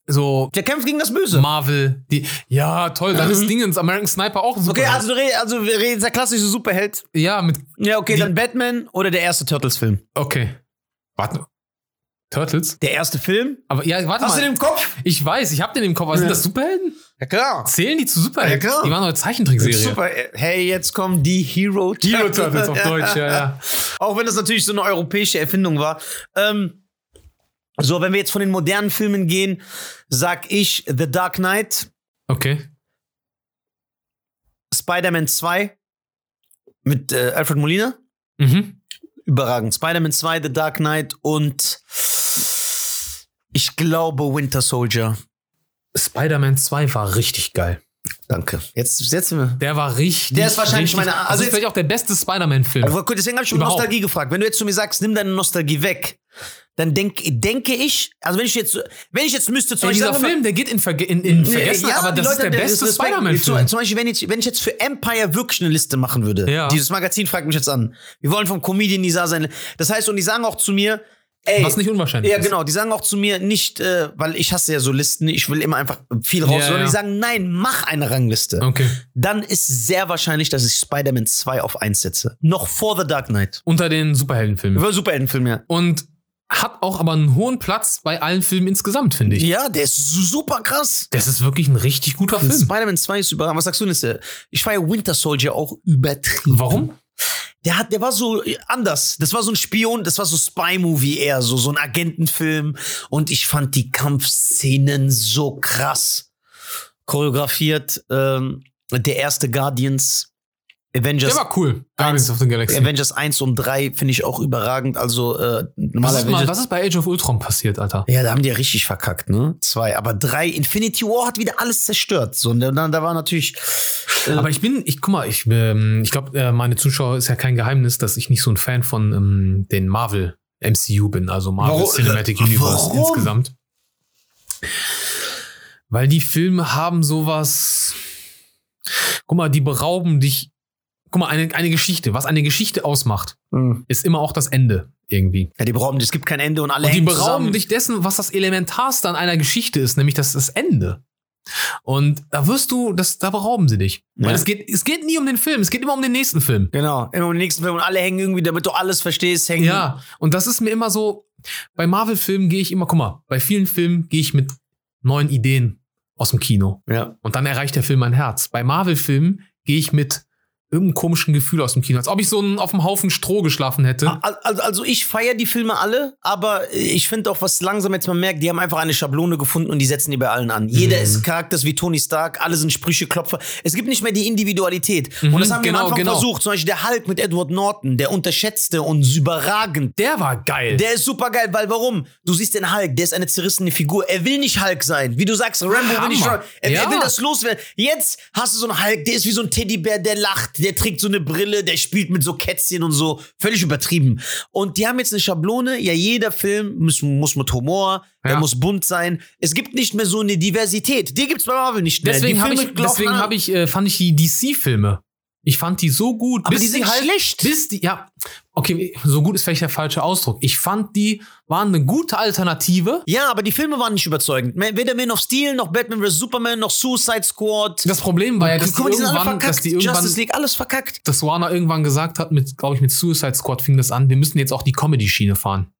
so Der kämpft gegen das Böse. Marvel. Die, ja, toll. Dann ist Dingens American Sniper auch ein Okay, Superheld. also, du red- also wir reden der klassische Superheld. ja, mit. Ja, okay, Die- dann Batman oder der erste Turtles-Film. Okay. Warte. Turtles? Der erste Film? Aber ja, warte Hast du mal. den im Kopf? Ich weiß, ich hab den im Kopf. Sind Ja. das Superhelden? Ja, klar. Zählen die zu Superhelden? Ja, klar. Die waren eine Zeichentrickserie. Super. Hey, jetzt kommen die Hero Hero Turtles auf Deutsch, ja, ja. Auch wenn das natürlich so eine europäische Erfindung war. Ähm, so, wenn wir jetzt von den modernen Filmen gehen, sag ich The Dark Knight, Okay. Spider-Man 2 mit äh, Alfred Molina. Mhm. Überragend. Spider-Man 2, The Dark Knight und ich glaube Winter Soldier. Spider-Man 2 war richtig geil. Danke. Jetzt setzen wir. Der war richtig. Der ist wahrscheinlich richtig, meine- Also, also ist vielleicht auch der beste Spider-Man-Film. Also, deswegen habe ich schon Überhaupt. Nostalgie gefragt. Wenn du jetzt zu mir sagst, nimm deine Nostalgie weg, dann denk, denke ich, also wenn ich jetzt, wenn ich jetzt müsste, zum Ey, dieser Film, der geht in, Verge in, in Nee, Vergessenheit, ja, aber das ist Leute der haben beste. Spider-Man-Film. Zum, Beispiel, wenn, jetzt, wenn ich jetzt für Empire wirklich eine Liste machen würde, Ja. dieses Magazin fragt mich jetzt an. Wir wollen vom Comedian Nisa sein. Das heißt, und die sagen auch zu mir, ey, Was nicht unwahrscheinlich ja, ist. genau. Die sagen auch zu mir nicht, äh, weil ich hasse ja so Listen, ich will immer einfach viel raus, Ja, sondern ja. die sagen, nein, mach eine Rangliste. Okay. Dann ist sehr wahrscheinlich, dass ich Spider-Man 2 auf 1 setze. Noch vor The Dark Knight. Unter den Superheldenfilmen. War ein Superheldenfilm, ja. Und hat auch aber einen hohen Platz bei allen Filmen insgesamt, finde ich. Ja, der ist su- super krass. Das ist wirklich ein richtig guter Film. Spider-Man 2 ist überragend. Was sagst du, Nisse? Ich feiere Winter Soldier auch übertrieben. Warum? Der hat, der war so äh, anders. Das war so ein Spion, das war so Spy-Movie eher, so, so ein Agentenfilm. Und ich fand die Kampfszenen so krass. Choreografiert, ähm, der erste Guardians, Avengers, Der war cool. Guardians of the Galaxy. Avengers 1 und 3 finde ich auch überragend. Also, äh, Was ist, mal, was ist bei Age of Ultron passiert, Alter? Ja, da haben die ja richtig verkackt, ne? Zwei. Aber drei, Infinity War hat wieder alles zerstört. So, und dann, da war natürlich. Äh, Aber ich bin, ich guck mal, ich, ähm, ich glaube, äh, meine Zuschauer ist ja kein Geheimnis, dass ich nicht so ein Fan von ähm, den Marvel MCU bin, also Marvel Warum- Cinematic äh, Universe warum? insgesamt. Weil die Filme haben sowas. Guck mal, die berauben dich. Guck mal, eine, eine Geschichte, was eine Geschichte ausmacht, mh. ist immer auch das Ende irgendwie. ja, die berauben, es gibt kein Ende und alle Und die berauben zusammen. dich dessen, was das Elementarste an einer Geschichte ist, nämlich das, das Ende. Und da wirst du, das, da berauben sie dich. Ja. Weil es geht, es geht nie um den Film, es geht immer um den nächsten Film. Genau, immer im nächsten Film und alle hängen irgendwie, damit du alles verstehst, hängen. Ja, und das ist mir immer so, bei Marvel-Filmen gehe ich immer, guck mal, bei vielen Filmen gehe ich mit neuen Ideen aus dem Kino. Ja. Und dann erreicht der Film mein Herz. Bei Marvel-Filmen gehe ich mit irgendeinem komischen Gefühl aus dem Kino, als ob ich so einen, auf dem Haufen Stroh geschlafen hätte. Al- Also, also ich feiere die Filme alle, aber ich finde auch, was langsam jetzt man merkt, die haben einfach eine Schablone gefunden und die setzen die bei allen an. Jeder Mhm. ist Charakter wie Tony Stark, alle sind Sprücheklopfer. Es gibt nicht mehr die Individualität. Mhm, und das haben wir genau, am Anfang genau. versucht. Zum Beispiel der Hulk mit Edward Norton, der unterschätzte und überragend. Der war geil. Der ist super geil, weil warum? Du siehst den Hulk, der ist eine zerrissene Figur. Er will nicht Hulk sein. Wie du sagst, Rambo will nicht Hammer. Rambo. Er, Ja. er will das loswerden. Jetzt hast du so einen Hulk, der ist wie so ein Teddybär, der lacht, der trägt so eine Brille, der spielt mit so Kätzchen und so. Völlig übertrieben. Und die haben jetzt eine Schablone, ja, jeder Film muss, muss mit Humor, der Ja. muss bunt sein. Es gibt nicht mehr so eine Diversität. Die gibt's bei Marvel nicht mehr. Deswegen habe ich, deswegen hab ich, äh, fand ich die DC-Filme. Ich fand die so gut. Aber bis die sind halt, schlecht. Bis die, ja, okay, so gut ist vielleicht der falsche Ausdruck. Ich fand die waren eine gute Alternative. Ja, aber die Filme waren nicht überzeugend. Weder Man of Steel, noch Batman vs. Superman, noch Suicide Squad. Das Problem war ja, dass die, Guck die alle irgendwann, dass die irgendwann, Justice League, alles verkackt. dass Warner irgendwann gesagt hat, mit, glaube ich, mit Suicide Squad fing das an, wir müssen jetzt auch die Comedy-Schiene fahren.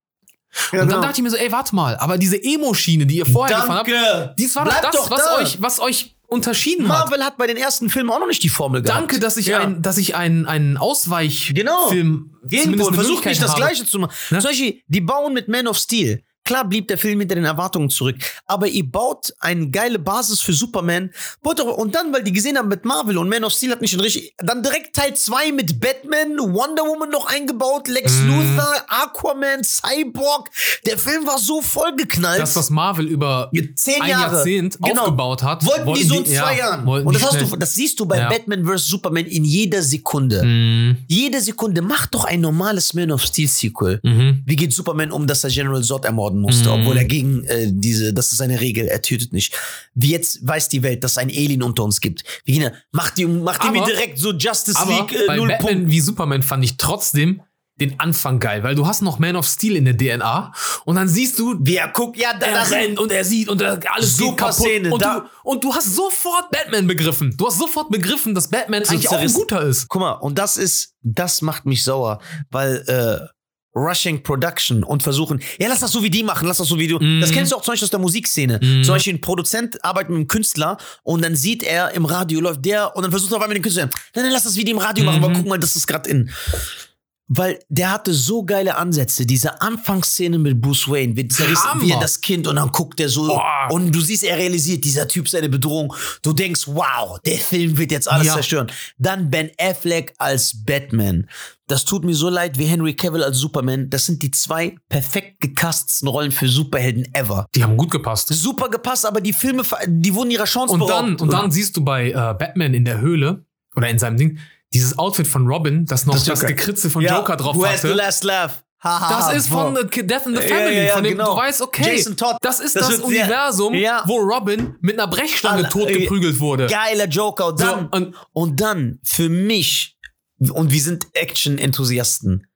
Ja, und genau. dann dachte ich mir so, ey, warte mal, aber diese Emo-Schiene, die ihr vorher gefahren habt, Danke. dies war Bleib doch das, doch was da. euch, was euch unterschieden hat. Marvel hat bei den ersten Filmen auch noch nicht die Formel gehabt. Danke, dass ich Ja. ein, dass ich einen, einen Ausweichfilm Genau. zumindest Irgendwo versucht nicht das habe. Gleiche zu machen. Ne? Zum Beispiel, die bauen mit Man of Steel. Klar blieb der Film hinter den Erwartungen zurück, aber ihr baut eine geile Basis für Superman. Und dann, weil die gesehen haben mit Marvel und Man of Steel hat nicht den richtig, dann direkt Teil 2 mit Batman, Wonder Woman noch eingebaut, Lex Mhm. Luthor, Aquaman, Cyborg. Der Film war so vollgeknallt. Das, was Marvel über Zehn ein Jahre. Jahrzehnt Genau. aufgebaut hat. Wollten die so in ja, zwei Jahren. wollten Und das, hast du, das siehst du bei Ja. Batman vs. Superman in jeder Sekunde. Mhm. Jede Sekunde. Mach doch ein normales Man of Steel Sequel. Mhm. Wie geht Superman um, dass er General Zod ermorden musste, Mhm. obwohl er gegen äh, diese, das ist eine Regel, er tötet nicht. Wie jetzt weiß die Welt, dass es ein Alien unter uns gibt. Wie gehen macht die, macht die Aber- mir direkt so Justice Aber League äh, bei null Batman Punkt. wie Superman fand ich trotzdem den Anfang geil, weil du hast noch Man of Steel in der DNA und dann siehst du, Wie er guckt, ja, da, er rennt und er sieht und alles Super geht kaputt. Szene, und, da- du, und du hast sofort Batman begriffen. Du hast sofort begriffen, dass Batman eigentlich auch ein guter ist. Guck mal, und das ist, das macht mich sauer, weil äh, Rushing Production und versuchen, ja, lass das so wie die machen, lass das so wie du. Mhm. Das kennst du auch zum Beispiel aus der Musikszene. Mhm. Zum Beispiel ein Produzent arbeitet mit einem Künstler und dann sieht er im Radio läuft der und dann versucht er auf einmal den Künstler, nein, nein, lass das wie die im Radio machen, weil Mhm. guck mal, das ist gerade in. Weil der hatte so geile Ansätze. Diese Anfangsszene mit Bruce Wayne, wie, zerrissen, er das Kind und dann guckt er so Boah. und du siehst, er realisiert, dieser Typ seine Bedrohung. Du denkst, wow, der Film wird jetzt alles Ja. zerstören. Dann Ben Affleck als Batman. Das tut mir so leid wie Henry Cavill als Superman. Das sind die zwei perfekt gecastetsten Rollen für Superhelden ever. Die haben gut gepasst. Super gepasst, aber die Filme, die wurden ihrer Chance Und beraubt. dann, und dann siehest du bei äh, Batman in der Höhle oder in seinem Ding dieses Outfit von Robin, das noch das, Joker. Gekritze von Ja, Joker drauf Who has the hatte. last laugh? Ha, ha, Das ha, ist von The Death in the Family, ja, ja, von dem genau. du weißt, okay, Jason Todd. das ist Das das, Universum, Ja. wo Robin mit einer Brechstange totgeprügelt wurde. Geiler Joker. Und So, dann, und Und dann für mich, und wir sind Action-Enthusiasten,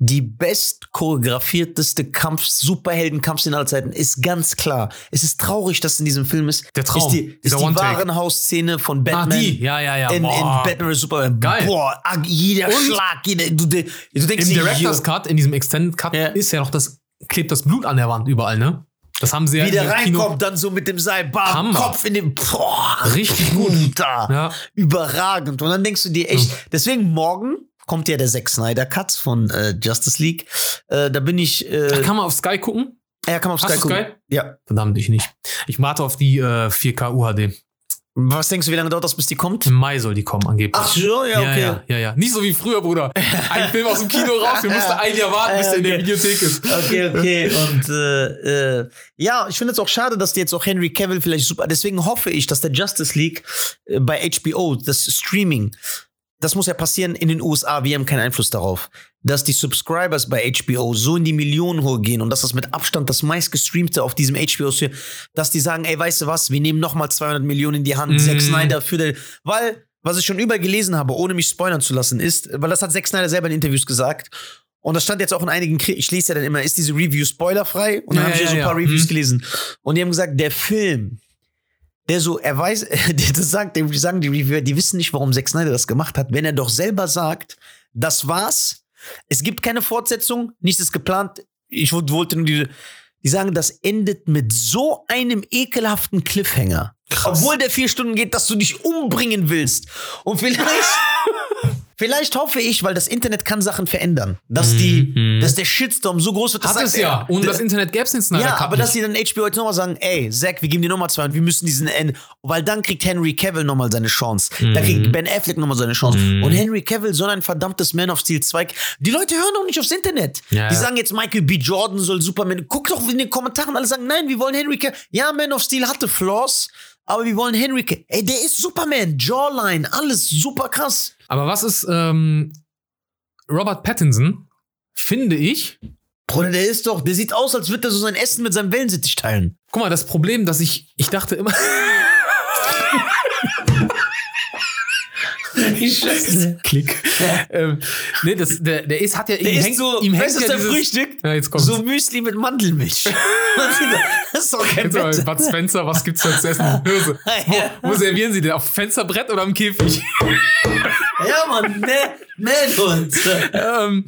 die best choreografierteste Kampf, Superhelden-Kampfszene aller Zeiten ist ganz klar. Es ist traurig, dass in diesem Film ist. Der Traum, Ist die, ist die. Warenhausszene von ah, Batman. die, ja, ja, ja. In, in. Batman. Superman. Geil. Boah, ah, jeder Und Schlag, jeder, du, du, denkst Im dir, Director's Cut, in diesem Extended Cut, Ja. ist ja noch das, klebt das Blut an der Wand überall, ne? Das haben sie ja wie der reinkommt, dann so mit dem Seil, bam, Hammer. Kopf in den, boah, Richtig gut. Da. Ja. Überragend. Und dann denkst du dir echt, deswegen morgen kommt ja der Zack Snyder Cut von äh, Justice League. Äh, da bin ich, äh, Kann man auf Sky gucken? ja, kann man auf Hast Sky gucken. Sky? Ja. Verdammt, ich nicht. Ich warte auf die äh, 4K UHD. Was denkst du, wie lange dauert das, bis die kommt? Im Mai soll die kommen, angeblich. Ach so, ja, okay. Ja, ja, ja. Nicht so wie früher, Bruder. Ein Film aus dem Kino raus, wir mussten ein Jahr warten, bis Ja, der in der okay. Videothek ist. Okay, okay. Und äh, äh, ja, ich finde es auch schade, dass die jetzt auch Henry Cavill vielleicht super. Deswegen hoffe ich, dass der Justice League äh, bei HBO, das Streaming, das muss ja passieren in den USA. Wir haben keinen Einfluss darauf, dass die Subscribers bei HBO so in die Millionen hoch gehen und dass das mit Abstand das meistgestreamte auf diesem HBO ist, dass die sagen, ey, weißt du was, wir nehmen nochmal 200 Millionen in die Hand, Mhm. Zack Snyder für den, weil was ich schon überall gelesen habe, ohne mich spoilern zu lassen, ist, weil das hat Zack Snyder selber in Interviews gesagt. Und das stand jetzt auch in einigen, Kri- ich lese ja dann immer, ist diese Review spoilerfrei? Und dann Ja, habe ich ja, so ein paar ja. Reviews Mhm. gelesen. Und die haben gesagt, der Film, der so, er weiß, der das sagt, die sagen die Reviewer, die wissen nicht, warum Zack Snyder das gemacht hat, wenn er doch selber sagt, das war's, es gibt keine Fortsetzung, nichts ist geplant, ich wollte nur die, die sagen, das endet mit so einem ekelhaften Cliffhanger. Krass. Obwohl der vier Stunden geht, dass du dich umbringen willst. Und vielleicht, vielleicht hoffe ich, weil das Internet kann Sachen verändern, dass die, Mhm. dass der Shitstorm so groß wird, Hat es sagt, ja. ey, Ohne der- das Internet gäbe es Snyder ja, aber nicht. dass sie dann HBO jetzt nochmal sagen, ey, Zack, wir geben dir nochmal zwei und wir müssen diesen End, weil dann kriegt Henry Cavill nochmal seine Chance. Dann kriegt Ben Affleck nochmal seine Chance. Mhm. Und Henry Cavill soll ein verdammtes Man of Steel 2. Die Leute hören doch nicht aufs Internet. Ja, die ja. sagen jetzt, Michael B. Jordan soll Superman. Guck doch in den Kommentaren, alle sagen, nein, wir wollen Henry Cavill. Ja, Man of Steel hatte Flaws, aber wir wollen Henry Cavill. Ey, der ist Superman, Jawline, alles super krass. Aber was ist ähm, Robert Pattinson? Finde ich. Bruder, der ist doch, der sieht aus, als würde er so sein Essen mit seinem Wellensittich teilen. Guck mal, das Problem, dass ich, ich dachte immer. Ich scheiße. Klick. ähm, nee, das, der, der ist, hat ja, Der ihm ist hängt, so, ihm hängt ja der dieses, Frühstück? Ja, jetzt kommt's. So Müsli mit Mandelmilch. das ist doch kein Jetzt. Bud Spencer, was gibt's da zu essen? Ja. Wo servieren Sie denn? Auf dem Fensterbrett oder am Käfig? Ja, Mann, ne, ne, und. ähm,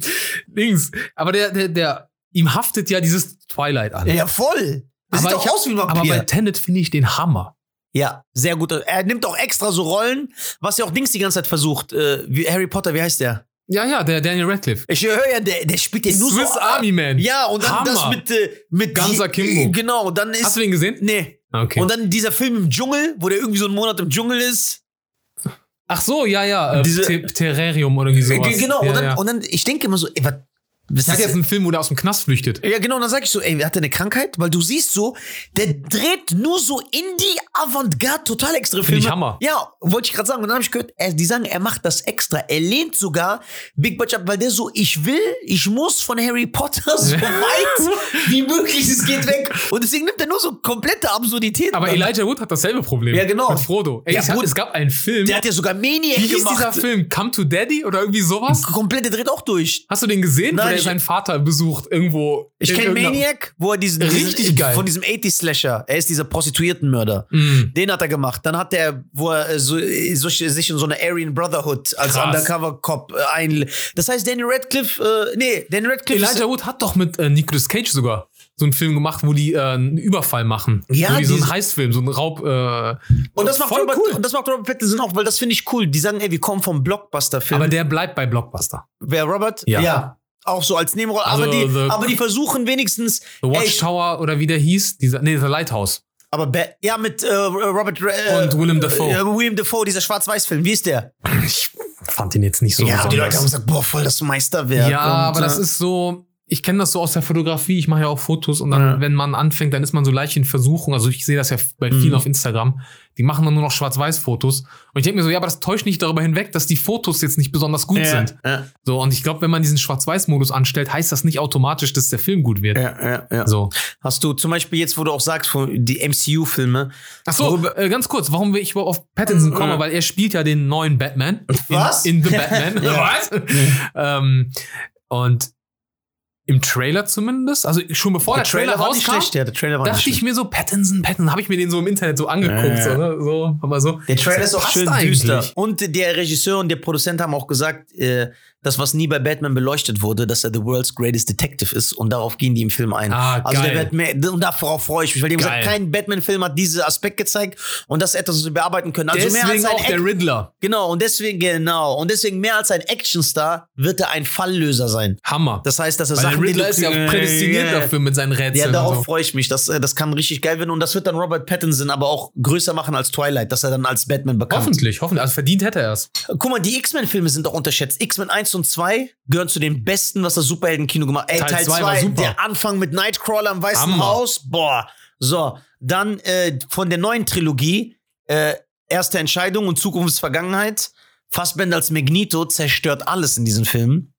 Dings. Aber der, der, der, ihm haftet ja dieses Twilight an. Ja, voll. Das sieht aber doch ich hab- aus wie ein Aber bei Vampir. Tenet finde ich den Hammer. Ja, sehr gut. Er nimmt auch extra so Rollen, was ja auch Dings die ganze Zeit versucht. Äh, wie Harry Potter, wie heißt der? Ja, ja, der Daniel Radcliffe. Ich höre ja, der, der spielt den nur Swiss so. Army Man. Ja, und dann Hammer. das mit, äh, mit Ganzer die- Kimbo. Genau, dann ist. Hast du den gesehen? nee. Okay. Und dann dieser Film im Dschungel, wo der irgendwie so einen Monat im Dschungel ist. Ach so, ja, ja. Äh, Diese- Te- Terrarium oder irgendwie sowas. Genau, Ja, und, dann, ja. und dann, ich denke immer so, ey, was. Das ist ist jetzt ein Film, wo der aus dem Knast flüchtet. ja, genau, und dann sag ich so, ey, hat der eine Krankheit? Weil du siehst so, der dreht nur so Indie, Avantgarde, total extra Filme. ich Hammer. Ja, wollte ich gerade sagen. Und dann habe ich gehört, er, die sagen, er macht das extra. Er lehnt sogar Big Budget ab, weil der so, ich will, ich muss von Harry Potter so weit wie möglich es geht weg. Und deswegen nimmt er nur so komplette Absurditäten. Aber an. Elijah Wood hat dasselbe Problem. Ja, genau. Mit Frodo. Ey, Ja, es, hat, es gab einen Film. der hat ja sogar Maniac wie hieß gemacht. dieser Film? Come to Daddy oder irgendwie sowas? Komplett, der dreht auch durch. Hast du den gesehen, Nein, er ich- seinen Vater besucht irgendwo? Ich kenne Maniac, wo er diesen, Richtig diesen geil. von diesem 80-Slasher, er ist dieser Prostituiertenmörder. Mm. Den hat er gemacht. Dann hat er, wo er äh, so, äh, so, sich in so eine Aryan Brotherhood als Krass. Undercover-Cop äh, ein. Das heißt, Danny Radcliffe, äh, nee, Danny Radcliffe Elijah Wood hat doch mit äh, Nicolas Cage sogar so einen Film gemacht, wo die äh, einen Überfall machen. Ja, so diese- einen Heißfilm, so einen Raub. Äh, Und das macht Robert, cool. und das macht Robert Pattinson auch, weil das finde ich cool. Die sagen, ey, wir kommen vom Blockbuster-Film. Aber der bleibt bei Blockbuster. Wer Robert? Ja. Auch so als Nebenrolle. Also, aber, die, the- aber die versuchen wenigstens. The ey, Watchtower oder wie der hieß, dieser, nee, The Lighthouse. aber Ba- ja, mit äh, Robert äh, Und Willem Dafoe. Äh, Willem Dafoe, dieser Schwarz-Weiß-Film. Wie ist der? Ich fand den jetzt nicht so ja, die Leute haben gesagt, boah, voll das Meisterwerk. Ja, Und, aber das äh, ist so, ich kenne das so aus der Fotografie, ich mache ja auch Fotos und dann, Ja. wenn man anfängt, dann ist man so leicht in Versuchung. Also ich sehe das ja bei vielen Mhm. auf Instagram, die machen dann nur noch Schwarz-Weiß-Fotos. Und ich denke mir so, ja, aber das täuscht nicht darüber hinweg, dass die Fotos jetzt nicht besonders gut ja, sind. Ja, So, und ich glaube, wenn man diesen Schwarz-Weiß-Modus anstellt, heißt das nicht automatisch, dass der Film gut wird. ja, ja, ja. So. Hast du zum Beispiel jetzt, wo du auch sagst, die MCU-Filme. Ach so, äh, ganz kurz, warum ich überhaupt auf Pattinson komme, Ja. weil er spielt ja den neuen Batman. In, Was? In The Batman. Was? ähm, und im Trailer zumindest, also schon bevor der, Trailer, war nicht rauskam, schlecht, ja, der Trailer war nicht dachte schlecht. ich mir so, Pattinson, Pattinson, habe ich mir den so im Internet so angeguckt. Ja, ja. So, ne? so, aber so. Der Trailer ist auch schön eigentlich. düster. Und der Regisseur und der Produzent haben auch gesagt, äh, das, was nie bei Batman beleuchtet wurde, dass er the world's greatest detective ist. Und darauf gehen die im Film ein. Ah, also der geil. wird mehr, und darauf freue ich mich, weil die haben gesagt, kein Batman-Film hat diesen Aspekt gezeigt und das ist etwas, was wir bearbeiten können. Also mehr als Deswegen ein auch der Act- Riddler. Genau, und deswegen, genau. Und deswegen mehr als ein Actionstar wird er ein Falllöser sein. Hammer. Das heißt, dass er Weil der Sachen, Riddler ist ja auch prädestiniert Ja, ja. dafür mit seinen Ja, Rätseln. darauf und so. freue ich mich. Das, äh, das kann richtig geil werden. Und das wird dann Robert Pattinson aber auch größer machen als Twilight, dass er dann als Batman bekannt Hoffentlich, hoffentlich. Also verdient hätte er es. Guck mal, die X-Men-Filme sind auch unterschätzt. X-Men 1 und 2 gehören zu den besten, was das Superhelden-Kino gemacht hat. Ey, Teil Teil zwei war 2, super. der Anfang mit Nightcrawler im Weißen Hammer. Haus. Boah. So, dann äh, von der neuen Trilogie, äh, Erste Entscheidung und Zukunftsvergangenheit. Fassbender als Magneto zerstört alles in diesen Filmen.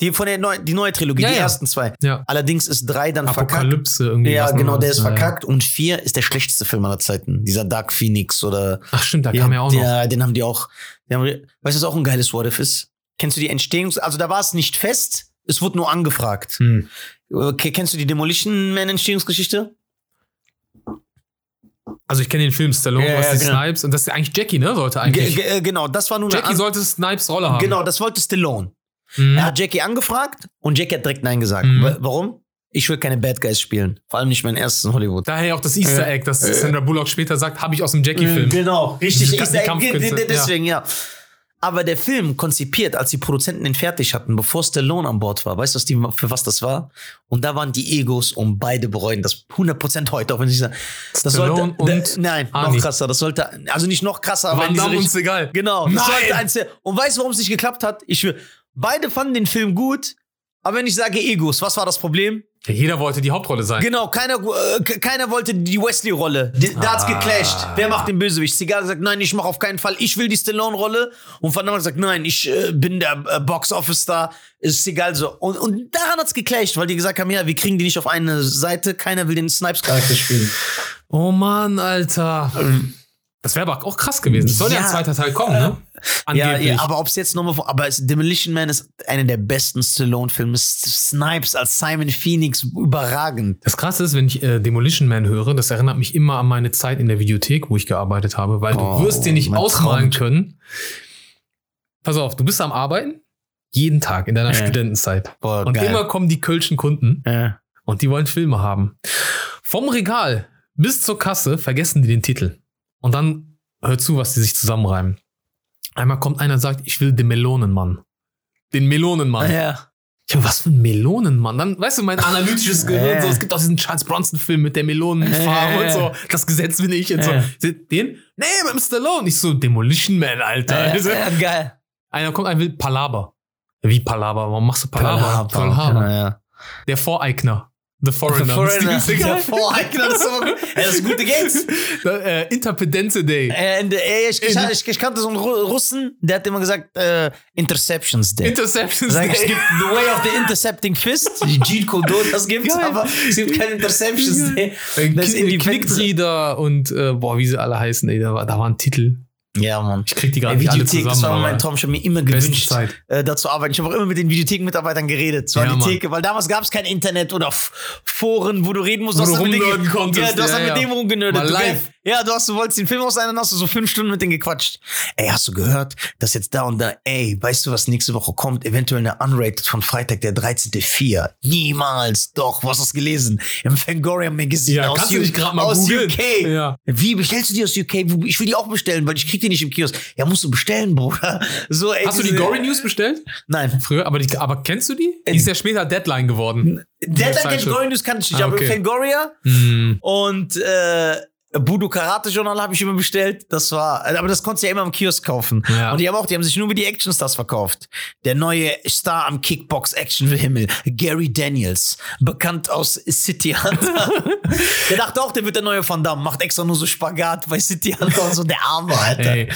Die von der neu, die neue Trilogie, Ja, die ja. ersten zwei. Ja. Allerdings ist drei dann verkackt. Apokalypse irgendwie. Ja, genau, der ist verkackt. Und vier ist der schlechteste Film aller Zeiten. Dieser Dark Phoenix oder. Ach stimmt, da kam ja auch noch. Ja, den haben die auch. Die haben, weißt du, was auch ein geiles What If ist? Kennst du die Entstehungs-, also da war es nicht fest, es wurde nur angefragt. Hm. Okay, kennst du die Demolition Man Entstehungsgeschichte? Also ich kenne den Film Stallone, Ja, was ja, die genau. Snipes und das ist eigentlich Jackie, ne? Sollte Ge eigentlich. ge äh, genau, das war nur Jackie sollte Snipes Rolle haben. Genau, das wollte Stallone. Mhm. Er hat Jackie angefragt und Jackie hat direkt Nein gesagt. Mhm. Wa- Warum? Ich will keine Bad Guys spielen. Vor allem nicht mein erstes in Hollywood. Daher auch das Easter Egg, das äh, Sandra Bullock später sagt, habe ich aus dem Jackie-Film. Genau, richtig. Die Easter Egg, deswegen, ja. Aber der Film konzipiert, als die Produzenten den fertig hatten, bevor Stallone an Bord war, weißt du, was die, für was das war? Und da waren die Egos und beide bereuen das 100% heute, auch wenn ich sage, das Stallone sollte, und da- nein, Arnie. noch krasser, das sollte, also nicht noch krasser, aber Van Damme uns egal. Genau. Das Nein! sollte eins und weißt du, warum es nicht geklappt hat? Ich schwör, beide fanden den Film gut, Aber wenn ich sage Egos, was war das Problem? Ja, jeder wollte die Hauptrolle sein. Genau, keiner, äh, ke- keiner wollte die Wesley-Rolle. Da hat's Ah. geclasht. Wer macht den Bösewicht? Seagal gesagt, nein, ich mache auf keinen Fall. Ich will die Stallone-Rolle. Und Van Damme gesagt, nein, ich äh, bin der äh, Box-Office-Star. Ist egal so. Und, und daran hat's geclasht, weil die gesagt haben, ja, wir kriegen die nicht auf eine Seite. Keiner will den Snipes-Charakter spielen. Oh Mann, Alter. Das wäre aber auch krass gewesen. Es soll ja, Ja. ein zweiter Teil kommen, ne? Ja, Angeblich. ja, aber ob's jetzt nochmal, aber es- Demolition Man ist einer der besten Stallone-Filme. Snipes als Simon Phoenix überragend. Das Krasse ist, wenn ich äh, Demolition Man höre, das erinnert mich immer an meine Zeit in der Videothek, wo ich gearbeitet habe, weil Oh, du wirst dir nicht ausmalen Traum. können. Pass auf, du bist am Arbeiten, jeden Tag in deiner Ja. Studentenzeit. Boah, Und immer kommen die kölschen Kunden Ja. und die wollen Filme haben. Vom Regal bis zur Kasse vergessen die den Titel. Und dann hör zu, was die sich zusammenreimen. Einmal kommt einer und sagt, ich will den Melonenmann. Den Melonenmann. ja. Ja, was für ein Melonenmann. Dann, weißt du, mein analytisches Gehirn, so, es gibt auch diesen Charles Bronson-Film mit der Melonenfarbe und so. Das Gesetz will ich und so. Den? Nee, mit dem Stallone. Ich so, Demolition Man, Alter. Also, Ja, geil. Einer kommt, einer will Palaber. Wie Palaber? Warum machst du Palaber? Palaber. Ja, ja. Der Voreigner. The Foreigner. The Foreigner. Seagal. Der Voreigner, das ist. Ja, das ist gute Gags. äh, Interpedenze Day. Äh, der, äh, ich, ich, ich, ich kannte so einen Ru- Russen, der hat immer gesagt, äh, Interceptions Day. Interceptions Sag, ich, es Day. gibt The Way of the Intercepting Fist, Jeet Kune Do, das gibt's, Geil. aber es gibt kein Interceptions Day. Äh, Das ist Knick- Independent. Knicktrieder und äh, boah, wie sie alle heißen, ey, da war, da waren Titel. Ja, Mann. Ich krieg die gerade Ey, nicht alle zusammen. das war mein Traum. Ich habe mir immer gewünscht, äh, da zu arbeiten. Ich habe auch immer mit den Videothekenmitarbeitern geredet. So Ja, an die. Theke, weil damals gab es kein Internet oder Foren, wo du reden musst. Wo du rumnörden konntest. Ja, du hast Ja, mit ja. dem rumgenördet. Mal live. Ja, du hast, du wolltest den Film aus sein, dann hast du so fünf Stunden mit denen gequatscht. Ey, hast du gehört, dass jetzt da und da, ey, weißt du, was nächste Woche kommt? Eventuell eine Unrated von Freitag, der 13.4. Niemals, doch, was hast du gelesen? Im Fangoria Magazine Ja, aus, kannst du U- nicht gerade mal aus? UK. Ja. Wie bestellst du die aus UK? Ich will die auch bestellen, weil ich krieg die nicht im Kiosk. Ja, musst du bestellen, Bruder. So, ey, Hast du die Gory News bestellt? Nein. Früher, aber, die, aber kennst du die? Die ist ja später Deadline geworden. Deadline kennt. Gory News kannte ich nicht, Ah, aber okay. Fangoria Hm. und äh, Budo Karate Journal habe ich immer bestellt. Das war, aber das konntest du ja immer im Kiosk kaufen. Ja. Und die haben auch, die haben sich nur wie die Actionstars verkauft. Der neue Star am Kickbox Action Himmel, Gary Daniels, bekannt aus City Hunter. der dachte auch, der wird der neue Van Damme, macht extra nur so Spagat bei City Hunter und so der Arme, Alter. Ey,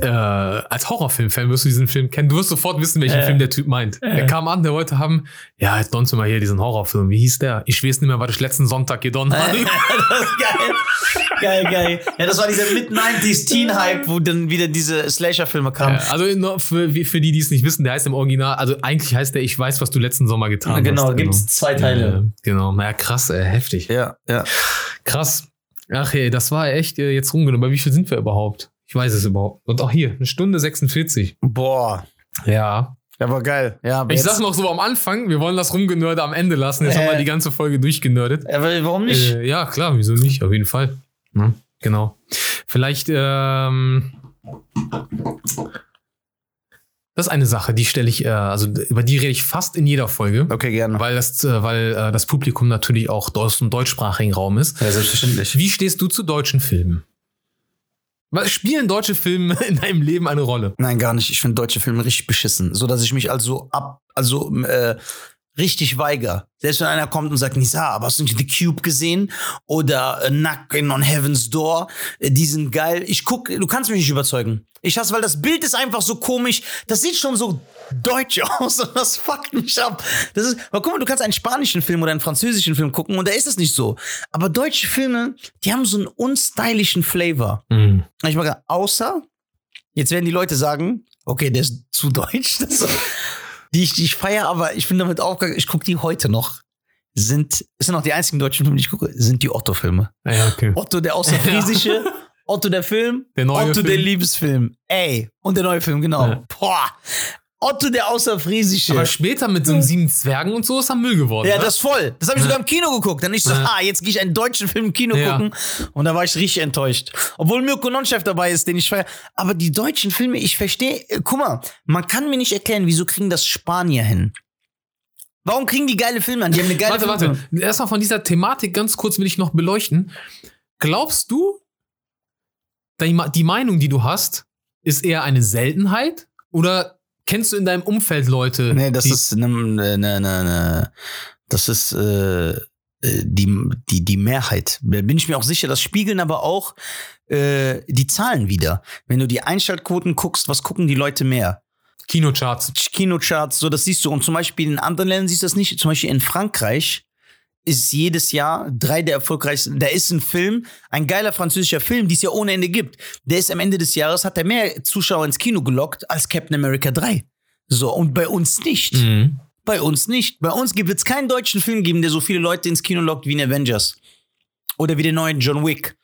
äh, als Horrorfilm-Fan wirst du diesen Film kennen. Du wirst sofort wissen, welchen Äh. Film der Typ meint. Der kam an, der wollte haben, ja, jetzt donst du mal hier diesen Horrorfilm. Wie hieß der? Ich weiß nicht mehr, was ich letzten Sonntag gedonnt habe. das ist geil. Geil, geil. Ja, das war dieser Mid-90s-Teen-Hype, wo dann wieder diese Slasher-Filme kamen. Ja, also nur für, für die, die es nicht wissen, der heißt im Original, also eigentlich heißt der Ich weiß, was du letzten Sommer getan Ja, genau, hast. gibt's zwei Teile. Ja, genau, naja, krass, ey, heftig. Ja, ja. Krass. Ach ey, das war echt äh, jetzt rumgenommen. Aber wie viel sind wir überhaupt? Ich weiß es überhaupt. Und auch hier, eine Stunde 46. Boah. Ja. Ja, war geil. Ja, aber Ich sag noch so am Anfang, wir wollen das Rumgenörde am Ende lassen. Jetzt Äh. haben wir die ganze Folge durchgenördet. Aber warum nicht? Äh, ja, klar, wieso nicht? Auf jeden Fall. Ne? Genau. Vielleicht, ähm, das ist eine Sache, die stelle ich, äh, also über die rede ich fast in jeder Folge, okay, gerne. weil das, äh, weil äh, das Publikum natürlich auch aus dem deutschsprachigen Raum ist. Ja, selbstverständlich. Wie stehst du zu deutschen Filmen? Was spielen deutsche Filme in deinem Leben eine Rolle? Nein, gar nicht. Ich finde deutsche Filme richtig beschissen. So, dass ich mich also ab, also, äh, richtig weiger. Selbst wenn einer kommt und sagt, Nisa, aber hast du nicht The Cube gesehen? Oder äh, Knocking on Heaven's Door? Äh, die sind geil. Ich guck, du kannst mich nicht überzeugen. Ich hasse, weil das Bild ist einfach so komisch. Das sieht schon so deutsch aus und das fuckt mich ab. Das ist, aber guck mal, du kannst einen spanischen Film oder einen französischen Film gucken und da ist es nicht so. Aber deutsche Filme, die haben so einen unstylischen Flavor. Hm. Ich mag, außer, jetzt werden die Leute sagen, okay, der ist zu deutsch. Die ich, die ich feiere, aber ich bin damit aufgegangen, ich gucke die heute noch. Sind, es sind auch die einzigen deutschen Filme, die ich gucke, sind die Otto-Filme. Ja, okay. Otto der Außerfriesische, Otto der Film, Der neue Otto Film. der Liebesfilm. Ey, und der neue Film, genau. Ja. Boah. Otto der Außerfriesische. Aber später mit so einem sieben Zwergen und so ist er Müll geworden. Ja, ne? das ist voll. Das habe ich sogar im Kino geguckt. Dann ich so, Ja. ah, jetzt gehe ich einen deutschen Film im Kino Ja. gucken. Und da war ich richtig enttäuscht. Obwohl Mirko Nonchef dabei ist, den ich feiere. Aber die deutschen Filme, ich verstehe, äh, guck mal, man kann mir nicht erklären, wieso kriegen das Spanier hin? Warum kriegen die geile Filme an? Die haben eine geile Warte, Filme. warte. Erstmal von dieser Thematik ganz kurz will ich noch beleuchten. Glaubst du, die Meinung, die du hast, ist eher eine Seltenheit? Oder kennst du in deinem Umfeld Leute? Nee, das ist ne, ne, ne, ne, das ist äh, äh, die, die, die Mehrheit. Da bin ich mir auch sicher. Das spiegeln aber auch äh, die Zahlen wieder. Wenn du die Einschaltquoten guckst, was gucken die Leute mehr? Kinocharts. Kinocharts, so das siehst du. Und zum Beispiel in anderen Ländern siehst du das nicht. Zum Beispiel in Frankreich ist jedes Jahr drei der erfolgreichsten. Da ist ein Film, ein geiler französischer Film, die es ja ohne Ende gibt. Der ist am Ende des Jahres, hat er mehr Zuschauer ins Kino gelockt als Captain America 3. So, und bei uns nicht. Mhm. Bei uns nicht. Bei uns gibt es keinen deutschen Film geben, der so viele Leute ins Kino lockt wie in Avengers. Oder wie den neuen John Wick.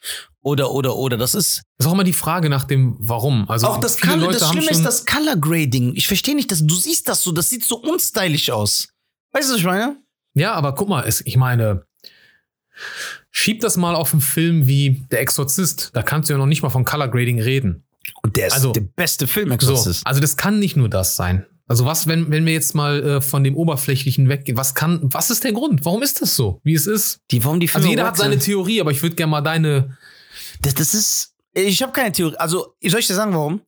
Oder, oder, oder. Das ist. Das ist auch immer die Frage nach dem Warum. Also auch das Color, Leute das Schlimme ist das Color Grading. Ich verstehe nicht, dass du siehst das so, das sieht so unstylisch aus. Weißt du, was ich meine? Ja, aber guck mal, es, ich meine, schieb das mal auf einen Film wie Der Exorzist. Da kannst du ja noch nicht mal von Color Grading reden. Und der ist Also- der beste Film, So, Exorcist. also das kann nicht nur das sein. Also was, wenn, wenn wir jetzt mal äh, von dem Oberflächlichen weggehen, was kann, was ist der Grund? Warum ist das so, wie es ist? Die, warum die Filme Also jeder hat seine. Theorie, aber ich würde gerne mal deine. Das, das ist. Ich habe keine Theorie. Also, soll ich dir sagen, warum?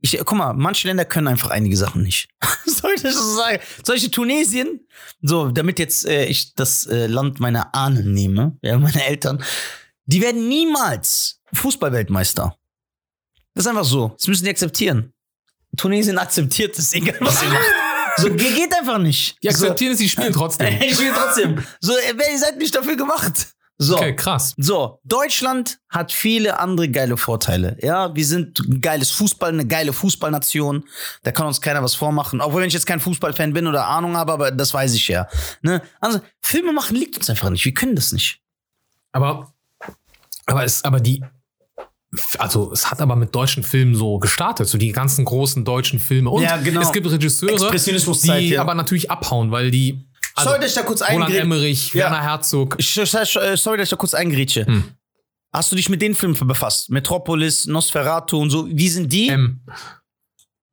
Ich, guck mal, manche Länder können einfach einige Sachen nicht. soll ich das so sagen? Solche Tunesien, so, damit jetzt äh, ich das äh, Land meiner Ahnen nehme, ja, meine Eltern, die werden niemals Fußballweltmeister. Das ist einfach so. Das müssen die akzeptieren. Tunesien akzeptiert es, egal was sie macht. So, ge- geht einfach nicht. Die akzeptieren es, die spielen so, trotzdem. ich will trotzdem. So, äh, wer- ihr seid nicht dafür gemacht. So. Okay, krass. So, Deutschland hat viele andere geile Vorteile. Ja, wir sind ein geiles Fußball, eine geile Fußballnation. Da kann uns keiner was vormachen. Obwohl, wenn ich jetzt kein Fußballfan bin oder Ahnung habe, aber das weiß ich ja. Ne? Also, Filme machen liegt uns einfach nicht. Wir können das nicht. Aber, aber es, aber die, also es hat aber mit deutschen Filmen so gestartet, so die ganzen großen deutschen Filme. Und Ja, genau. es gibt Regisseure, die ja. aber natürlich abhauen, weil die, also sorry, dass ich da kurz Roland eingrätsche. Emmerich, Ja. Werner Herzog, Ich- Sorry, dass ich da kurz eingrätsche. Hm. Hast du dich mit den Filmen befasst? Metropolis, Nosferatu und so. Wie sind die? ähm,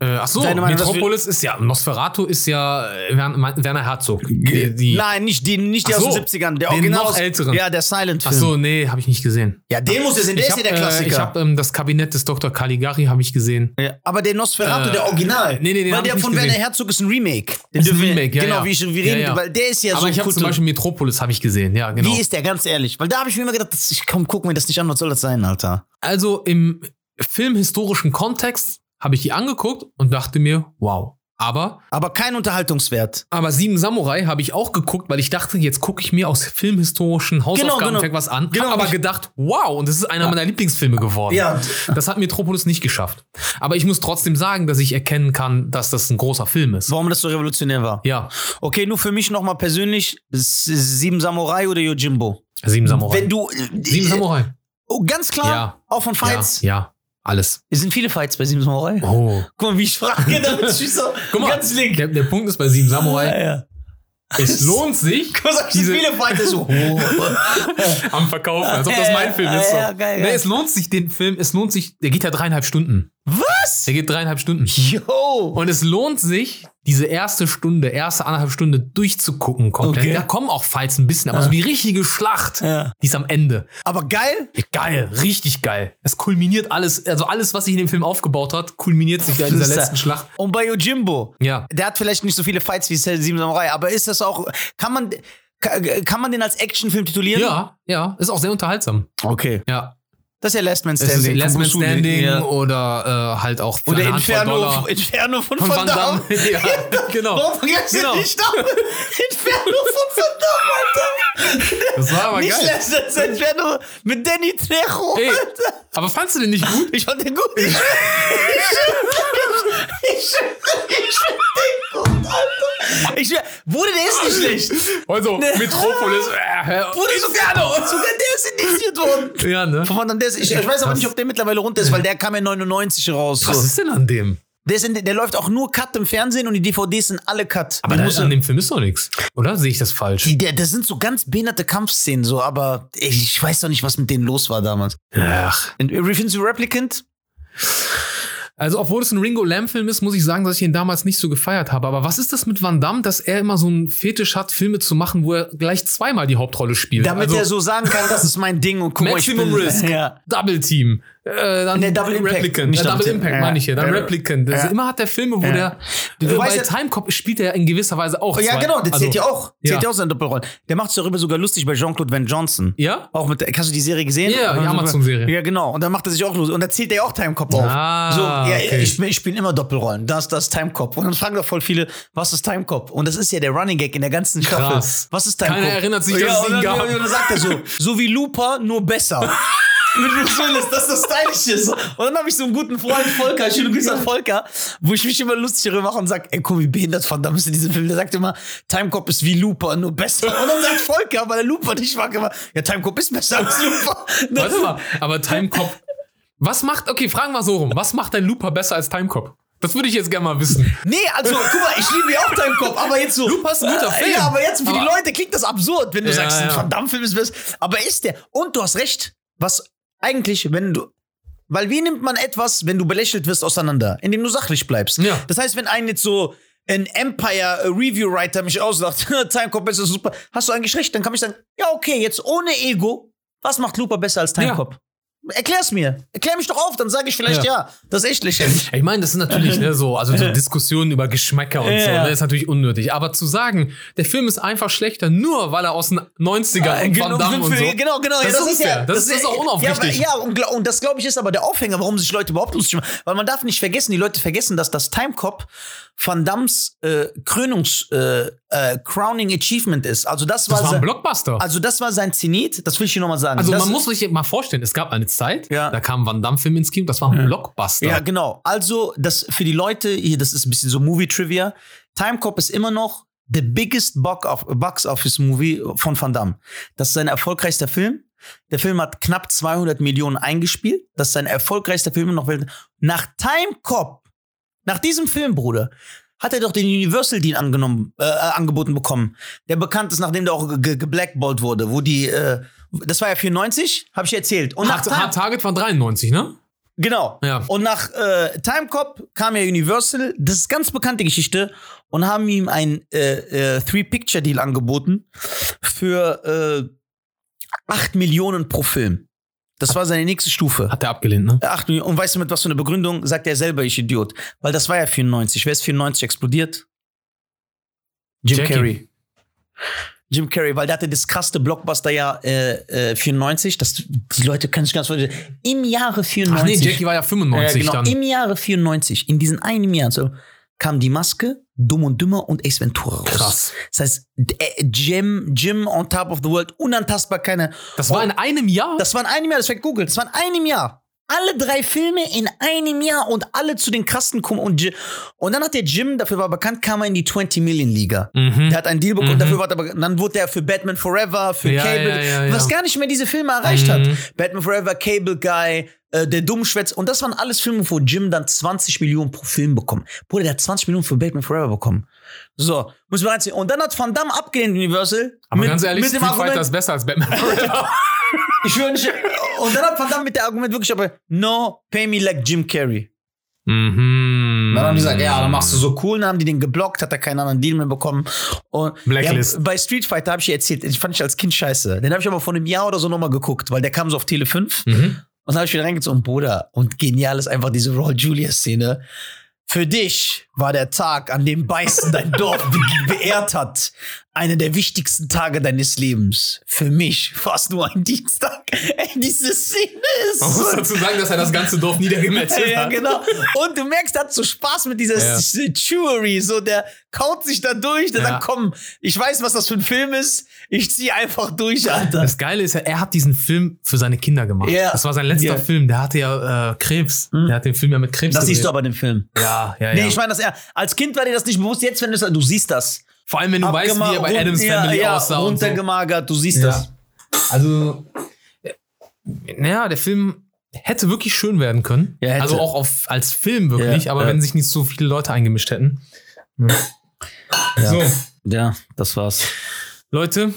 äh, ach so, Deine Meinung, dass Metropolis ist ja, Nosferatu ist ja äh, Werner, Herzog. Die, die, Nein, nicht die, nicht die Ach aus so, den 70ern. Der den Original noch aus- älteren. Ja, der Silent-Film. so, nee, habe ich nicht gesehen. Ja, den muss es sein. Der ist ja habe der Klassiker. äh, ich hab, ähm, das Kabinett des Dr. Caligari habe ich gesehen. Ja, aber der Nosferatu, Äh, der Original. nee, nee, den Weil der von Werner. Herzog ist ein Remake. Den Ist ein Remake, ja, Genau, ja. wie ich, Ja, reden, ja. weil der ist ja aber so ich habe zum Beispiel Metropolis habe ich gesehen, ja, genau. Wie ist der, ganz ehrlich? Weil da habe ich mir immer gedacht, ich komm, guck mir das nicht an, was soll das sein, Alter? Also im filmhistorischen Kontext habe ich die angeguckt und dachte mir, wow. Aber, Aber kein Unterhaltungswert. aber Sieben Samurai habe ich auch geguckt, weil ich dachte, jetzt gucke ich mir aus filmhistorischen Hausaufgaben genau. was an. Genau, aber gedacht, wow, und das ist einer meiner Lieblingsfilme geworden. Ja. Das hat Metropolis nicht geschafft. Aber ich muss trotzdem sagen, dass ich erkennen kann, dass das ein großer Film ist. Warum das so revolutionär war. Ja, Okay, nur für mich nochmal persönlich, Sieben Samurai oder Yojimbo? Sieben Samurai. Wenn du. Sieben Samurai. Oh, ganz klar, Ja. auch von Fights. Ja, ja, alles. Es sind viele Fights bei Sieben Samurai. Oh. Guck mal, wie ich frage, Guck mal, ganz link. der, der Punkt ist bei Sieben Samurai, Ja, ja. es lohnt sich, Guck mal, diese- diese viele Fights so. Oh. am Verkaufen, als ob das mein Film ist. So. Ja, ja, geil, Nee, es lohnt sich, den Film, es lohnt sich, der geht ja dreieinhalb Stunden. Was? Der geht dreieinhalb Stunden. Yo! Und es lohnt sich, diese erste Stunde, erste anderthalb Stunde durchzugucken komplett. Okay. Da kommen auch Fights ein bisschen, aber so die richtige Schlacht, Ja. die ist am Ende. Aber geil. Geil, richtig geil. Es kulminiert alles, also alles, was sich in dem Film aufgebaut hat, kulminiert sich da in dieser letzten Schlacht. Und bei Yojimbo, Ja. der hat vielleicht nicht so viele Fights wie Sieben Samurai, aber ist das auch, kann man, ka- kann man den als Actionfilm titulieren? Ja, ja, ist auch sehr unterhaltsam. Okay. Ja. Das ist ja Last Man Standing. ist von Last Man. Standing Ja. oder äh, halt auch Oder Inferno, Dollar. Inferno von, Von Van Damme. Ja, genau. Warum vergesst ihr Genau. nicht Namen? Inferno von Van Damme, Alter. Das war aber nicht geil. Last Man Standing, Inferno mit Danny Trejo, Ey, Alter. aber fandst du den nicht gut? Ich fand den gut. Ich, ich, ich, ich fand den gut, Alter. Ich, Bruder, der ist nicht schlecht. Also, Metropolis. Äh, Bruder, sogar, sogar der ist indiziert worden. Ja, ne? Von Van Damme, der ist, ich, ich weiß aber nicht, ob der mittlerweile runter ist, weil der kam ja 99 raus. So. Was ist denn an dem? Der, in, der läuft auch nur Cut im Fernsehen und die DVDs sind alle Cut. Aber da, an dem Film ist doch nichts. Oder sehe ich das falsch? die, der, das sind so ganz behinderte Kampfszenen, so, aber ich, ich weiß doch nicht, was mit denen los war damals. Ach. Und, du Replicant? Also, obwohl es ein Ringo Lamb-Film ist, muss ich sagen, dass ich ihn damals nicht so gefeiert habe. Aber was ist das mit Van Damme, dass er immer so einen Fetisch hat, Filme zu machen, wo er gleich zweimal die Hauptrolle spielt? Damit also, er so sagen kann, das ist mein Ding und guck mal, ich Maximum bin, Risk, Ja. Double Team, äh, dann Nee, Double Impact, Replicant, nicht Double. Impact Ja. meine ich hier, dann Ja. Replicant. Das Ja. Immer hat der Filme, wo Ja. der, Du äh, weißt bei ja- Timecop spielt er in gewisser Weise auch. Ja, zwei. genau, der zählt Also, ja auch. Zählt ja. ja auch seine Doppelrollen. Der macht sich darüber sogar lustig bei Jean-Claude Van Johnson. Ja? Auch mit, hast du die Serie gesehen? Ja, die Also, Amazon-Serie. Ja, genau. Und dann macht er sich auch los. Und da zählt er ja auch Timecop auf. Ah, so, ja, okay. ich, ich spiele immer Doppelrollen. Das, das ist Timecop. Und dann fragen doch voll viele, was ist Timecop? Und das ist ja der Running Gag in der ganzen Staffel. Krass. Was ist Timecop? Keiner erinnert sich, ja, dass es und ihn gab. Und dann sagt er so, so wie Looper, nur besser. Mit Bruce Willis, dass das stylisch ist. Und dann habe ich so einen guten Freund, Volker, schöne Grüße an Volker, wo ich mich immer lustig darüber mache und sage, ey, guck, wie behindert verdammt ist in diesem Film. Der sagt immer, Timecop ist wie Looper, nur besser. Und dann sagt Volker, weil er Looper nicht mag, immer, ja, Timecop ist besser als Looper. Das Warte mal, aber Timecop. Was macht, okay, fragen wir so rum. Was macht dein Looper besser als Timecop? Das würde ich jetzt gerne mal wissen. Nee, also guck mal, ich liebe ja auch Timecop, aber jetzt so. Looper ist ein guter Äh, Film. Ja, aber jetzt für die Aber- Leute klingt das absurd, wenn du Ja, sagst, ein ja. Van Damme-Film ist besser. Aber ist der. Und du hast recht. Was eigentlich, wenn du. Weil wie nimmt man etwas, wenn du belächelt wirst, auseinander? Indem du sachlich bleibst. Ja. Das heißt, wenn ein jetzt so ein Empire äh, Review Writer mich auslacht, Timecop ist super, hast du eigentlich recht, dann kann ich sagen, ja, okay, jetzt ohne Ego, was macht Looper besser als Timecop? Erklär's mir. Erklär mich doch auf, dann sage ich vielleicht Ja. ja. Das ist echt lächerlich. Ich meine, das ist natürlich ne, so, also so Diskussionen über Geschmäcker und so, Ja. ne, ist natürlich unnötig. Aber zu sagen, der Film ist einfach schlechter, nur weil er aus den 90ern und Van Damme und so. Genau, genau. Das ja, ist unfair. Das ist auch unaufrichtig. Ja, ja und, und das glaube ich ist aber der Aufhänger, warum sich Leute überhaupt lustig machen. Weil man darf nicht vergessen, die Leute vergessen, dass das Timecop Van Dams äh, Krönungs äh, äh, Crowning Achievement ist. Also das, Das war, war ein sein, Blockbuster. also das war sein Zenit. Das will ich hier nochmal sagen. Also das, man muss sich mal vorstellen, es gab eine Zeit, Ja. da kam Van Damme-Film ins Kino, das war ein Blockbuster. Ja, genau. Also, das für die Leute, hier, das ist ein bisschen so Movie-Trivia. Timecop ist immer noch the biggest box of- box office movie von Van Damme. Das ist sein erfolgreichster Film. Der Film hat knapp 200 Millionen eingespielt. Das ist sein erfolgreichster Film noch. Nach Timecop, nach diesem Film, Bruder, hat er doch den Universal Deal angenommen, äh, angeboten bekommen. Der bekannt ist, nachdem der auch ge- ge- geblackballt wurde, wo die, äh, das war ja 94, habe ich erzählt. Und nach Hard, Time- Hard Target war 93, ne? Genau. Ja. Und nach äh, Timecop kam ja Universal, das ist ganz bekannte Geschichte, und haben ihm ein äh, äh, Three-Picture-Deal angeboten für äh, 8 Millionen pro Film. Das war seine nächste Stufe. Hat er abgelehnt, ne? 8 Millionen. Und weißt du, mit was für eine Begründung? Sagt er selber, ich Idiot. Weil das war ja 94. Wer ist 94 explodiert? Jim Jackie. Carrey. Jim Carrey, weil der hatte das krasse Blockbuster-Jahr äh, äh, 94. Das, die Leute können sich ganz vorstellen. Im Jahre 94. Ach nee, Jackie war ja 95 Ja, genau. dann. Im Jahre 94, in diesem einen Jahr, so, kam die Maske, Dumm und Dümmer und Ace Ventura raus. Krass. Das heißt, äh, Jim, Jim on top of the world, unantastbar keine. Das war in einem Jahr? Das war in einem Jahr, das war gegoogelt, das war in einem Jahr. Alle drei Filme in einem Jahr und alle zu den krassen kommen. Und, und dann hat der Jim, dafür war bekannt, kam er in die 20 Million Liga. Mhm. Der hat einen Deal bekommen, dafür war er, aber- dann wurde er für Batman Forever, für Ja, Cable, ja, ja, was gar nicht mehr diese Filme erreicht Mhm. hat. Batman Forever, Cable Guy, äh, der Dummschwätz. Und das waren alles Filme, wo Jim dann 20 Millionen pro Film bekommen. Bruder, der hat 20 Millionen für Batman Forever bekommen. So, muss man reinziehen. Und dann hat Van Damme abgelehnt, Universal. Aber mit, ganz ehrlich, mit dem Street Fighter Argument, ist besser als Batman Forever. ich schwöre nicht. Und dann hat Van Damme mit dem Argument wirklich aber, no, pay me like Jim Carrey. mhm. Dann haben die gesagt, ja, dann machst du so cool. Dann haben die den geblockt, hat er keinen anderen Deal mehr bekommen. Und Blacklist. Ja, bei Street Fighter habe ich dir erzählt, ich fand ich als Kind scheiße. Den habe ich aber vor einem Jahr oder so nochmal geguckt, weil der kam so auf Tele 5. Mhm. Und dann habe ich wieder reingezogen, Bruder. Und genial ist einfach diese Raw Julia-Szene. Für dich war der Tag, an dem Beißen dein Dorf be beehrt hat, einer der wichtigsten Tage deines Lebens. Für mich war es nur ein Dienstag. Ey, diese Szene ist Man muss dazu sagen, dass er das ganze Dorf niedergemetzelt ja, hat. genau. Und du merkst, er hat so Spaß mit dieser Ja. Chewery, so der kaut sich da durch, der Ja. sagt, komm, ich weiß, was das für ein Film ist, ich zieh einfach durch, Alter. Das Geile ist ja, er hat diesen Film für seine Kinder gemacht. Ja. Das war sein letzter Ja. Film. Der hatte ja äh, Krebs. Der hat den Film ja mit Krebs Das siehst du gedreht. aber in dem Film. Ja, ja, Nee, ja. ich meine, dass er, als Kind war dir das nicht bewusst, jetzt, wenn du es, du siehst das. Vor allem, wenn du weißt, wie er bei Abgema- Adams ja, Family ja, aussah. Und so. runtergemagert, du siehst Ja. das. Also, äh, naja, der Film hätte wirklich schön werden können. Ja. Also auch auf, als Film wirklich, Ja, aber ja. wenn sich nicht so viele Leute eingemischt hätten. So, Ja, das war's. Leute,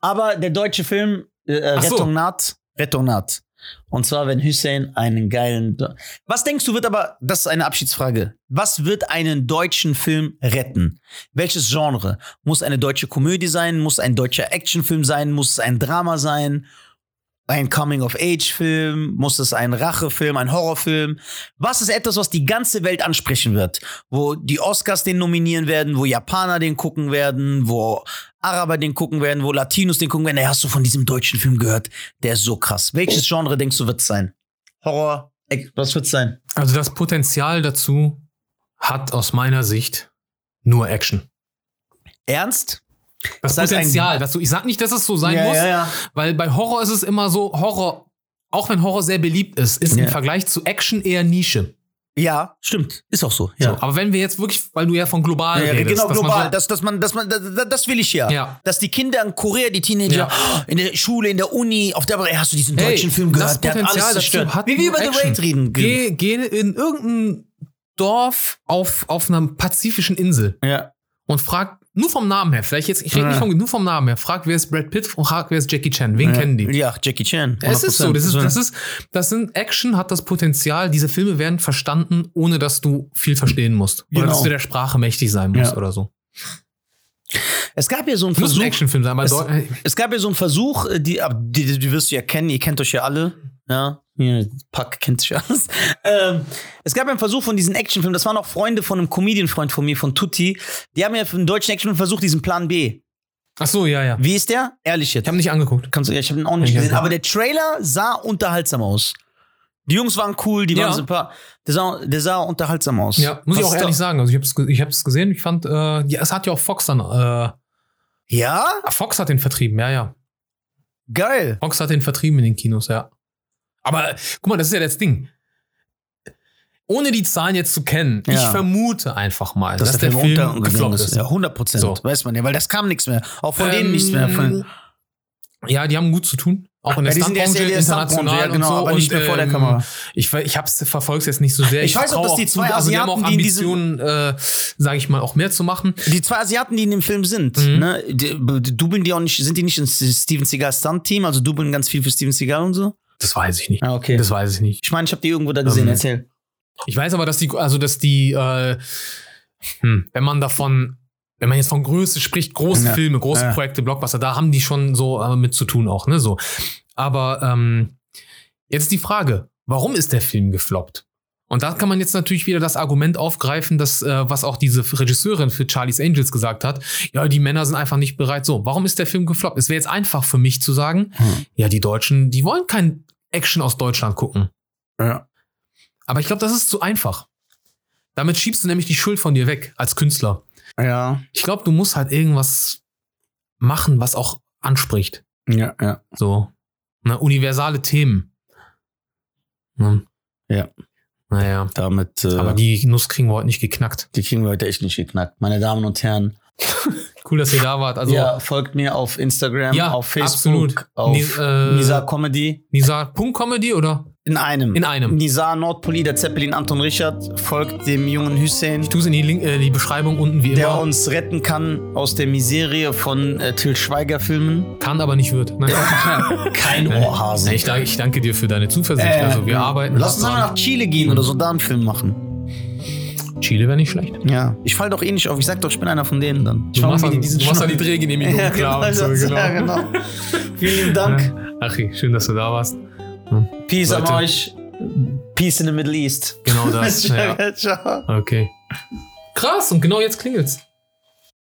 Aber der deutsche Film, äh, Ach so. Rettung naht, Rettung naht. Und zwar, wenn Hussein einen geilen. Do Was denkst du, wird aber, das ist eine Abschiedsfrage. Was wird einen deutschen Film retten? Welches Genre? Muss eine deutsche Komödie sein? Muss ein deutscher Actionfilm sein? Muss es ein Drama sein? Ein Coming-of-Age-Film? Muss es ein Rachefilm, ein Horrorfilm? Was ist etwas, was die ganze Welt ansprechen wird? Wo die Oscars den nominieren werden, wo Japaner den gucken werden, wo Araber den gucken werden, wo Latinos den gucken werden. Ey, hast du von diesem deutschen Film gehört? Der ist so krass. Welches Genre denkst du wird es sein? Horror? Was wird es sein? Also das Potenzial dazu hat aus meiner Sicht nur Action. Ernst? Das, Das Potenzial dazu. Ich sag nicht, dass es so sein Ja, muss, ja, ja. weil bei Horror ist es immer so, Horror, auch wenn Horror sehr beliebt ist, ist Ja. im Vergleich zu Action eher Nische. Ja, stimmt. Ist auch so. Ja. So, aber wenn wir jetzt wirklich, weil du ja von global Ja, redest, genau, dass global. so- Das, dass man, dass man, das, das will ich ja. Ja. Dass die Kinder in Korea, die Teenager, Ja. in der Schule, in der Uni, auf der, ey, hast du diesen Hey, deutschen Film das gehört? Der hat Potenzial alles zerstört. hat Wie wir über The. Raid reden. Geh, geh in irgendein Dorf auf, auf einer pazifischen Insel Ja. und frag nur vom Namen her, vielleicht jetzt, ich rede nicht Ja. vom, nur vom Namen her, frag, wer ist Brad Pitt und frag, wer ist Jackie Chan. Wen kennen die? Ja, Jackie Chan. Es ist so, das ist, 100%. das ist, das sind Action hat das Potenzial, diese Filme werden verstanden, ohne dass du viel verstehen musst. Oder Genau. dass du der Sprache mächtig sein musst Ja. oder so. Es gab ja so einen Muss ein Versuch. Actionfilm sein, Es- Es gab ja so einen Versuch, äh, die, die, die wirst du ja kennen, ihr kennt euch ja alle. Ja, hier, Pack kennt sich alles. Ähm, es gab ja einen Versuch von diesen Actionfilmen, das waren auch Freunde von einem Comedian-Freund von mir, von Tutti. Die haben ja für einen deutschen Actionfilm versucht, diesen Plan B. Ach so, ja, ja. Wie ist der? Ehrlich jetzt. Ich habe nicht angeguckt. Kannst du, ja, ich habe ihn auch nicht Ich gesehen, aber der Trailer sah unterhaltsam aus. Die Jungs waren cool, die Ja. waren super. Der sah, der sah unterhaltsam aus. Ja, muss ich Was auch ist ehrlich da- sagen. Also ich habe es ich hab's gesehen. Ich fand, äh, ja, es hat ja auch Fox dann. Äh, Ja? Fox hat den vertrieben, ja, ja. Geil. Fox hat den vertrieben in den Kinos, ja. Aber guck mal, das ist ja das Ding. Ohne die Zahlen jetzt zu kennen, Ja. ich vermute einfach mal, dass, Dass der, Film, untergegangen gefloppt ist. Ja, 100 Prozent. So. Weiß man ja, weil das kam nichts mehr. Auch von denen nichts mehr. Von, Ähm, Ja, die haben gut zu tun. Auch in der Ja, Stuntbranche, in der Stuntbranche, international ja, genau, und so. aber nicht und, mehr vor der ähm, Kamera. Ich, ich hab's, verfolg's jetzt nicht so sehr. Ich weiß auch, dass die zu, zwei also die haben auch Asiaten, Ambitionen, äh, sage ich mal, auch mehr zu machen. Die zwei Asiaten, die in dem Film sind, Mhm. ne, die, die dubeln die auch nicht, sind die nicht ins Steven Seagal Stunt-Team, also dubeln ganz viel für Steven Seagal und so? Das weiß ich nicht. Ah, okay. Das weiß ich nicht. ich meine, ich habe die irgendwo da gesehen, Ähm, erzähl. Ich weiß aber, dass die, also dass die, äh, hm, wenn man davon, wenn man jetzt von Größe spricht, große Ja. Filme, große Ja. Projekte, Blockbuster, da haben die schon so äh, mit zu tun auch, ne, so. Aber ähm, jetzt die Frage, warum ist der Film gefloppt? Und da kann man jetzt natürlich wieder das Argument aufgreifen, dass, äh, was auch diese Regisseurin für Charlie's Angels gesagt hat, ja, die Männer sind einfach nicht bereit. So, warum ist der Film gefloppt? Es wäre jetzt einfach für mich zu sagen, Hm. ja, die Deutschen, die wollen kein Action aus Deutschland gucken. Ja. Aber ich glaube, das ist zu einfach. Damit schiebst du nämlich die Schuld von dir weg als Künstler. Ja. Ich glaube, du musst halt irgendwas machen, was auch anspricht. Ja, ja. So, ne, universale Themen. Ne? Ja. Naja. Damit, äh, Aber die Nuss kriegen wir heute nicht geknackt. die kriegen wir heute echt nicht geknackt. Meine Damen und Herren, Cool, dass ihr da wart. Also, ja, folgt mir auf Instagram, Ja, auf Facebook, absolut. auf Ni- äh, Nisa Comedy. Nisa, Punkt Comedy oder? In einem. In einem. Nisa Nordpoli, der Zeppelin Anton Richard, folgt dem jungen Hussein. Ich tue es in die, Link, äh, die Beschreibung unten wie der immer. uns retten kann aus der Miserie von äh, Till Schweiger Filmen. Kann, aber nicht wird. Ne? Kein. Ohrhase. Ich, danke, ich danke dir für deine Zuversicht. Äh, also, wir arbeiten. Lass uns hart mal dran. nach Chile gehen oder so da einen Film machen. Chile wäre nicht schlecht. Ja. Ich fall doch eh nicht auf. Ich sag doch, ich bin einer von denen dann. Ich Du machst, die diesen du machst die Drehgenehmigung ja, klar genau, so, genau. ja, genau. Vielen Dank. Achi, schön, dass du da warst. Peace an Leute. euch. Peace in the Middle East. Genau das. ja. Ciao. Okay. Krass, und genau jetzt klingelt's.